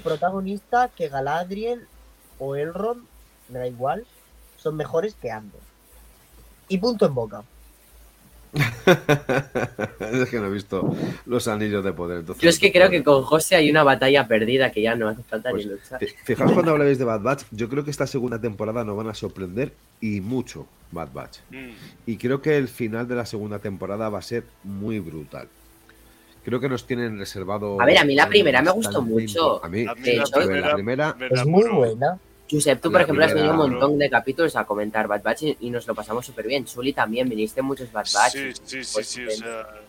protagonista que Galadriel o Elrond, me da igual, son mejores que Andor. Y punto en boca. *laughs* es que no he visto los anillos de poder. entonces Yo es que creo que con José hay una batalla perdida que ya no hace falta Pues, ni luchar. Fi- Fijaos cuando *laughs* habláis de Bad Batch, yo creo que esta segunda temporada nos van a sorprender y mucho Bad Batch. mm. Y creo que el final de la segunda temporada va a ser muy brutal. Creo que nos tienen reservado. A ver, a mí la primera me gustó mucho. A mí, A mí De la hecho, la primera, me Es muy buena. Josep, tú por La ejemplo has venido un montón de capítulos a comentar Bad Batch y, y nos lo pasamos súper bien. Chuli también, viniste en muchos Bad Batch. Sí, sí, sí, Pues sí, o estupendo. sea,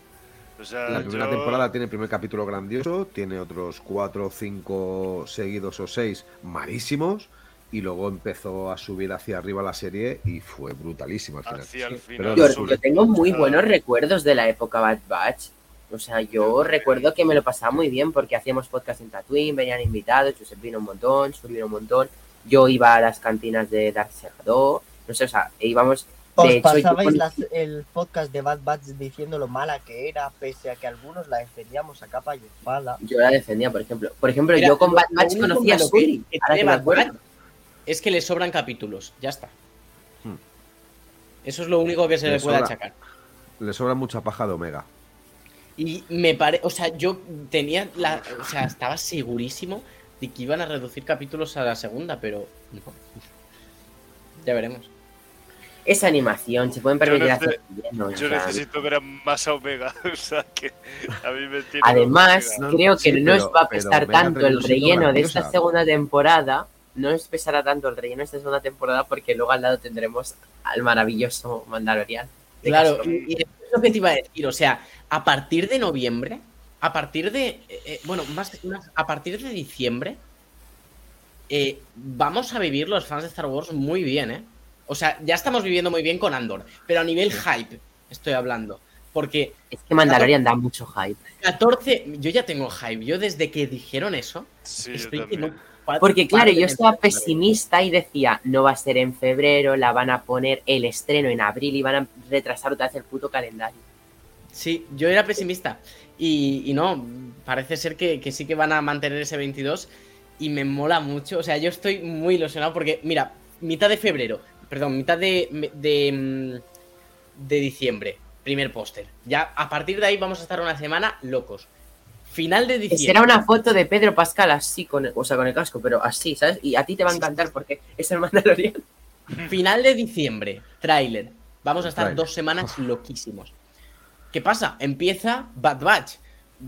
O sea, La primera yo- temporada tiene el primer capítulo grandioso, tiene otros cuatro o cinco seguidos o seis malísimos, y luego empezó a subir hacia arriba la serie y fue brutalísimo al final. hacia el. Yo, yo tengo muy buenos recuerdos de la época Bad Batch. O sea, yo recuerdo que me lo pasaba muy bien porque hacíamos podcast en Tatooine, venían invitados, Josep vino un montón, Sur vino un montón. Yo iba a las cantinas de Dark Segador, no sé, o sea, íbamos. Os De hecho, yo pasabais las- el podcast de Bad Batch diciendo lo mala que era, pese a que algunos la defendíamos a capa y espada. Yo la defendía, por ejemplo. Por ejemplo, Mira, yo con Bad Batch único conocí a Suri. es que le sobran capítulos, ya está. Hmm. Eso es lo único que se Le le puede sobra. achacar. Le sobra mucha paja de Omega. Y me parece, o sea, yo tenía la, o sea, estaba segurísimo de que iban a reducir capítulos a la segunda, pero no. Ya veremos. Esa animación, se pueden permitir nece- hacer lleno, Yo necesito ver a más a Omega. *laughs* O sea, que a mí me tiene. Además, Omega. creo que Sí, no pero- os va a pesar tanto el relleno de esta segunda temporada. No os pesará tanto el relleno de esta segunda temporada porque luego al lado tendremos al maravilloso Mandalorian. Claro, y, y es lo que te iba a decir, o sea, a partir de noviembre, a partir de, eh, eh, bueno, más, más- a partir de diciembre, eh, vamos a vivir los fans de Star Wars muy bien, ¿eh? O sea, ya estamos viviendo muy bien con Andor, pero a nivel hype estoy hablando, porque Es que Mandalorian da mucho hype. 14, yo ya tengo hype, yo desde que dijeron eso, Sí, yo estoy que no Porque claro, yo estaba pesimista y decía, no va a ser en febrero, la van a poner el estreno en abril y van a retrasar otra vez el puto calendario. Sí, yo era pesimista. Y, y no, parece ser que, que sí que van a mantener ese 22 y me mola mucho. O sea, yo estoy muy ilusionado porque, mira, mitad de febrero, perdón, mitad de, de, mm, de diciembre, primer póster. Ya a partir de ahí vamos a estar una semana locos. Final de diciembre. Será una foto de Pedro Pascal así, con el, o sea, con el casco, pero así, ¿sabes? Y a ti te va a encantar porque es el Mandalorian. *laughs* Final de diciembre, tráiler. Vamos a estar dos semanas loquísimos. ¿Qué pasa? Empieza Bad Batch.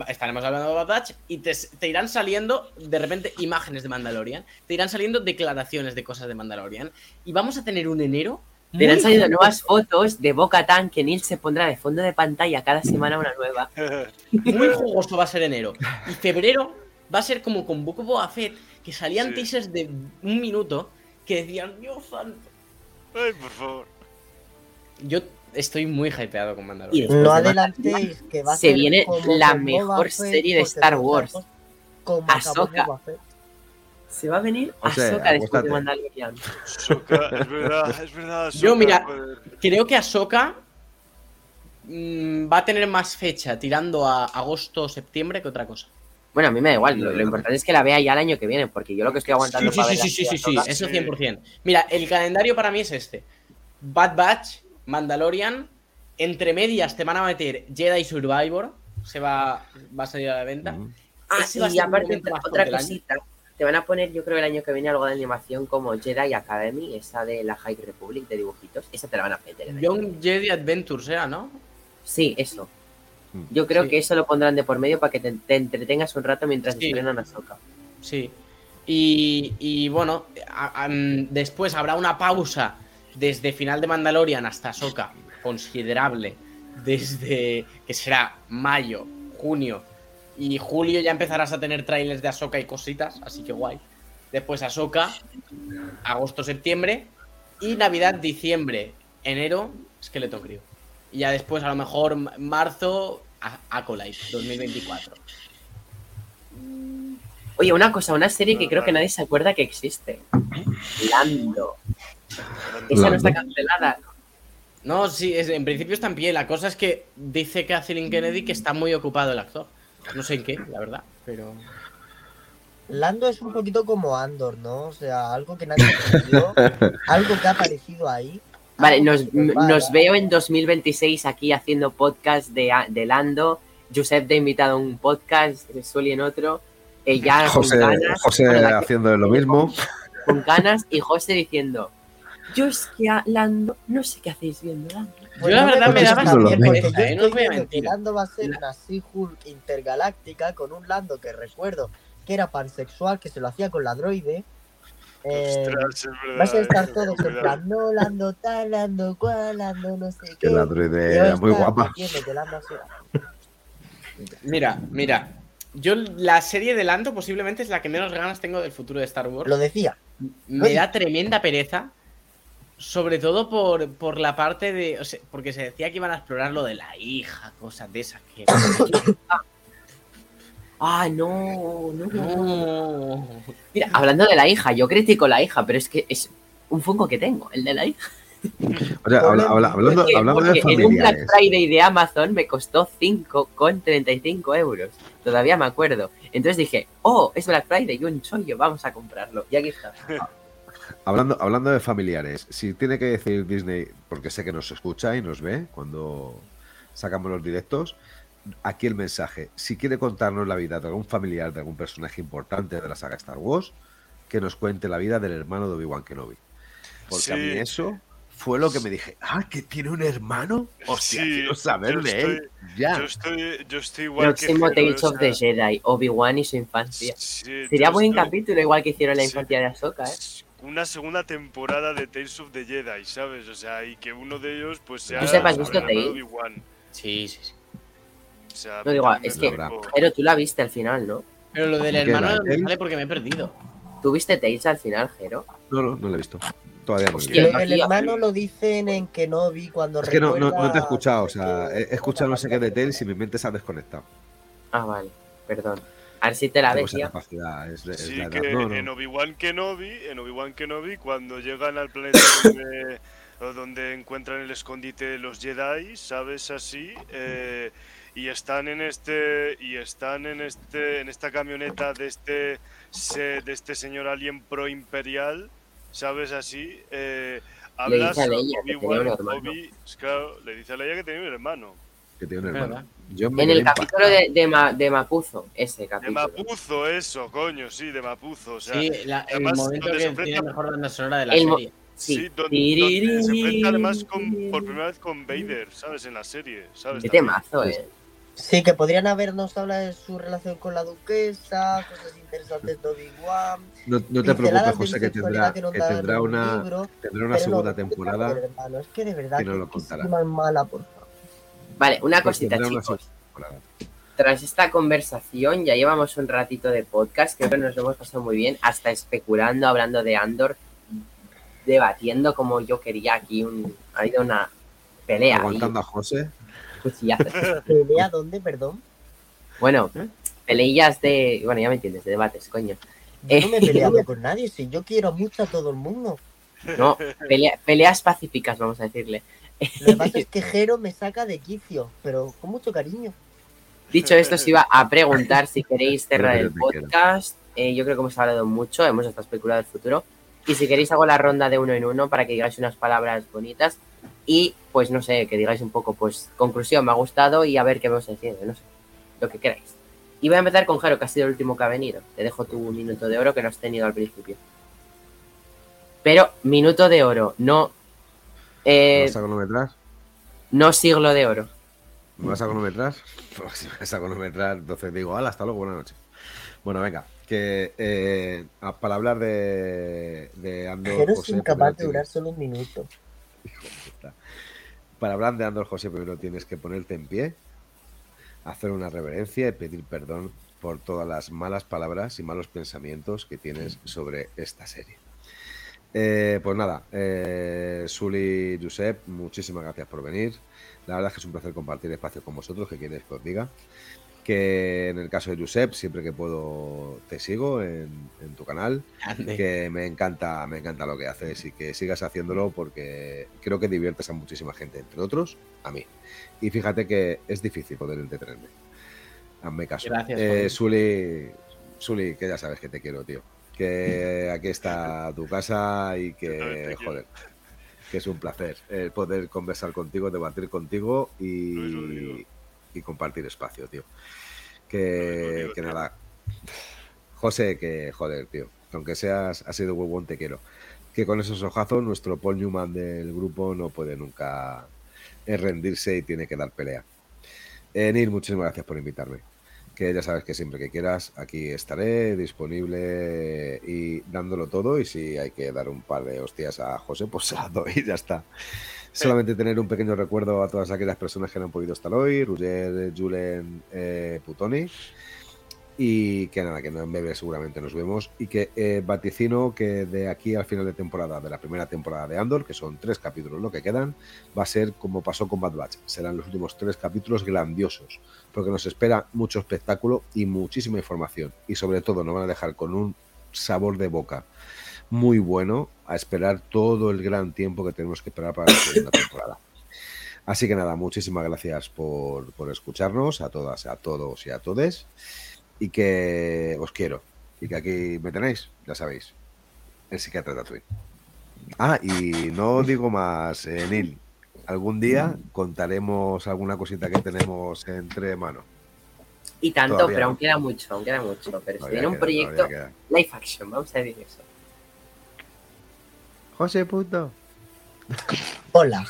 Estaremos hablando de Bad Batch y te, te irán saliendo de repente imágenes de Mandalorian. Te irán saliendo declaraciones de cosas de Mandalorian. Y vamos a tener un enero. Te han muy salido jugoso. nuevas fotos de Boca Tan que Neil se pondrá de fondo de pantalla cada semana una nueva. *laughs* Muy jugoso va a ser enero. Y febrero va a ser como con of Boba Fett, que salían Sí. teasers de un minuto que decían, Dios santo. Ay, por favor. Yo estoy muy hypeado con Mandalorian. No de adelantéis que va a se ser viene como la mejor Boba Fett, serie de Star Wars. sacos Se va a venir O sea, Ahsoka después de Mandalorian. Ahsoka, es verdad, es verdad. *laughs* Yo, Ahsoka, mira, joder. Creo que Ahsoka mm, va a tener más fecha tirando a agosto o septiembre que otra cosa. Bueno, a mí me da igual, lo, lo importante es que la vea ya el año que viene, porque yo lo que estoy aguantando Sí, para sí, ver sí, sí, sí, sí, eso Sí. 100%. Mira, el calendario para mí es este. Bad Batch, Mandalorian, entre medias te van a meter Jedi Survivor, se va, va a salir a la venta. Mm. Ah, Ese va a y aparte, otra cosita. Te van a poner, yo creo, el año que viene algo de animación como Jedi Academy, esa de la High Republic de dibujitos. Esa te la van a meter. Young Jedi Adventures era, ¿no? Sí, eso. Mm. Yo creo Sí. que eso lo pondrán de por medio para que te, te entretengas un rato mientras Sí. estrenan Ahsoka. Sí. Y, y bueno, a- a- mm, después habrá una pausa desde final de Mandalorian hasta Ahsoka, considerable, desde que será mayo, junio y julio ya empezarás a tener trailers de Ahsoka y cositas, así que guay. Después Ahsoka, agosto, septiembre y Navidad, diciembre, enero, Skeleton Crew. Y ya después a lo mejor marzo, a- Acolyte 2024. Oye, una cosa, una serie que creo que nadie se acuerda que existe. Lando. Esa no está cancelada. No, sí, es- en principio está en pie. La cosa es que dice Kathleen Kennedy que está muy ocupado el actor. No sé en qué, la verdad, pero. Lando es un poquito como Andor, ¿no? O sea, algo que nadie entendió, *laughs* algo que ha aparecido ahí. Vale, nos, nos veo en 2026 aquí haciendo podcast de, de Lando. Josep de invitado a un podcast, Suli en otro. eh, ya José, con ganas. José bueno, haciendo lo mismo. con ganas y José diciendo: Yo es que a Lando no sé qué hacéis viendo Lando. Yo la verdad me pones daba porque ¿eh? yo No os voy a mentir. Lando va a ser una She-Hulk intergaláctica con un Lando que recuerdo que era pansexual, que se lo hacía con la droide. Eh, Ostras, es verdad, vas a estar es todos en plan, no, Lando tal, Lando cual, Lando no sé qué. Que la droide era muy guapa. Mira, mira. Yo la serie de Lando posiblemente es la que menos ganas tengo del futuro de Star Wars. Lo decía. Me da tremenda pereza. Sobre todo por, por la parte de. o sea, porque se decía que iban a explorar lo de la hija, cosas de esas que. *laughs* Ah, no, no, no. No. Mira, hablando de la hija, yo critico la hija, pero es que es un Funko que tengo, el de la hija. O sea, habla- habla- hablando, Porque- hablando de porque en un Black familiares. Friday de Amazon me costó 5,35 euros. Todavía me acuerdo. Entonces dije, oh, es Black Friday y un chollo, vamos a comprarlo. Y aquí está. Hablando, hablando de familiares, si tiene que decir Disney, porque sé que nos escucha y nos ve cuando sacamos los directos, aquí el mensaje. Si quiere contarnos la vida de algún familiar, de algún personaje importante de la saga Star Wars, que nos cuente la vida del hermano de Obi-Wan Kenobi. Porque a mí eso fue lo que me dije, ah, que tiene un hermano. Hostia, Sí, quiero saber yo de él. Ya. Yo estoy, yo estoy igual Próximo que Tales of the Jedi, Obi-Wan y su infancia. sí, Sería buen estoy- capítulo, igual que hicieron la Sí. infancia de Ahsoka, ¿eh? Una segunda temporada de Tales of the Jedi, ¿sabes? O sea, y que uno de ellos pues sea ¿Tú sepas visto el hermano de Tales? Sí, sí, sí. O sea, No digo, también es que-. Pero tú la viste al final, ¿no? Pero lo del ¿Qué, hermano no me sale porque me he perdido. ¿Tú viste Tales al final, Jero? No, no, no lo he visto. Todavía no lo he visto. Que el hermano lo dicen en Kenobi cuando Es que no, no, no te he escuchado, o sea, he he escuchado no sé qué de Tales y mi mente se ha desconectado. Ah, vale, perdón. A ver si te la ves capacidad, es, es Sí, la edad. que No, no. en Obi-Wan Kenobi, en Obi-Wan Kenobi, cuando llegan al planeta *coughs* donde, o donde encuentran el escondite de los Jedi, ¿sabes? Así, eh, y están en este, y están en este, en esta camioneta de este, se- de este señor alien pro imperial, ¿sabes? Así, eh, habla dice a sobre Leia que tenía Obi-Wan, un hermano. Obi- claro, le dice a Leia que tenía un hermano. Que tiene un hermano. Verdad. Yo me En el capítulo de, de, Ma- de Mapuzo, ese De capítulo. Mapuzo, eso, coño, sí, de Mapuzo. O sea, Sí, la- el además, momento que se enfrenta- tiene mejor banda sonora de la El serie. Sí, Sí. donde, donde se enfrenta además con, por primera vez con Vader, ¿sabes? En la serie, ¿sabes? Qué temazo, eh. Sí, que podrían habernos hablado de su relación con la duquesa, cosas interesantes de Obi-Wan. No, no te preocupes, de José, que tendrá, que tendrá en un una, libro, tendrá una segunda no, temporada. hermano, es que de verdad que que, lo contará. es mala, por favor. Vale, una Pues cosita, una chicos. temporada. Tras esta conversación, ya llevamos un ratito de podcast, creo que nos lo hemos pasado muy bien, hasta especulando, hablando de Andor, debatiendo como yo quería aquí. Un, ha habido una pelea. ahí, Aguantando a José. cuchillazos. *laughs* ¿Pelea dónde, perdón? Bueno, peleillas de. Bueno, ya me entiendes, de debates, coño. Yo no me he Eh. peleado *laughs* con nadie, si yo quiero mucho a todo el mundo. No, pelea- peleas pacíficas, vamos a decirle. Lo que pasa *laughs* es que Jero me saca de quicio, pero con mucho cariño. Dicho esto, os iba a preguntar si queréis cerrar el podcast. Eh, yo creo que hemos hablado mucho, hemos hasta especulado el futuro. Y si queréis hago la ronda de uno en uno para que digáis unas palabras bonitas. Y pues no sé, que digáis un poco, pues conclusión, me ha gustado y a ver qué vamos a decir, no sé, lo que queráis. Y voy a empezar con Jero, que ha sido el último que ha venido. Te dejo tu minuto de oro que no has tenido al principio. Pero minuto de oro, no, ¿Me eh, vas a cronometrar? no siglo de oro. ¿Me vas a cronometrar? *laughs* Pues si vas a cronometrar, entonces digo, hala, hasta luego, buenas noches. Bueno, venga, que eh, para hablar de, de Andor Jero es José, incapaz de durar solo un minuto. *laughs* Para hablar de Andor José, primero tienes que ponerte en pie, hacer una reverencia y pedir perdón por todas las malas palabras y malos pensamientos que tienes sobre esta serie. Eh, pues nada, eh, Suli Josep, muchísimas gracias por venir. La verdad es que es un placer compartir espacio con vosotros, que quieres que os diga. Que en el caso de Josep, siempre que puedo te sigo en, en tu canal Grande. que me encanta, me encanta lo que haces y que sigas haciéndolo porque creo que diviertes a muchísima gente, entre otros a mí. Y fíjate que es difícil poder entretenerme. Hazme caso. Gracias, Eh. Suli, Suli, que ya sabes que te quiero, tío. Que aquí está tu casa y que, joder, que es un placer el poder conversar contigo, debatir contigo y, compartir espacio, tío. Que, mismo digo, que tío. nada, José, que joder, tío. Aunque seas, has sido huevón, te quiero. Que con esos ojazos, nuestro Paul Newman del grupo no puede nunca eh, rendirse y tiene que dar pelea. Eh, Neil, muchísimas gracias por invitarme. Que ya sabes que siempre que quieras, aquí estaré disponible y dándolo todo. Y si hay que dar un par de hostias a José, pues se las doy y ya está. Solamente tener un pequeño recuerdo a todas aquellas personas que no han podido estar hoy, Roger, Julen, eh, Putoni. Y que nada, que en breve seguramente nos vemos. Y que eh, vaticino que de aquí al final de temporada, de la primera temporada de Andor, que son tres capítulos lo que quedan, va a ser como pasó con Bad Batch. Serán los últimos tres capítulos grandiosos, porque nos espera mucho espectáculo y muchísima información. Y sobre todo nos van a dejar con un sabor de boca muy bueno a esperar todo el gran tiempo que tenemos que esperar para la segunda temporada. Así que nada, muchísimas gracias por, por escucharnos, a todas, a todos y a todes y que os quiero. Y que aquí me tenéis, ya sabéis. El psiquiatra Tatooine. Ah, y no digo más, eh, Neil. Algún día contaremos alguna cosita que tenemos entre manos. Y tanto, Todavía pero no. aún queda mucho, aún queda mucho. Pero si viene un proyecto live action, vamos a decir eso. José puto. Hola.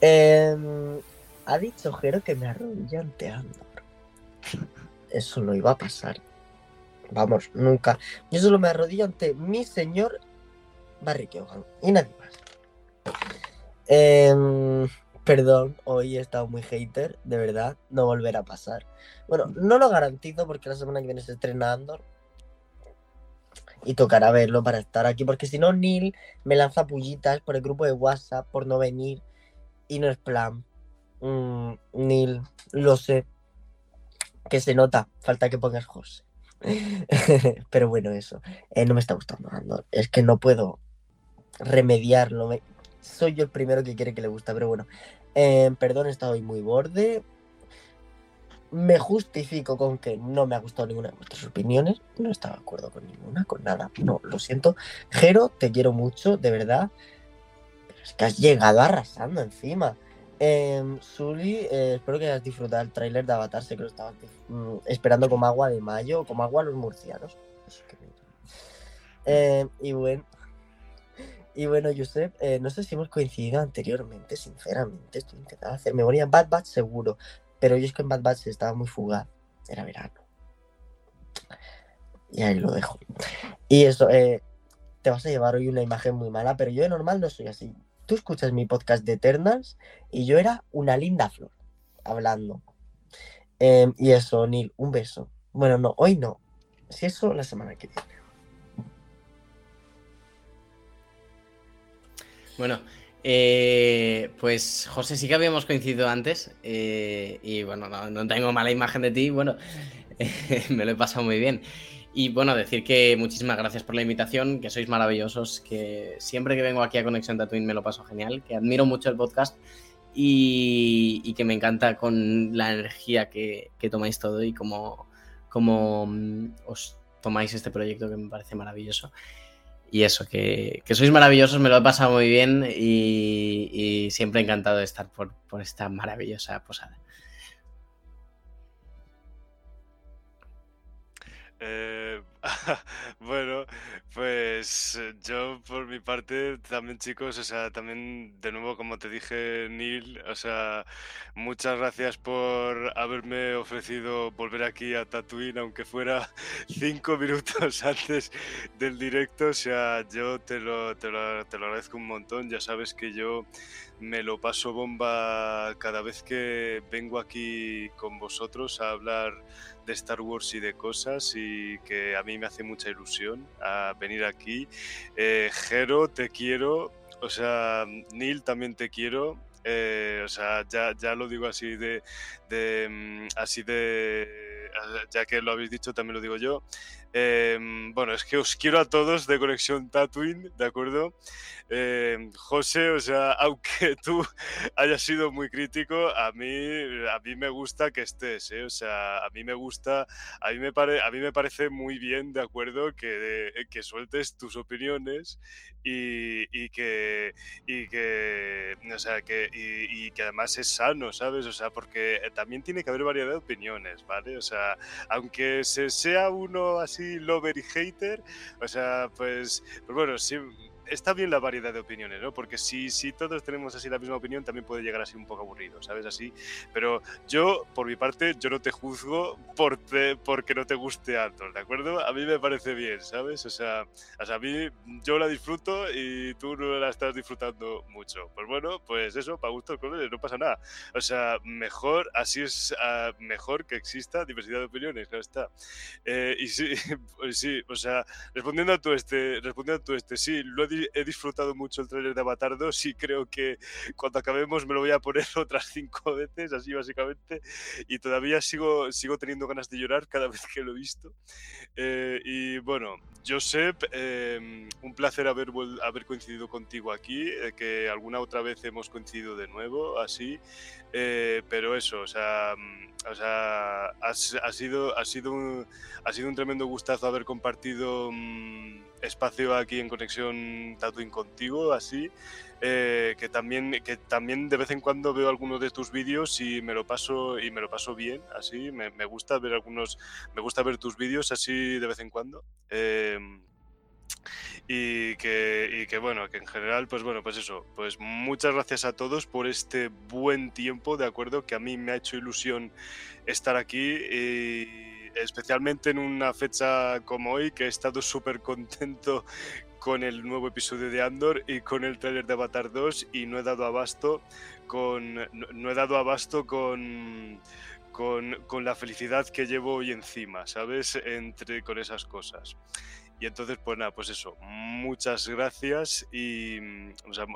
Em, ha dicho Jero que me arrodilla ante Andor. Eso no iba a pasar. Vamos, nunca. Yo solo me arrodillo ante mi señor Barry y nadie más. Em, perdón, hoy he estado muy hater, de verdad, no volverá a pasar. Bueno, no lo garantizo porque la semana que viene se estrena Andor. Y tocará verlo para estar aquí, porque si no, Neil me lanza pullitas por el grupo de WhatsApp por no venir y no es plan. Mm, Neil, lo sé. Que se nota, falta que pongas José. *laughs* Pero bueno, eso. Eh, no me está gustando Andor. Es que no puedo remediarlo. me- Soy yo el primero que quiere que le gusta, pero bueno. Eh, perdón, he estado hoy muy borde. Me justifico con que no me ha gustado ninguna de vuestras opiniones. No estaba de acuerdo con ninguna, con nada. No, lo siento. Jero, te quiero mucho, de verdad. Pero es que has llegado arrasando encima. Sully, eh, espero que hayas disfrutado el tráiler de Avatar. Sé que lo estabas mm, esperando como agua de mayo, como agua a los murcianos. Que Eh, y bueno, y bueno, Josep, eh, no sé si hemos coincidido anteriormente, sinceramente. Estoy intentando hacer memoria. Bad Batch seguro, pero yo es que en Bad Batch estaba muy fugaz. Era verano. Y ahí lo dejo. Y eso, eh, te vas a llevar hoy una imagen muy mala, pero yo de normal no soy así. Tú escuchas mi podcast de Eternals y yo era una linda flor, hablando. Em, y eso, Neil, un beso. Bueno, no, hoy no. Si eso, la semana que viene. Bueno, eh, pues José, sí que habíamos coincidido antes eh, y bueno, no, no tengo mala imagen de ti, bueno, *laughs* me lo he pasado muy bien. Y bueno, decir que muchísimas gracias por la invitación, que sois maravillosos, que siempre que vengo aquí a Conexión Tatooine me lo paso genial, que admiro mucho el podcast y, que me encanta con la energía que, que tomáis todo y cómo, cómo mm, os tomáis este proyecto que me parece maravilloso. Y eso, que, que sois maravillosos, me lo he pasado muy bien y, y siempre encantado de estar por, por esta maravillosa posada. Uh. *laughs* bueno, pues eh, yo por mi parte también chicos, o sea, también de nuevo como te dije Neil, o sea, muchas gracias por haberme ofrecido volver aquí a Tatooine, aunque fuera *laughs* cinco minutos *laughs* antes del directo, o sea, yo te lo, te lo, te lo agradezco un montón, ya sabes que yo me lo paso bomba cada vez que vengo aquí con vosotros a hablar de Star Wars y de cosas y que a mí me hace mucha ilusión a venir aquí. Eh, Jero, te quiero, o sea, Neil también te quiero. eh, o sea, ya, ya lo digo así de, de, mm, así de, ya que lo habéis dicho, también lo digo yo. Eh, bueno, es que os quiero a todos de Conexión Tatooine, ¿de acuerdo? Eh, José, o sea, *laughs* aunque tú hayas sido muy crítico, a mí, a mí me gusta que estés, ¿eh? O sea, a mí me gusta, a mí me, pare, a mí me parece muy bien, ¿de acuerdo? Que, que sueltes tus opiniones y, y que, y que, o sea, que, y, y que además es sano, ¿sabes? O sea, porque también tiene que haber variedad de opiniones, ¿vale? O sea, aunque se sea uno así lover y hater, o sea, pues, pues bueno, sí, está bien la variedad de opiniones, ¿no? Porque si, si todos tenemos así la misma opinión, también puede llegar a ser un poco aburrido, ¿sabes? Así. Pero yo, por mi parte, yo no te juzgo por te- porque no te guste Andor, ¿de acuerdo? A mí me parece bien, ¿sabes? O sea, o sea, a mí yo la disfruto y tú no la estás disfrutando mucho. Pues bueno, pues eso, para gustos colores, no pasa nada. O sea, mejor, así es ah, mejor que exista diversidad de opiniones, claro está. Eh, y sí, *laughs* pues sí, o sea, respondiendo a tu este, respondiendo a tu este, sí, lo he, he disfrutado mucho el trailer de Avatar 2 y creo que cuando acabemos me lo voy a poner *laughs* otras cinco veces, así básicamente, y todavía sigo, sigo teniendo ganas de llorar cada *laughs* vez que lo he visto. Eh, y bueno, Josep, eh, un placer haber, haber coincidido contigo aquí, eh, que alguna otra vez hemos coincidido de nuevo, así, eh, pero eso, o sea, mm, o sea ha sido, ha, sido un, ha sido un tremendo gustazo haber compartido mm, espacio aquí en Conexión Tatooine contigo, así, eh, que, también, que también de vez en cuando veo algunos de tus vídeos y me lo paso, y me lo paso bien, así, me, me gusta ver algunos, me gusta ver tus vídeos así de vez en cuando. em, y que, y que bueno, que en general, pues bueno, pues eso, pues muchas gracias a todos por este buen tiempo, de acuerdo, que a mí me ha hecho ilusión estar aquí y especialmente en una fecha como hoy, que he estado súper contento con el nuevo episodio de Andor y con el trailer de Avatar 2 y no he dado abasto con no, he dado abasto con con, la felicidad que llevo hoy encima, ¿sabes? Entre con esas cosas. Y entonces, pues nada, pues eso, muchas gracias y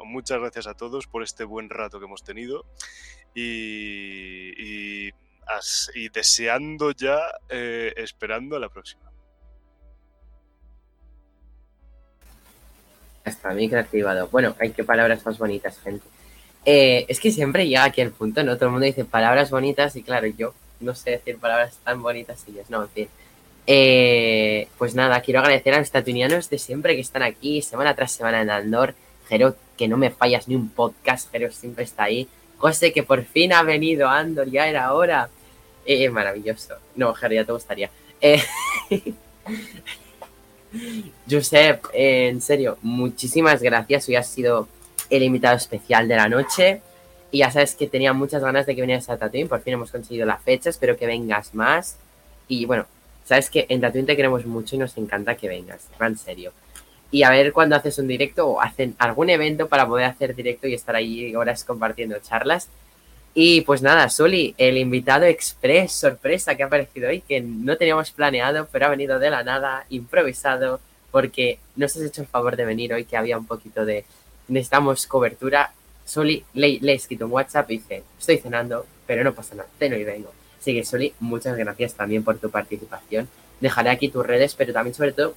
muchas gracias a todos por este buen rato que hemos tenido y, y deseando ya, eh, esperando la próxima. Hasta micro activado. Bueno, hay que palabras más bonitas, gente. Eh, es que siempre llega aquí el punto, ¿no? Todo el mundo dice palabras bonitas y claro, yo no sé decir palabras tan bonitas ellos, no, en fin. Eh, pues nada, quiero agradecer a los tatuinianos de siempre que están aquí, semana tras semana en Andor. Jero, que no me fallas ni un podcast, Jero siempre está ahí. José, que por fin ha venido Andor, ya era hora. Eh, maravilloso. No, Jero, ya te gustaría. Eh, *laughs* Josep, en serio, muchísimas gracias. Hoy has sido el invitado especial de la noche. Y ya sabes que tenía muchas ganas de que vinieras a Tatooine. Por fin hemos conseguido la fecha. Espero que vengas más. Y bueno, sabes que en Tatooine te queremos mucho y nos encanta que vengas. En serio. Y a ver cuándo haces un directo o hacen algún evento para poder hacer directo y estar ahí horas compartiendo charlas. Y pues nada, Soli, el invitado express, sorpresa que ha aparecido hoy, que no teníamos planeado, pero ha venido de la nada, improvisado, porque nos has hecho el favor de venir hoy, que había un poquito de... Necesitamos cobertura. Soli, le, le he escrito un WhatsApp y dice, estoy cenando, pero no pasa nada, ceno y vengo. Así que Soli, muchas gracias también por tu participación. Dejaré aquí tus redes, pero también sobre todo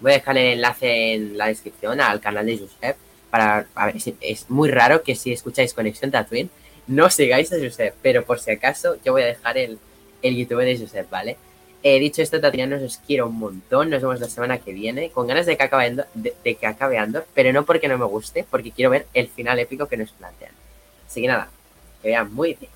voy a dejar el enlace en la descripción al canal de Josep. Para, a ver, es, es muy raro que si escucháis Conexión Tatooine no sigáis a Josep, pero por si acaso yo voy a dejar el, el YouTube de Josep, ¿vale? Eh, dicho esto, Tatianos, os quiero un montón. Nos vemos la semana que viene. Con ganas de que acabe Andor, de, de que acabe Andor, pero no porque no me guste, porque quiero ver el final épico que nos plantean. Así que nada, que vean muy bien.